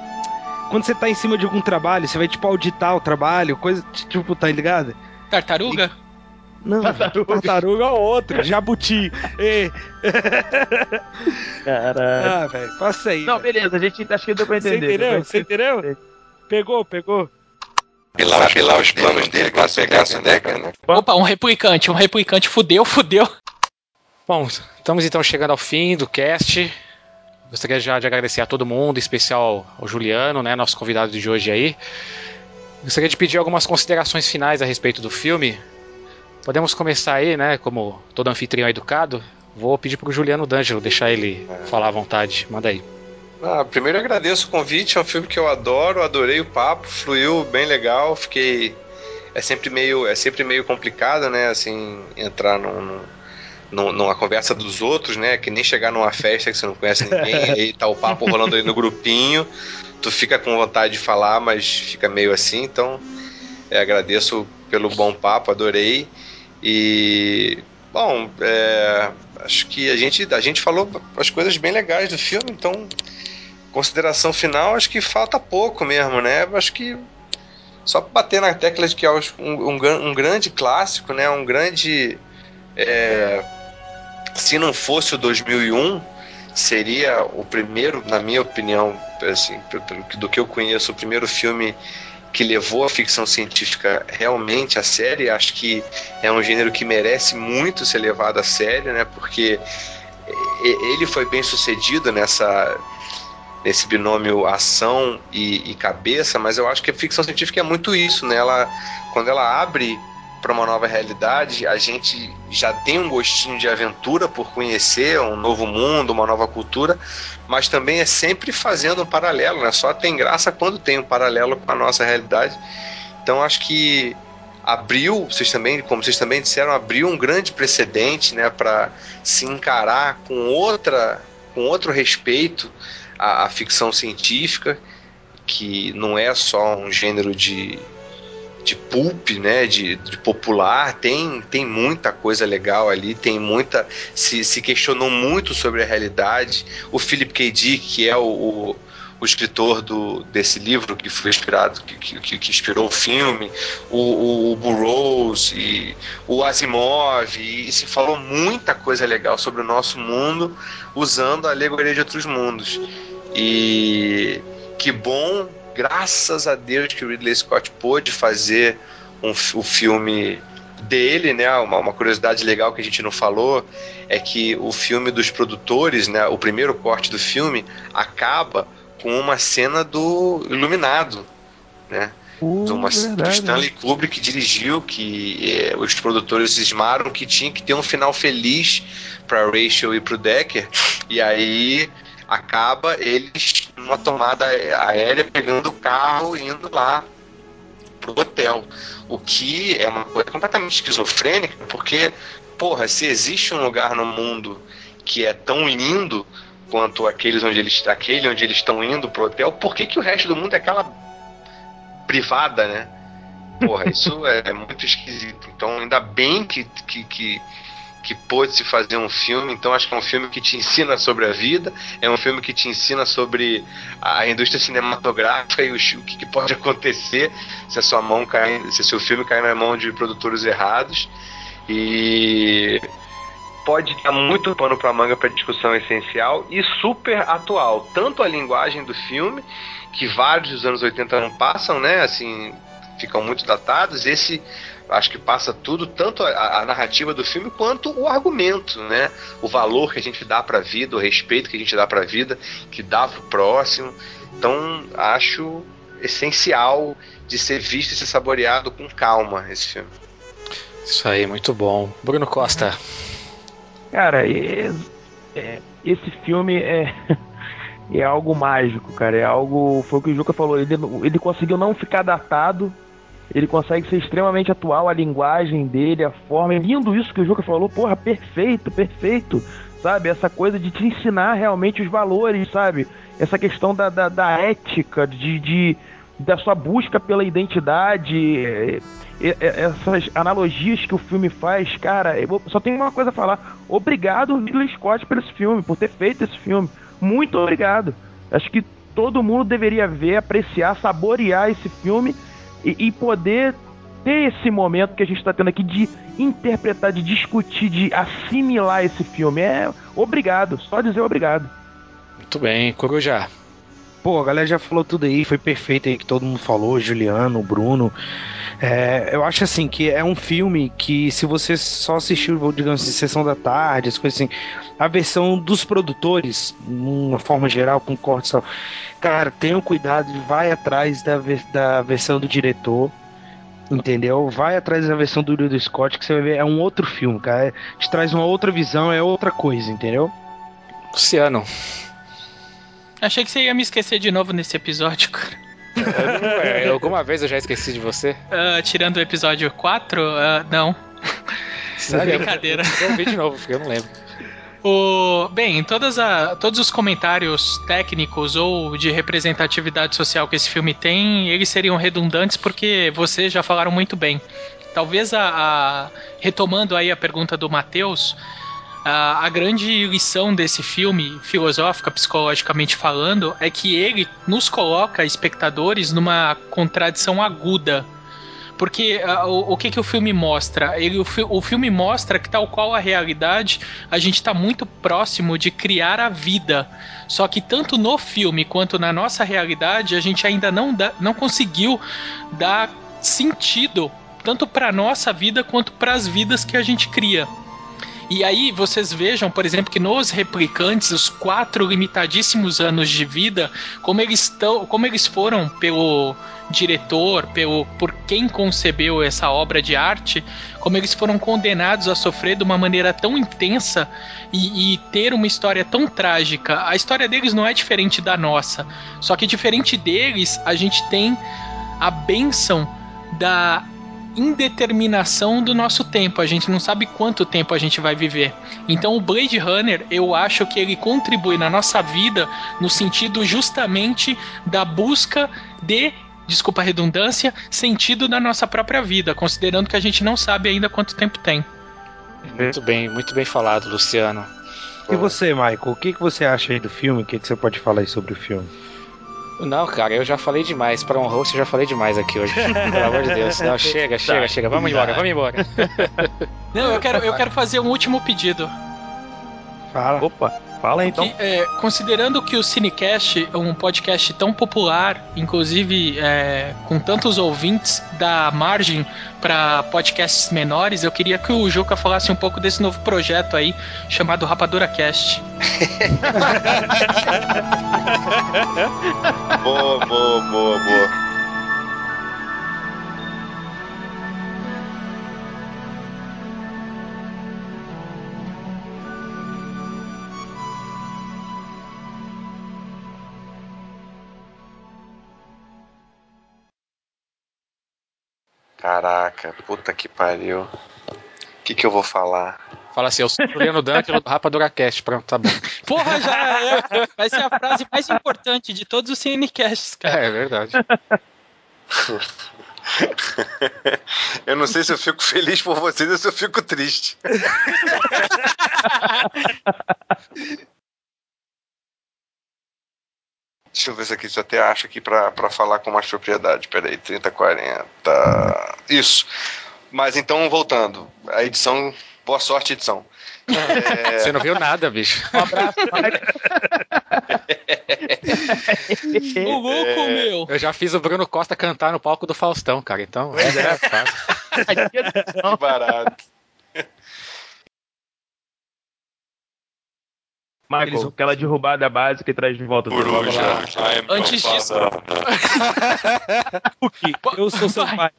Quando você tá em cima de algum trabalho, você vai tipo auditar o trabalho, coisa. Tipo, tá ligado? Tartaruga? E... Não, tartaruga. tartaruga é outro, jabuti. Caralho. Ah, velho, passa aí. Não, véio. beleza, a gente acho que deu pra entender. Você entendeu? Você entendeu? Pegou, pegou. Pilar, pilar os planos dele pra pegar essa década, né? Opa, um replicante, um replicante fudeu, fudeu. Bom, estamos então chegando ao fim do cast. Gostaria já de agradecer a todo mundo, em especial ao Juliano, né, nosso convidado de hoje aí. Gostaria de pedir algumas considerações finais a respeito do filme. Podemos começar aí, né? Como todo anfitrião educado. Vou pedir pro Juliano D'Angelo deixar ele é. falar à vontade. Manda aí. Ah, primeiro agradeço o convite, é um filme que eu adoro, adorei o papo, fluiu bem legal, fiquei. É sempre meio, é sempre meio complicado, né? Assim, entrar num, num, numa conversa dos outros, né? Que nem chegar numa festa que você não conhece ninguém, e tá o papo rolando ali no grupinho, tu fica com vontade de falar, mas fica meio assim, então é, agradeço pelo bom papo, adorei. E bom, é, acho que a gente, a gente falou as coisas bem legais do filme, então consideração final, acho que falta pouco mesmo, né? Acho que só bater na tecla de que é um, um, um grande clássico, né? Um grande é, se não fosse o 2001 seria o primeiro, na minha opinião, assim, do que eu conheço, o primeiro filme que levou a ficção científica realmente a sério. Acho que é um gênero que merece muito ser levado a sério, né? Porque ele foi bem sucedido nessa nesse binômio ação e, e, cabeça, mas eu acho que a ficção científica é muito isso, né? Ela, quando ela abre para uma nova realidade, a gente já tem um gostinho de aventura por conhecer um novo mundo, uma nova cultura, mas também é sempre fazendo um paralelo, né? Só tem graça quando tem um paralelo com a nossa realidade. Então acho que abriu, vocês também, como vocês também disseram, abriu um grande precedente, né, para se encarar com outra, com outro respeito à, à ficção científica, que não é só um gênero de de pulp, né, de, de, popular, tem, tem muita coisa legal ali, tem muita se, se questionou muito sobre a realidade. O Philip K. Dick, que é o, o, o escritor do, desse livro que foi inspirado, que, que, que inspirou o filme, o, o, o Burroughs e o Asimov, e, e se falou muita coisa legal sobre o nosso mundo usando a alegoria de outros mundos. E que bom, graças a Deus que o Ridley Scott pôde fazer um, o filme dele, né? Uma, uma, curiosidade legal que a gente não falou é que o filme dos produtores, né? O primeiro corte do filme acaba com uma cena do Iluminado, né? Uh, uma, do Stanley Kubrick dirigiu que é, os produtores cismaram que tinha que ter um final feliz para Rachel e para o Decker e aí acaba eles numa tomada aérea pegando o carro e indo lá pro hotel. O que é uma coisa completamente esquizofrênica, porque, porra, se existe um lugar no mundo que é tão lindo quanto aqueles onde eles, aquele onde eles estão indo pro hotel, por que, que o resto do mundo é aquela privada, né? Porra, isso é, muito esquisito. Então, ainda bem que, que, que que pôde-se fazer um filme, então acho que é um filme que te ensina sobre a vida, é um filme que te ensina sobre a indústria cinematográfica e o, o que, que, pode acontecer se a sua mão cair, se seu filme cair na mão de produtores errados. E pode dar muito pano para manga para discussão essencial e super atual, tanto a linguagem do filme, que vários dos anos 80 não passam, né? Assim, ficam muito datados. Esse acho que passa tudo, tanto a, a, narrativa do filme quanto o argumento, né? O valor que a gente dá para a vida, o respeito que a gente dá para a vida, que dá pro próximo. Então, acho essencial de ser visto e ser saboreado com calma esse filme. Isso aí, muito bom. Bruno Costa. Cara, é, é, esse filme é é algo mágico, cara. É algo. Foi o que o Juca falou. Ele, ele conseguiu não ficar datado ele consegue ser extremamente atual, a linguagem dele, a forma. É lindo isso que o Juca falou, porra, perfeito, perfeito. Sabe? Essa coisa de te ensinar realmente os valores, sabe? Essa questão da, da, da ética, de, de, da sua busca pela identidade, é, é, é, essas analogias que o filme faz, cara, eu só tenho uma coisa a falar. Obrigado, Ridley Scott, por esse filme, por ter feito esse filme. Muito obrigado. Acho que todo mundo deveria ver, apreciar, saborear esse filme e, e poder ter esse momento que a gente está tendo aqui de interpretar, de discutir, de assimilar esse filme. É obrigado, só dizer obrigado. Muito bem, Coruja. Pô, a galera já falou tudo aí, foi perfeito aí que todo mundo falou, Juliano, Bruno. É, eu acho assim que é um filme que, se você só assistiu, digamos assim, sessão da tarde, as coisas assim, a versão dos produtores, de uma forma geral, com corte só. Cara, tenham cuidado, vai atrás da, da versão do diretor. Entendeu? Vai atrás da versão do Ridley Scott que você vai ver. É um outro filme, cara. É, te traz uma outra visão, é outra coisa, entendeu? Luciano. Achei que você ia me esquecer de novo nesse episódio, cara. É, alguma vez eu já esqueci de você? Uh, tirando o episódio 4, uh, ah, não. Sério? Brincadeira. Eu vou ver de novo, porque eu não lembro. O, bem, todas a, todos os comentários técnicos ou de representatividade social que esse filme tem, eles seriam redundantes porque vocês já falaram muito bem. Talvez a, a retomando aí a pergunta do Matheus, a, grande lição desse filme, filosófica, psicologicamente falando, é que ele nos coloca, espectadores, numa contradição aguda. Porque uh, o, o, que, que o filme mostra? Ele, o, o, filme mostra que, tal qual a realidade, a gente está muito próximo de criar a vida. Só que tanto no filme quanto na nossa realidade, a gente ainda não, não conseguiu dar sentido tanto para nossa vida quanto para as vidas que a gente cria. E aí vocês vejam, por exemplo, que nos replicantes, os quatro limitadíssimos anos de vida, como eles estão, como eles foram pelo diretor, pelo por quem concebeu essa obra de arte, como eles foram condenados a sofrer de uma maneira tão intensa e, e ter uma história tão trágica. A história deles não é diferente da nossa, só que diferente deles, a gente tem a bênção da indeterminação do nosso tempo. A gente não sabe quanto tempo a gente vai viver. Então o Blade Runner, eu acho que ele contribui na nossa vida no sentido justamente da busca de desculpa a redundância, sentido da nossa própria vida, considerando que a gente não sabe ainda quanto tempo tem. Muito bem, muito bem falado, Luciano. E você, Michael, o que, que você acha aí do filme? O que, que você pode falar aí sobre o filme? Não, cara, eu já falei demais. Para um host, eu já falei demais aqui hoje. Pelo amor de Deus. Não, chega, chega, chega. Vamos embora, vamos embora. Não, eu quero, eu quero fazer um último pedido. Fala. Opa, fala então. Que, é, considerando que o Cinecast é um podcast tão popular, inclusive é, com tantos ouvintes, dá margem para podcasts menores, eu queria que o Juca falasse um pouco desse novo projeto aí, chamado Rapadura Cast. boa, boa, boa, boa. Caraca, puta que pariu. O que, que eu vou falar? Fala assim, eu sou o Juliano Dante do Rapadura Cast. Pronto, tá bom. Porra, já é, vai ser a frase mais importante de todos os cinecasts, cara. É, é verdade. eu não sei se eu fico feliz por vocês ou se eu fico triste. Deixa eu ver se aqui se eu até acho aqui pra, pra falar com mais propriedade. Peraí, 30, 40. Isso. Mas então, voltando. A edição. Boa sorte, edição. É... Você não viu nada, bicho. Um abraço, O louco, É. meu. Eu já fiz o Bruno Costa cantar no palco do Faustão, cara. Então, é, é fácil. Que barato. Michael, aquela derrubada básica e traz de volta o Coruja, Antes disso. Eu sou seu pai.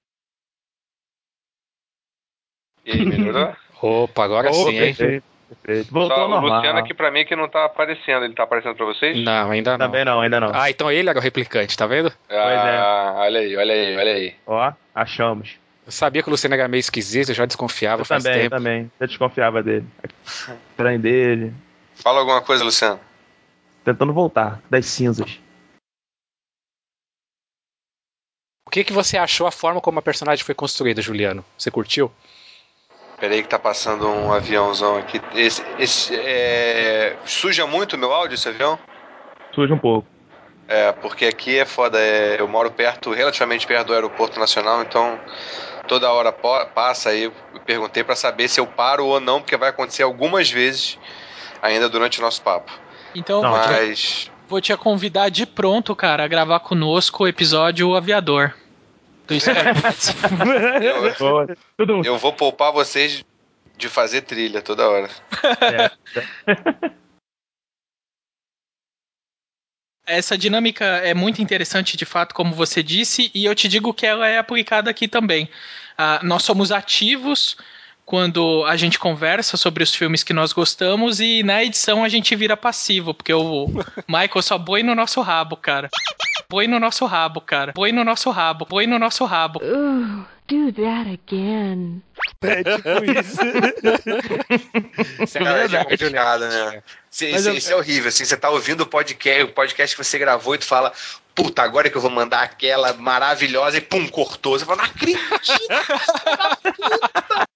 E aí, melhorou? Opa, agora Oh, sim, hein? perfeito, perfeito. Voltou Tá, ao o normal. Luciano aqui pra mim que não tá aparecendo. Ele tá aparecendo pra vocês? Não, ainda não. Também não, ainda não. Ah, então ele era o replicante, tá vendo? Ah, olha aí, olha aí, olha aí. Ó, achamos. Eu sabia que o Luciano era meio esquisito, eu já desconfiava Eu faz também, eu tempo. também. Eu desconfiava dele. Estranho dele. Fala alguma coisa, Luciano. Tentando voltar das cinzas. O que, que você achou a forma como a personagem foi construída, Juliano? Você curtiu? Peraí que tá passando um aviãozão aqui. Esse, esse, é... Suja muito o meu áudio esse avião? Suja um pouco. É, porque aqui é foda. é, eu moro perto, relativamente perto do aeroporto nacional, então toda hora passa aí. Eu perguntei pra saber se eu paro ou não, porque vai acontecer algumas vezes ainda durante o nosso papo. Então, Não, vou, te, Mas vou te convidar de pronto, cara, a gravar conosco o episódio O Aviador. Do eu, eu vou poupar vocês de fazer trilha toda hora. Essa dinâmica é muito interessante, de fato, como você disse, e eu te digo que ela é aplicada aqui também. Ah, nós somos ativos quando a gente conversa sobre os filmes que nós gostamos e na edição a gente vira passivo, porque o Michael só boi no nosso rabo, cara. Boi no nosso rabo, cara. Boi no nosso rabo. Boi no nosso rabo. Ooh, do that again. É tipo isso. Isso é verdade, complicado, né? Isso, isso- eu- isso é horrível, assim, você tá ouvindo o podcast, o podcast que você gravou e tu fala, puta, agora que eu vou mandar aquela maravilhosa e pum, cortou. Você fala, não acredito!